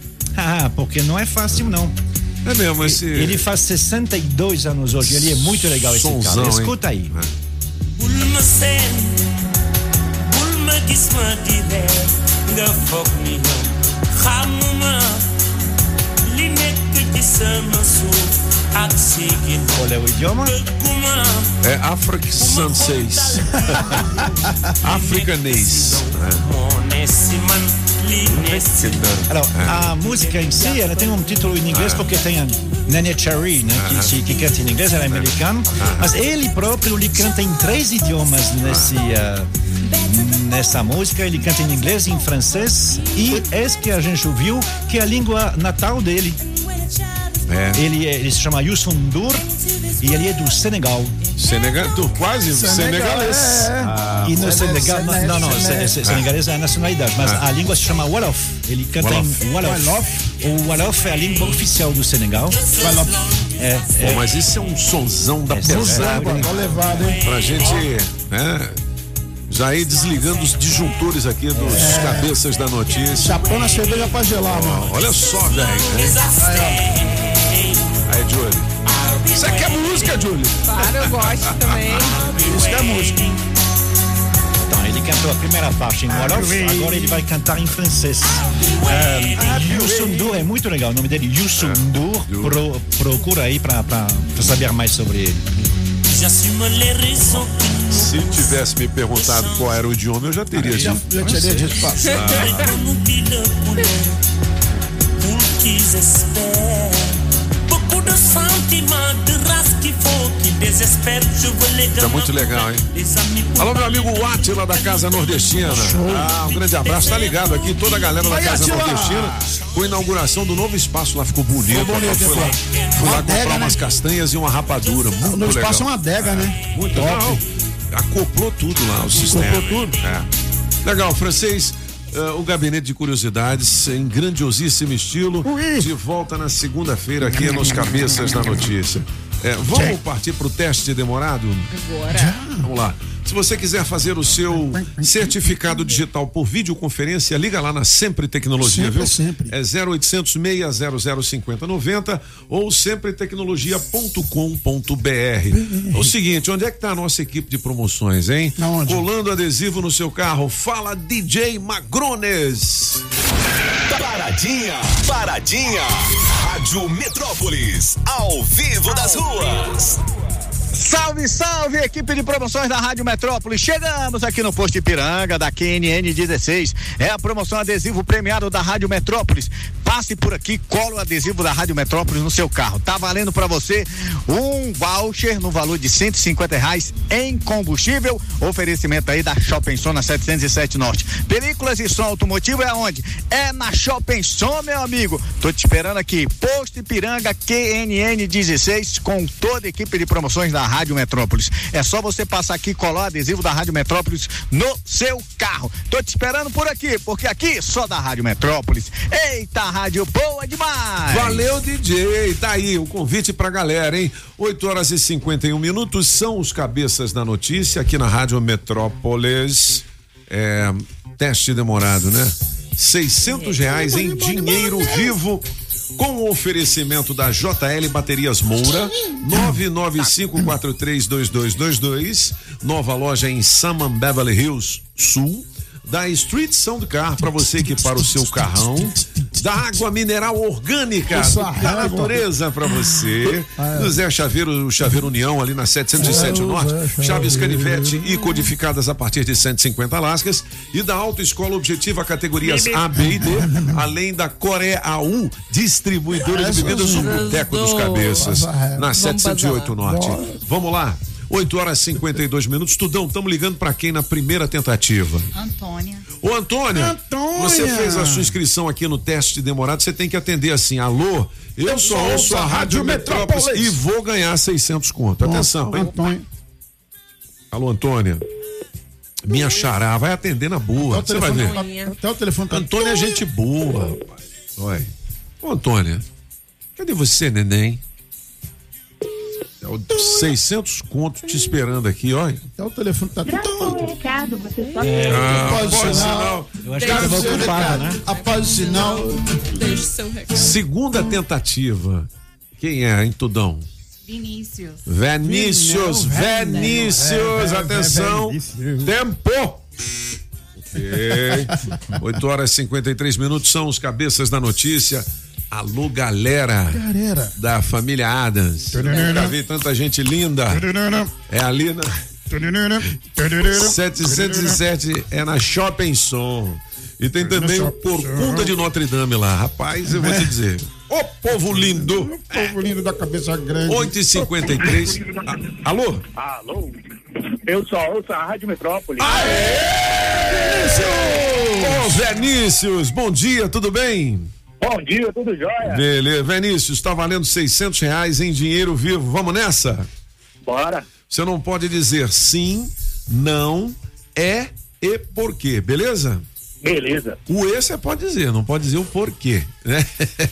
Ah, porque não é fácil não. É mesmo, esse. Ele faz 62 anos hoje, ele é muito legal esse Sonzão, cara. hein? Escuta aí. sigin Qual é o idioma? É Afric Sunseis. Africanês. moo Alors, a música em si, ela tem um título em inglês porque tem a Nene Cherry, né, que, que canta em inglês, ela é americana, mas ele próprio ele canta em três idiomas nesse, ah, nessa música. Ele canta em inglês, em francês e esse que a gente ouviu, que é a língua natal dele. É. Ele, é- ele se chama Youssou N'Dour e ele é do Senegal. Senegal, tu quase senegalês. Ah, e no Senegal, não, não, não, se- se- senegalês é a nacionalidade, mas Ah. a língua se chama Wolof. Ele canta Wolof. em Wolof. O Wolof é a língua oficial do Senegal. É, Pô, mas isso é um sonzão da pesada. Tá hein? levado, hein? Pra gente, né? Já ir desligando os disjuntores aqui dos É. cabeças da notícia. Chapando a cerveja pra gelar, mano. Olha só, velho. hein? Aí, Júlio. Você quer música, Júlio? Claro, eu gosto também. Isso que é música. Então, ele cantou a primeira parte em Wolof, agora ele vai cantar em francês. Ah, Youssou N'Dour é muito legal, o nome dele é Youssou N'Dour. Pro, procura aí pra, pra, pra saber mais sobre ele. Se tivesse me perguntado qual era o idioma, eu já teria Já- dito. já teria dito. Ah. Tá muito legal, hein? Alô, meu amigo Átila da Casa Nordestina. Ah, um grande abraço. Tá ligado aqui, toda a galera da Casa! Nordestina. Com a inauguração do novo espaço lá, ficou bonito. Ficou bonito. Fui lá, fui lá comprar umas né? castanhas e uma rapadura. Muito legal. espaço é uma adega, né? Muito Top. legal. Acoplou tudo lá, o sistema. tudo. É. Legal, francês. eh, o Gabinete de Curiosidades, em grandiosíssimo estilo, de volta na segunda-feira aqui nos Cabeças da Notícia. É, vamos partir para o teste demorado? Agora. Vamos lá. Se você quiser fazer o seu certificado digital por videoconferência, liga lá na Sempre Tecnologia, Sempre, viu? sempre. É 0800 600 5090 ou sempretecnologia.com.br. É o seguinte, onde é que tá a nossa equipe de promoções, hein? Colando adesivo no seu carro. Fala DJ Magrones. Paradinha, paradinha. Rádio Metrópolis, ao vivo das ruas. Salve, salve, equipe de promoções da Rádio Metrópole. Chegamos aqui no posto Ipiranga da QNN 16. É a promoção adesivo premiado da Rádio Metrópolis. Passe por aqui, cola o adesivo da Rádio Metrópolis no seu carro. Tá valendo para você um voucher no valor de 150 reais em combustível. Oferecimento aí da Shopping Som na 707 Norte. Películas e som automotivo é onde? É na Shopping Som, meu amigo. Tô te esperando aqui. Posto Ipiranga QNN 16 com toda a equipe de promoções da Rádio Metrópolis. É só você passar aqui e colar o adesivo da Rádio Metrópolis no seu carro. Tô te esperando por aqui, porque aqui só da Rádio Metrópolis. Eita, rádio boa demais! Valeu, DJ. Tá aí o convite pra galera, hein? 8 horas e 51 minutos são os cabeças da notícia aqui na Rádio Metrópolis. É, teste demorado, né? 600 reais em dinheiro vivo. Com o oferecimento da JL Baterias Moura, 995432222, nova loja em Saman Beverly Hills Sul, da Street Sound Car para você equipar o seu carrão, da água mineral orgânica da natureza para você, do Zé Chaveiro, o Chaveiro União ali na 707 É, Norte, Zé chaves canivete e codificadas a partir de 150 lascas e da Autoescola Objetiva categorias A, B e D, além da Coreia AU, distribuidora de bebidas no Boteco dos Cabeças, na 708 Norte. Vamos lá. 8 horas e 52 minutos. Tudão, estamos ligando para quem na primeira tentativa? Antônia. Ô, Antônio, Antônia. você fez a sua inscrição aqui no teste demorado, você tem que atender assim, alô, eu, sou ouço a Rádio Metrópolis e vou ganhar 600 conto. Atenção, hein? Antônio. Alô, Antônia. Minha xará, vai atender na boa, Até você o vai ver. telefone até o telefone tá- Antônia é gente boa, rapaz. Olha. Ô, Antônia, cadê você, neném? É o 600 conto te esperando aqui, olha. Até o telefone tá tudo. recado, você só Ah, Após o após o sinal. Eu acho que tava ocupada, né? Após o sinal. Deixe seu recado. Segunda tentativa. Quem é, hein, Tudão? Vinícius. Vinícius, Vinícius, Vé- Vé- atenção. Tempo. Ok. 8 horas e 53 minutos são os cabeças da notícia. Alô, galera Galera. da família Adams. Nunca vi tanta gente linda. É ali na 707 é na Shopping Som. E tem também o Corcunda de Notre Dame lá. Rapaz, eu vou te dizer. Ô povo lindo! Povo lindo da cabeça grande. 8h53. Ah, alô? Alô? Eu sou ouço a Rádio Metrópole. Ô, Vinícius, bom dia, tudo bem? Bom dia, tudo jóia? Beleza, Vinícius, tá valendo 600 reais em dinheiro vivo. Vamos nessa? Bora. Você não pode dizer sim, não, é e porquê, beleza? Beleza. O e você pode dizer, não pode dizer o porquê, né?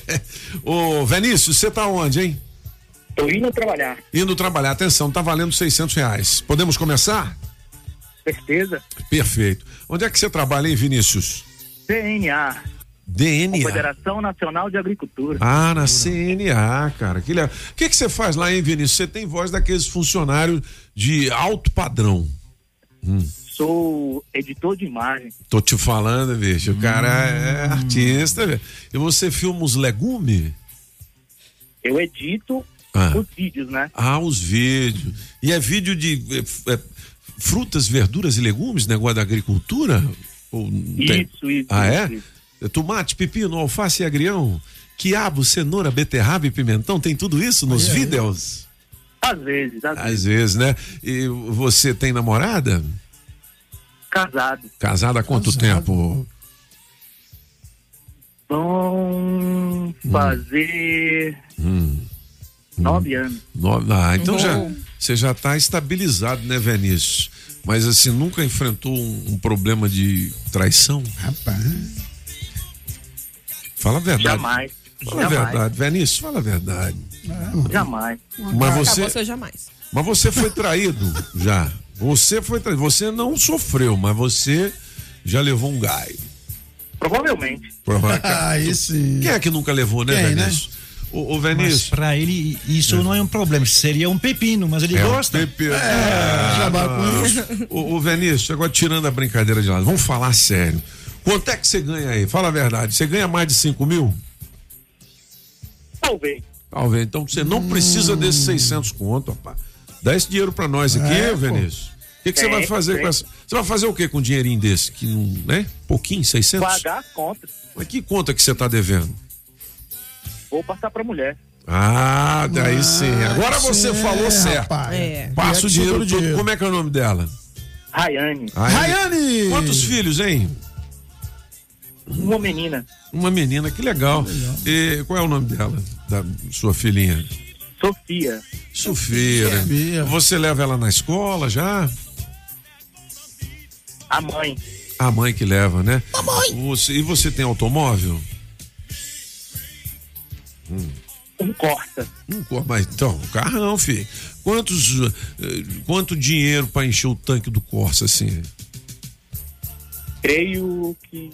Ô, Vinícius, você tá onde, hein? Tô indo trabalhar. Indo trabalhar, atenção, tá valendo 600 reais. Podemos começar? Certeza? Perfeito. Onde é que você trabalha, hein, Vinícius? DNA. DNA. Confederação Nacional de Agricultura. Ah, na CNA, cara. Que legal. O que que você faz lá, hein, Vinícius? Você tem voz daqueles funcionários de alto padrão. Hum, Sou editor de imagem. tô te falando, bicho. O cara é artista, velho. E você filma os legumes? Eu edito Ah. Os vídeos, né? Ah, os vídeos. E é vídeo de é, é, frutas, verduras e legumes, negócio da agricultura? Ou não tem? Isso, isso, Ah, é? isso, Tomate, pepino, alface e agrião, quiabo, cenoura, beterraba e pimentão, tem tudo isso nos aí. vídeos? Às vezes, às, Às vezes, né? E você tem namorada? Casado. Casada há quanto tempo? Vão fazer Hum. nove anos. Nove- Ah, então já você já está estabilizado, né, Vinícius? Mas assim, nunca enfrentou um, um problema de traição? Rapaz. Fala a verdade. Jamais. Fala a Jamais. verdade, Vinícius, fala a verdade. Jamais. Mas você, seu jamais. mas você foi traído já. Você foi traído. Você não sofreu, mas você já levou um gaio. Provavelmente. Aí sim. Quem é que nunca levou, né, Quem, né? Vinícius? O, o Mas Vinícius. pra ele isso não é um problema, seria um pepino, mas ele É um gosta. pepino. É, não. O, o Vinícius, agora tirando a brincadeira de lado, vamos falar sério. Quanto é que você ganha aí? Fala a verdade. Você ganha mais de 5 mil? Talvez. Talvez. Então você não precisa desses 600 conto, rapaz. Dá esse dinheiro pra nós aqui, É. Vinícius. O que, que você vai fazer tem. com essa? Você vai fazer o que com um dinheirinho desse? Que não, né? Pouquinho, 600? Pagar as contas. Mas que conta que você tá devendo? Vou passar pra mulher. Ah, daí sim. Agora você sim, falou certo. rapaz. É. Passa o É dinheiro todo. dinheiro. Como é que é o nome dela? Rayane. Rayane! Quantos filhos, hein? Uma menina. Uma menina, que legal. E qual é o nome dela? Da sua filhinha? Sofia. Sofia? Sofia. Você leva ela na escola já? A mãe. A mãe que leva, né? A mãe. Você, e você tem automóvel? Um corta. Não, co- mas então, carrão, filho. Quantos, eh, quanto dinheiro pra encher o tanque do Corsa, assim? Creio que.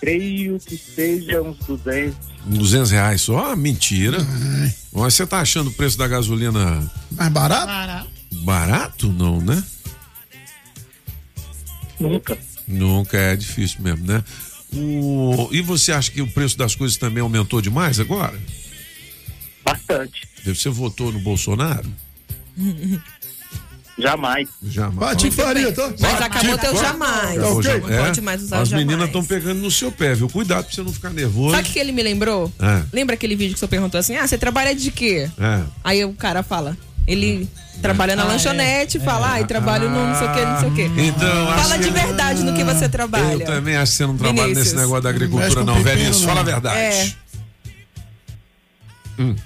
Creio que seja uns 200. 200 reais só? Ah, mentira. Mas você tá achando o preço da gasolina Mais barato? barato? Não, né? Nunca. Nunca é difícil mesmo, né? O... E você acha que o preço das coisas também aumentou demais agora? Bastante. Você votou no Bolsonaro? Jamais. Jamais. Bate faria, tá? Mas acabou teu jamais. Acabou Não já- pode mais usar As jamais. meninas estão pegando no seu pé, viu? Cuidado pra você não ficar nervoso. Sabe o que ele me lembrou? É. Lembra aquele vídeo que você perguntou assim: ah, você trabalha de quê? É. Aí o cara fala. Ele trabalha na Ah, lanchonete, fala, ai, trabalho no não sei o que, não sei o que. Então, acho Fala de verdade no que você trabalha. Eu também acho que você não trabalha Vinícius. nesse negócio da agricultura, não, não. Fala a verdade. É. Hum.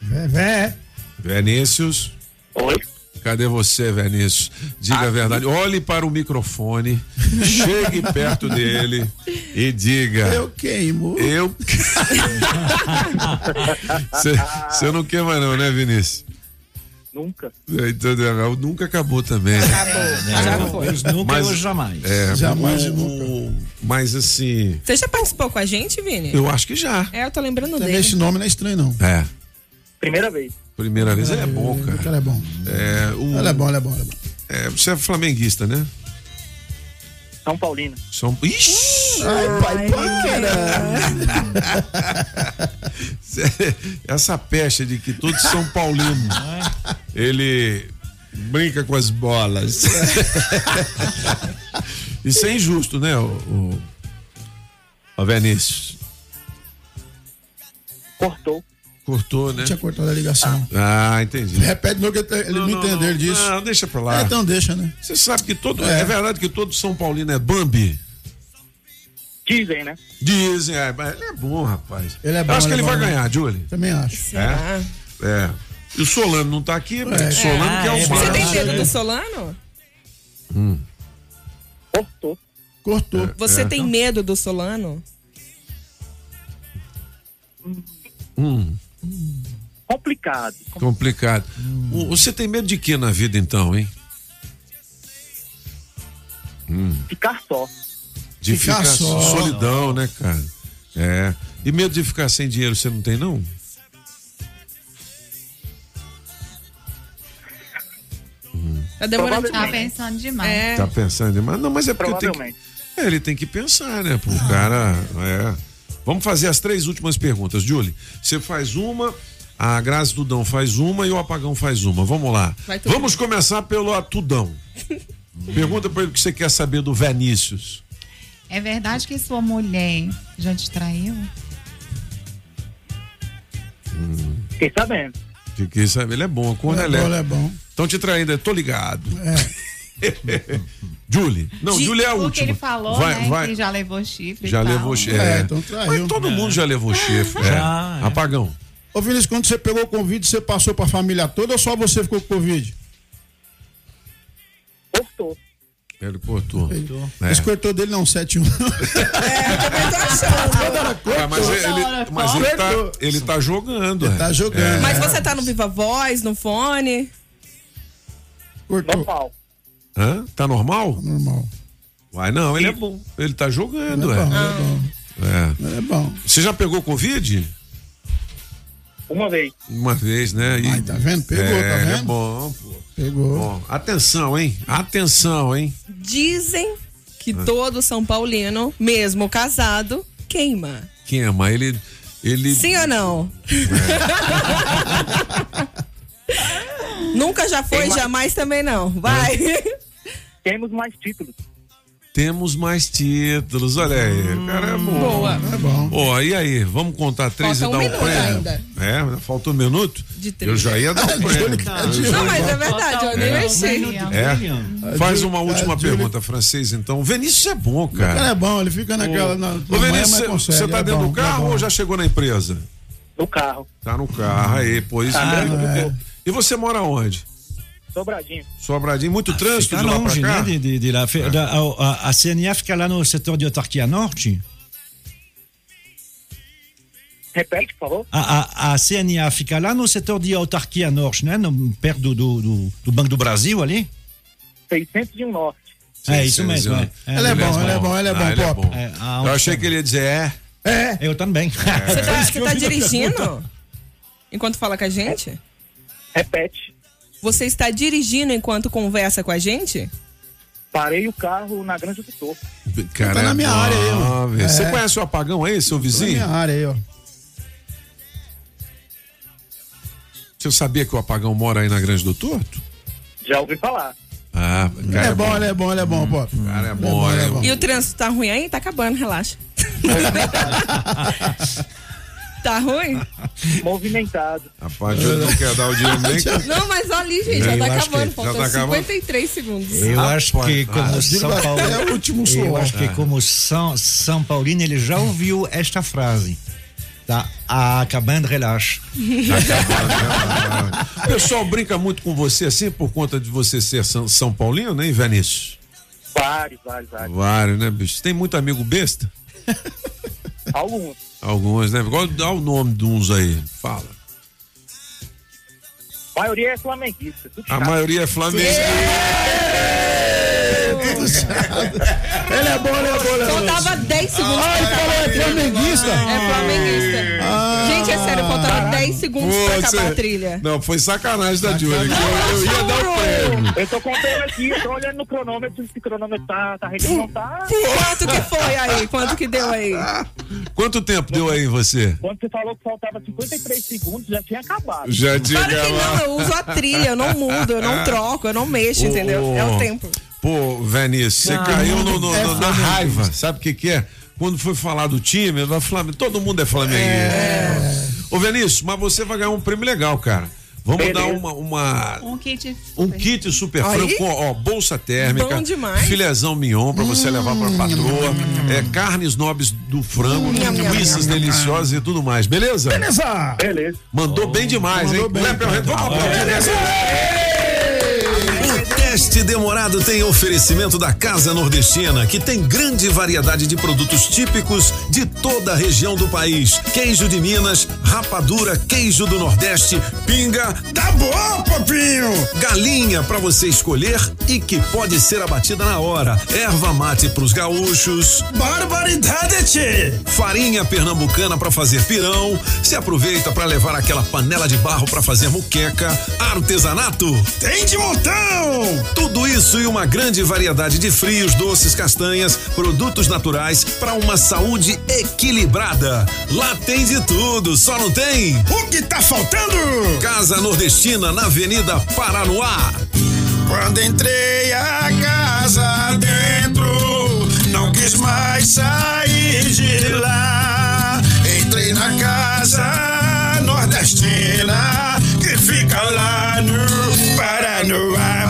Vé, vé. Vinícius. Oi. Cadê você, Vinícius? Diga a verdade. Olhe para o microfone, chegue perto dele e diga. Eu queimo. Eu. Você não quer mais, não, né, Vinícius? Nunca. Entendeu? Nunca acabou também. Acabou. Já foi. Nunca Mas- e hoje jamais. É, Jamais o- e nunca. Mas assim, Você já participou com a gente, Vini? eu acho que já. É, eu tô lembrando Também dele. esse nome não é estranho, não. É. Primeira vez. Primeira vez ele é bom, O cara. cara é bom. É, o- Ele é bom, ele é bom, ele é bom. é, você é flamenguista, né? São Paulino. São... Ixi! Ai, pai, Essa pecha de que todos são paulinos. Ele brinca com as bolas. Isso é injusto, né, o, o, o Vinícius? Cortou. Cortou, né? Tinha cortado a ligação. Ah, entendi. Repete novo que ele não, entendeu disso. Não, deixa pra lá. É, então deixa, né? Você sabe que todo. É. É. verdade que todo São Paulino é Bambi? Dizem, né? Dizem, é, mas ele é bom, rapaz. Ele é Eu bom, acho que ele ele é vai bom. ganhar, Julie. Também acho. Será? É. E o Solano não tá aqui, mas É. o Solano que é o É, Você tem medo do Solano? Cortou. Cortou. Você É. tem medo do Solano? Hum, Complicado. complicado. O- Você tem medo de quê na vida, então, hein? Hum, Ficar só. de Ficar ficar, só. solidão, né, cara? É. E medo de ficar sem dinheiro você não tem, não? Tá demorando. Tá pensando demais. É. Tá pensando demais? Não, mas é porque tem que, Provavelmente. É, ele tem que pensar, né? Pro cara. É. Vamos fazer as três últimas perguntas, Julie. Você faz uma, a Grazi Tudão faz uma e o Apagão faz uma. Vamos lá. Vamos começar pelo Tudão. Pergunta pra ele o que você quer saber do Vinícius. É verdade que sua mulher já te traiu? Fiquei sabendo. Fiquei sabendo. Ele é bom, corno É é bom, é bom. Estão te traindo, eu tô ligado. Julie. Não, De- Julie é a Porque última. ele falou, vai, né, vai. que já levou chifre e Já tal. levou chifre. É, É, então traiu. Mas todo mundo já levou chifre. Já, é. Apagão. Ô, Vinícius, quando você pegou o Covid, você passou pra família toda ou só você ficou com Covid? Cortou. Ele cortou. É. Esse cortou dele não, 7-1. Ah, mas ele, mas ele tá, ele tá jogando. Ele é. tá jogando. É. Mas você tá no Viva Voz, no fone? Cortou. Normal. Hã? Tá normal? Normal. Vai não, ele é bom. Ele tá jogando, Ele é é. bom, ele é bom. É. É bom. Você já pegou Covid? Uma vez. Uma vez, né? E- Ai, tá vendo? Pegou, é, tá vendo? É bom, pô. Pegou. Bom, atenção, hein? Atenção, hein? Dizem que Ah. todo São Paulino, mesmo casado, queima. Queima, ele. ele Sim ou não? Nunca já foi, Queima. jamais também não. Vai. Temos mais títulos. Temos mais títulos, olha aí. O cara é bom. Boa. É bom. Ó, e aí? Vamos contar três Falta e um dar o minuto prêmio? ainda. É, falta um minuto? De três. Eu já ia dar o prêmio. Não, mas é verdade, eu nem É. mexi. É. Faz uma última pergunta, francês, então. O Vinícius é bom, O cara cara. é bom, ele fica naquela. Na, Ô, Vinícius, você- tá é dentro bom, do carro é ou já chegou na empresa? No carro. Tá no carro, aí, pois. Ah, é. E você mora onde? Sobradinho. Sobradinho, muito trânsito Fica de lá pra longe, cá? né? De, de, lá. Da- a, a- a CNA fica lá no setor de autarquia norte. Repete, por favor. A, a, a CNA fica lá no setor de autarquia norte, né? No, perto do, do, do, do Banco do Brasil ali. 601 Norte. é isso mesmo. É, é. Ele é bom, ele é bom, ele é bom, Ah, ele é Pop. bom. É, a- Eu achei que ele ia dizer é. É. Eu também. Você tá, você tá dirigindo? Enquanto fala com a gente? Repete. Você está dirigindo enquanto conversa com a gente? Parei o carro na Granja do Torto. Cara, Tá na é minha bom, área aí, ó. velho. Você É. conhece o apagão aí, seu Na vizinho? minha área aí, ó. Você sabia que o apagão mora aí na Grande do Torto? Já ouvi falar. Ah, Ele cara é bom, ele é bom, ele é bom, Pop. O cara é bom, ele é é bom. E o trânsito tá ruim aí? Tá acabando, relaxa. tá ruim? Movimentado. Rapaz, eu não quer dar o dinheiro nem. Não, mas ali, gente, já Eu tá acabando. Faltam já tá acabando? 53 segundos. Eu acho que como ah, São Paulo, é o último eu suor. acho que como São, São Paulino ele já ouviu esta frase. Tá acabando, relaxa. O pessoal brinca muito com você assim por conta de você ser São, São Paulino, né, Vinícius? Vários, vários, vários. Vários, né, bicho? Tem muito amigo besta? Alguns. Alguns, né? Igual dá o nome de uns aí. Fala. A maioria é flamenguista. A maioria é flamenguista. Ele é bom, ele é bom, ele é bom. Faltava 10 segundos. Ah, ele pra falou, é flamenguista? É flamenguista. Gente, é sério, faltava 10 segundos pra Você- acabar a trilha. Não, foi sacanagem da Júlia. Eu, eu ia dar o prêmio. Eu tô contando aqui, tô olhando no cronômetro, se o cronômetro tá, tá não tá. Quanto que foi aí? Quanto que deu aí? Quanto tempo deu aí em você? Quando você falou que faltava 53 segundos, já tinha acabado. Já tinha Claro que não, acabado. eu uso a trilha, eu não mudo, eu não troco, eu não mexo, entendeu? É o tempo. Pô, Vinícius, você caiu no- no- é no- na raiva. Sabe o que, que é? Quando foi falar do time, vai Flamengo, todo mundo é flamenguista. Ô, Vinícius, mas você vai ganhar um prêmio legal, cara. Vamos Beleza. dar uma, uma- Um kit. um kit super franco, ó, bolsa térmica, Bom demais. filezão mignon pra você levar pra patroa, é, carnes nobres do frango, linguiças deliciosas e tudo mais, beleza? Beleza. Beleza. Mandou bem demais, Mandou hein? bem, vamos aplaudir. O teste demorado tem oferecimento da Casa Nordestina, que tem grande variedade de produtos típicos de toda a região do país. Queijo de Minas, rapadura, queijo do Nordeste, pinga, Tá bom, Popinho. Galinha para você escolher e que pode ser abatida na hora. Erva mate pros gaúchos, Barbaridade, farinha pernambucana para fazer pirão. Se aproveita para levar aquela panela de barro para fazer muqueca. Artesanato, Tem de montão. Tudo isso e uma grande variedade de frios, doces, castanhas, produtos naturais para uma saúde equilibrada. Lá tem de tudo, só não tem. O que tá faltando? Casa Nordestina na Avenida Paranoá. Quando entrei a casa dentro, não quis mais sair de lá. Entrei na casa nordestina que fica lá no Paranoá.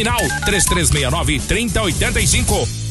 3369 3085.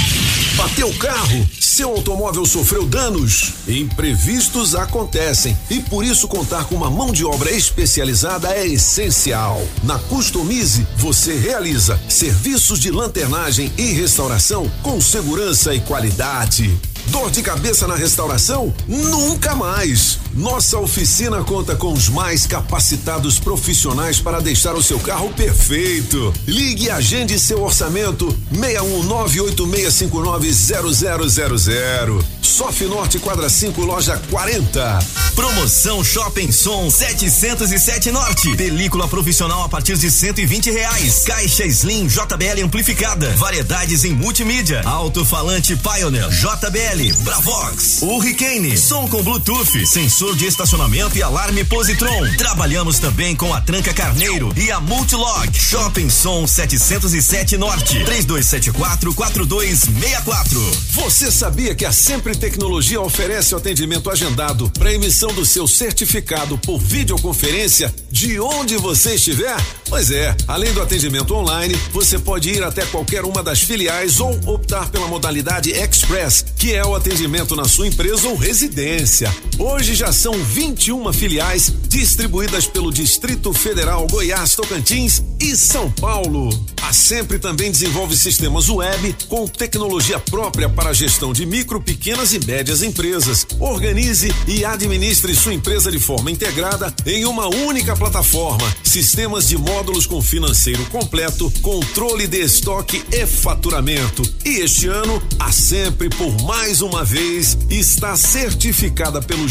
Bateu o carro? Seu automóvel sofreu danos? Imprevistos acontecem e por isso contar com uma mão de obra especializada é essencial. Na Customize, você realiza serviços de lanternagem e restauração com segurança e qualidade. Dor de cabeça na restauração? Nunca mais! Nossa oficina conta com os mais capacitados profissionais para deixar o seu carro perfeito. Ligue e agende seu orçamento 61986590000. Sof Norte Quadra 5, loja 40. Promoção Shopping Som 707 Norte. Película profissional a partir de 120 reais. Caixa Slim JBL amplificada. Variedades em multimídia. Alto-falante Pioneer JBL. Bravox. Hurricane. Som com Bluetooth. Sensor de estacionamento e alarme Positron. Trabalhamos também com a Tranca Carneiro e a Multilog. Shopping Som 707 Norte. 3274 4264. Você sabia que a Sempre Tecnologia oferece o atendimento agendado para emissão do seu certificado por videoconferência de onde você estiver? Pois é, além do atendimento online, você pode ir até qualquer uma das filiais ou optar pela modalidade Express, que é o atendimento na sua empresa ou residência. Hoje já são 21 filiais distribuídas pelo Distrito Federal, Goiás, Tocantins e São Paulo. A Sempre também desenvolve sistemas web com tecnologia própria para a gestão de micro, pequenas e médias empresas. Organize e administre sua empresa de forma integrada em uma única plataforma. Sistemas de módulos com financeiro completo, controle de estoque e faturamento. E este ano, a Sempre, por mais uma vez, está certificada pelo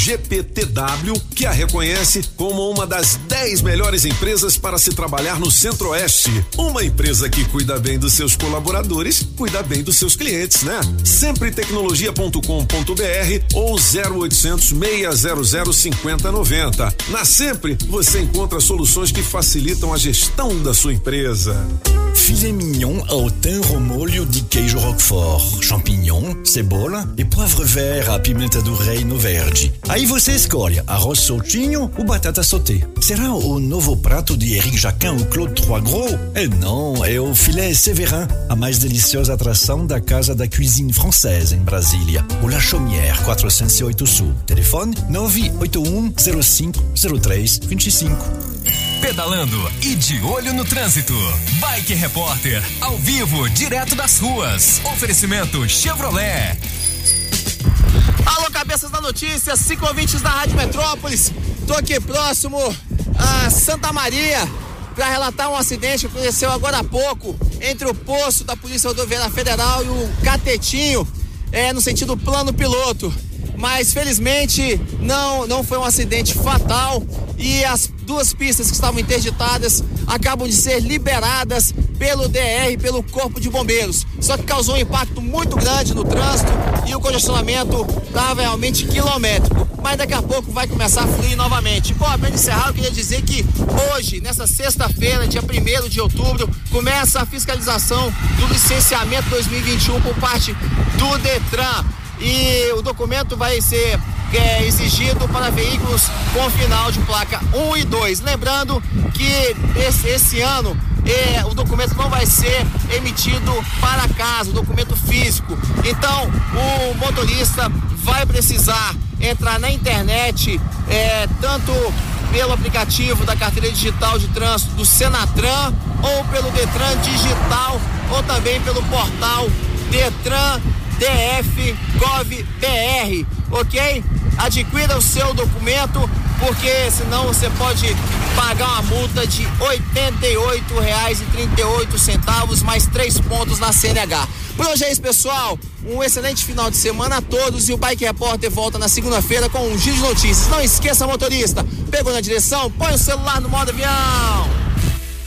GPTW, que a reconhece como uma das 10 melhores empresas para se trabalhar no Centro-Oeste. Uma empresa que cuida bem dos seus colaboradores, cuida bem dos seus clientes, né? Sempre tecnologia.com.br ou 0800 600 5090. Na Sempre você encontra soluções que facilitam a gestão da sua empresa. Filet mignon ao thym molho de queijo roquefort, champignon, cebola e poivre vert à pimenta do reino verde. Aí você escolhe arroz soltinho ou batata sauté. Será o novo prato de Eric Jacquin ou Claude Trois Gros? É não, é o filé Séverin, a mais deliciosa atração da Casa da Cuisine Française em Brasília. O La Chaumière 408 Sul. Telefone 981 05 03 25. Pedalando e de olho no trânsito. Bike Repórter, ao vivo, direto das ruas. Oferecimento Chevrolet. Alô, cabeças da notícia, cinco ouvintes da Rádio Metrópolis. Tô aqui próximo a Santa Maria para relatar um acidente que aconteceu agora há pouco entre o posto da Polícia Rodoviária Federal e o Catetinho, é, no sentido plano piloto. Mas felizmente não, não foi um acidente fatal e as duas pistas que estavam interditadas acabam de ser liberadas pelo DR, pelo Corpo de Bombeiros. Só que causou um impacto muito grande no trânsito e o congestionamento estava realmente quilométrico. Mas daqui a pouco vai começar a fluir novamente. Bom, para encerrar, eu queria dizer que hoje, nessa sexta-feira, dia 1 de outubro, começa a fiscalização do licenciamento 2021 por parte do Detran. E o documento vai ser é, exigido para veículos com final de placa 1 e 2. Lembrando que esse, esse ano é, o documento não vai ser emitido para casa, o documento físico. Então, o motorista vai precisar entrar na internet, é, tanto pelo aplicativo da carteira digital de trânsito do Senatran ou pelo Detran Digital ou também pelo portal Detran DF Gov BR, ok? Adquira o seu documento, porque senão você pode pagar uma multa de R$ 88,38 mais três pontos na CNH. Por hoje é isso, pessoal. Um excelente final de semana a todos e o Bike Repórter volta na segunda-feira com um giro de notícias. Não esqueça, motorista, pegou na direção, põe o celular no modo avião.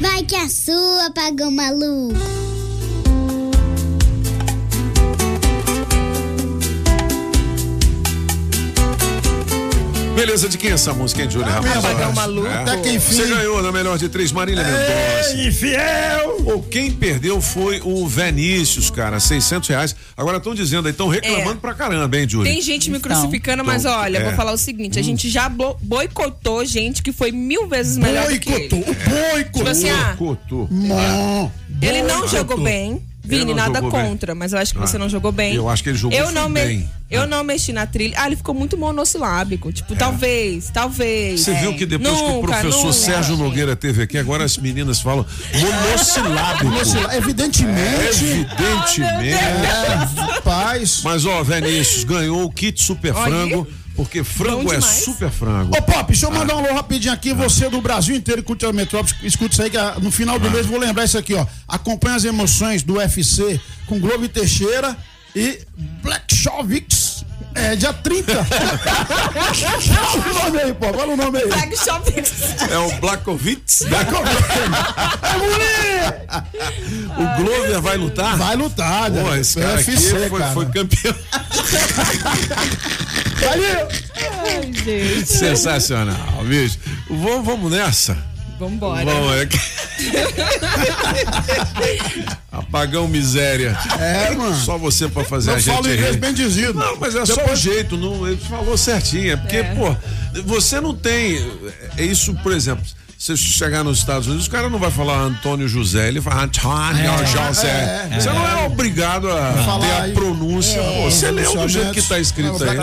Vai que a sua, pagão maluco. Beleza, de quem é essa música, hein, Júlio? Rapaz, Apagão Maluco. Até que enfim. Você ganhou na melhor de três, Marília Mendonça. Ei, infiel! Ou quem perdeu foi o Vinícius, cara, 600 reais. Agora estão dizendo aí, estão reclamando É. pra caramba, hein, Júlio? Tem gente me crucificando, mas Então, olha, é. vou falar o seguinte: a gente já boicotou gente que foi mil vezes melhor do que ele. Boicotou, boicotou. Tipo assim, ah, Boicotou. Não. Ele não Boicotou. jogou bem. Vini, nada jogou bem. contra, mas eu acho que Ah. você não jogou bem. Eu acho que ele jogou eu não me- bem. Eu não mexi na trilha. Ah, ele ficou muito monossilábico. Tipo, talvez, talvez. Você viu que depois que o Nunca, professor nunca. Sérgio Nogueira teve aqui, agora as meninas falam monossilábico. Evidentemente. Evidentemente. É, rapaz. Mas, ó, Vinícius ganhou o kit super Olha. Porque frango é super frango. Ô, Pop, deixa eu mandar Ah. um alô rapidinho aqui. Você do Brasil inteiro que curte a Metrópole, escuta isso aí, que ah, no final Ah. do mês vou lembrar isso aqui, ó. Acompanha as emoções do UFC com Globo Teixeira e Black Shovix. É, dia 30. Fala o nome aí, pô. Fala o nome aí. Black Shovix. É o Blackovitz? É O Glover vai lutar? Vai lutar, Pô, né? esse cara UFC, aqui foi, cara. foi campeão. Valeu! Ai, gente. Sensacional, bicho. Vamos, vamos nessa. Vambora. Vamos, é que- Apagão miséria. É, mano. Só você pra fazer Eu a gente falo inglês bem dizido. Não, mas é só o Depois- jeito, não, ele falou certinho. É porque, É. pô, você não tem. É isso, por exemplo. Se você chegar nos Estados Unidos, o cara não vai falar Antônio José, ele fala Antônio É, José. é, você é. não é obrigado a ter a pronúncia. É, Pô, você leu do jeito que está escrito aí.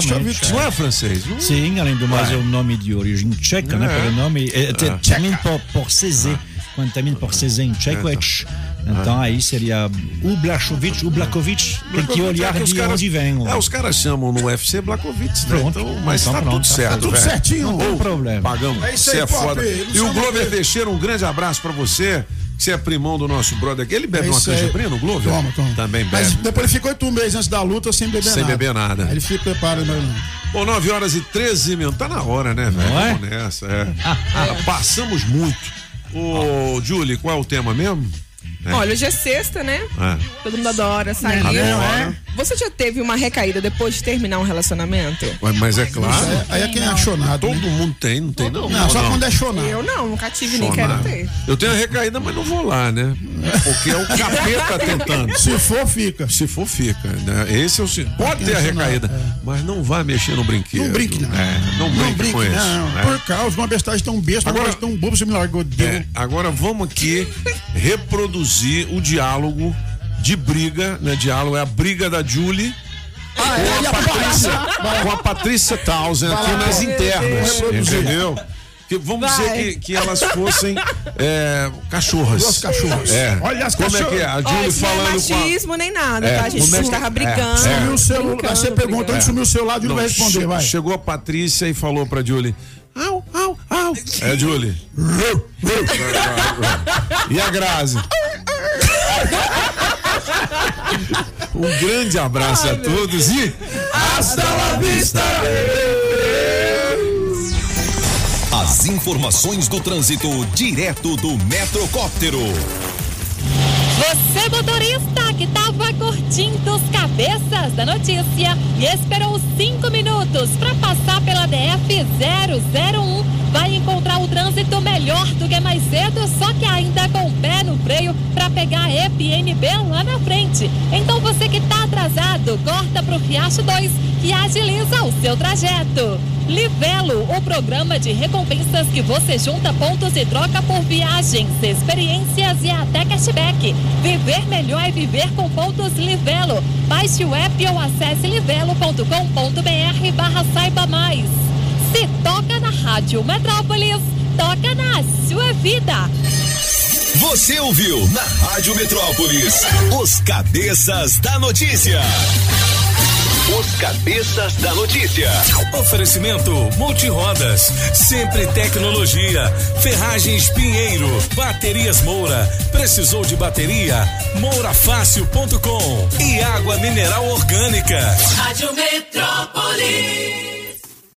Não é francês? Não? Sim, além do mais é um nome de origem tcheca, né? É. Pelo nome, é, É. termina por, por CZ. Quando termina por CZ em tcheco é tch. Então aí seria o Blachowicz, o Blakovic, tem que olhar É que os de caras- onde vem. É, os caras chamam no UFC Blackovitz, né? Pronto. Então, mas Então tá pronto, tudo tá certo. tudo velho. certinho. Não tem problema. Pagamos. É isso você aí, é foda. E o Glover. Teixeira, um grande abraço pra você. que Você é primão do nosso brother aqui. Ele bebe É uma canjabrinha no Glover? Toma, toma. Também bebe. Mas depois ele ficou oito meses antes da luta sem beber Sem nada. beber nada. Aí ele fica preparado, mas não. Bom, 9 horas e 13 minutos. Tá na hora, né, velho? Não é? Vamos nessa, é. Ah, Passamos muito. Ô, Julie, qual é o tema mesmo? É. Olha, hoje é sexta, né? É. Todo mundo adora sair. Adora. Você já teve uma recaída depois de terminar um relacionamento? Mas- Mas é claro. Aí- Aí é quem é chonado. Todo né? mundo tem, não tem não. Não, só quando é chonado. Eu não, nunca tive, nem quero ter. Eu tenho a recaída, mas não vou lá, né? Porque é o capeta tentando. Se for, fica. Se for, fica. Né? Esse é o. si- Pode ter a recaída, mas não vai mexer no brinquedo. Não brinque, não. É, não brinque Não brinque, com isso. não. né? Por causa, uma bestagem tão besta, Agora- agora tão bobo, você me largou de É, agora vamos aqui reproduzir o diálogo de briga, né? Diálogo é a briga da Julie. Ah, é, com, e a a Patrícia, com a Patrícia Townsend aqui nas internas. Entendeu? Que, vamos Vai. dizer que, que elas fossem é, cachorras. Duas cachorras. É. Olha as Como é que é? A Julie isso não é falando com a... machismo nem nada, É, tá? A gente como é que- tava é, brigando. Sumiu o celular, brincando, você perguntou onde sumiu o celular, Júlio Não, vai responder, che- vai. Chegou a Patrícia e falou pra Julie. Au, au, au. É, Julie. e a Grazi? Um grande abraço a todos e hasta la vista. As informações do trânsito direto do Metrocóptero. Você, motorista que estava curtindo os cabeças da notícia e esperou cinco minutos para passar pela DF 001, vai encontrar o trânsito melhor do que mais cedo, só que ainda com o pé no freio para pegar a EPNB lá na frente. Então você que está atrasado, corta para o Riacho 2 que agiliza o seu trajeto. Livelo, o programa de recompensas que você junta pontos e troca por viagens, experiências e até cashback. Viver melhor é viver com pontos Livelo. Baixe o app ou acesse livelo.com.br barra saiba mais. Se toca na Rádio Metrópolis, toca na sua vida. Você ouviu na Rádio Metrópolis os cabeças da notícia. Os cabeças da notícia. Oferecimento Multirodas, sempre tecnologia, Ferragens Pinheiro, Baterias Moura, precisou de bateria? Mourafácil.com e água mineral orgânica. Rádio Metrópolis.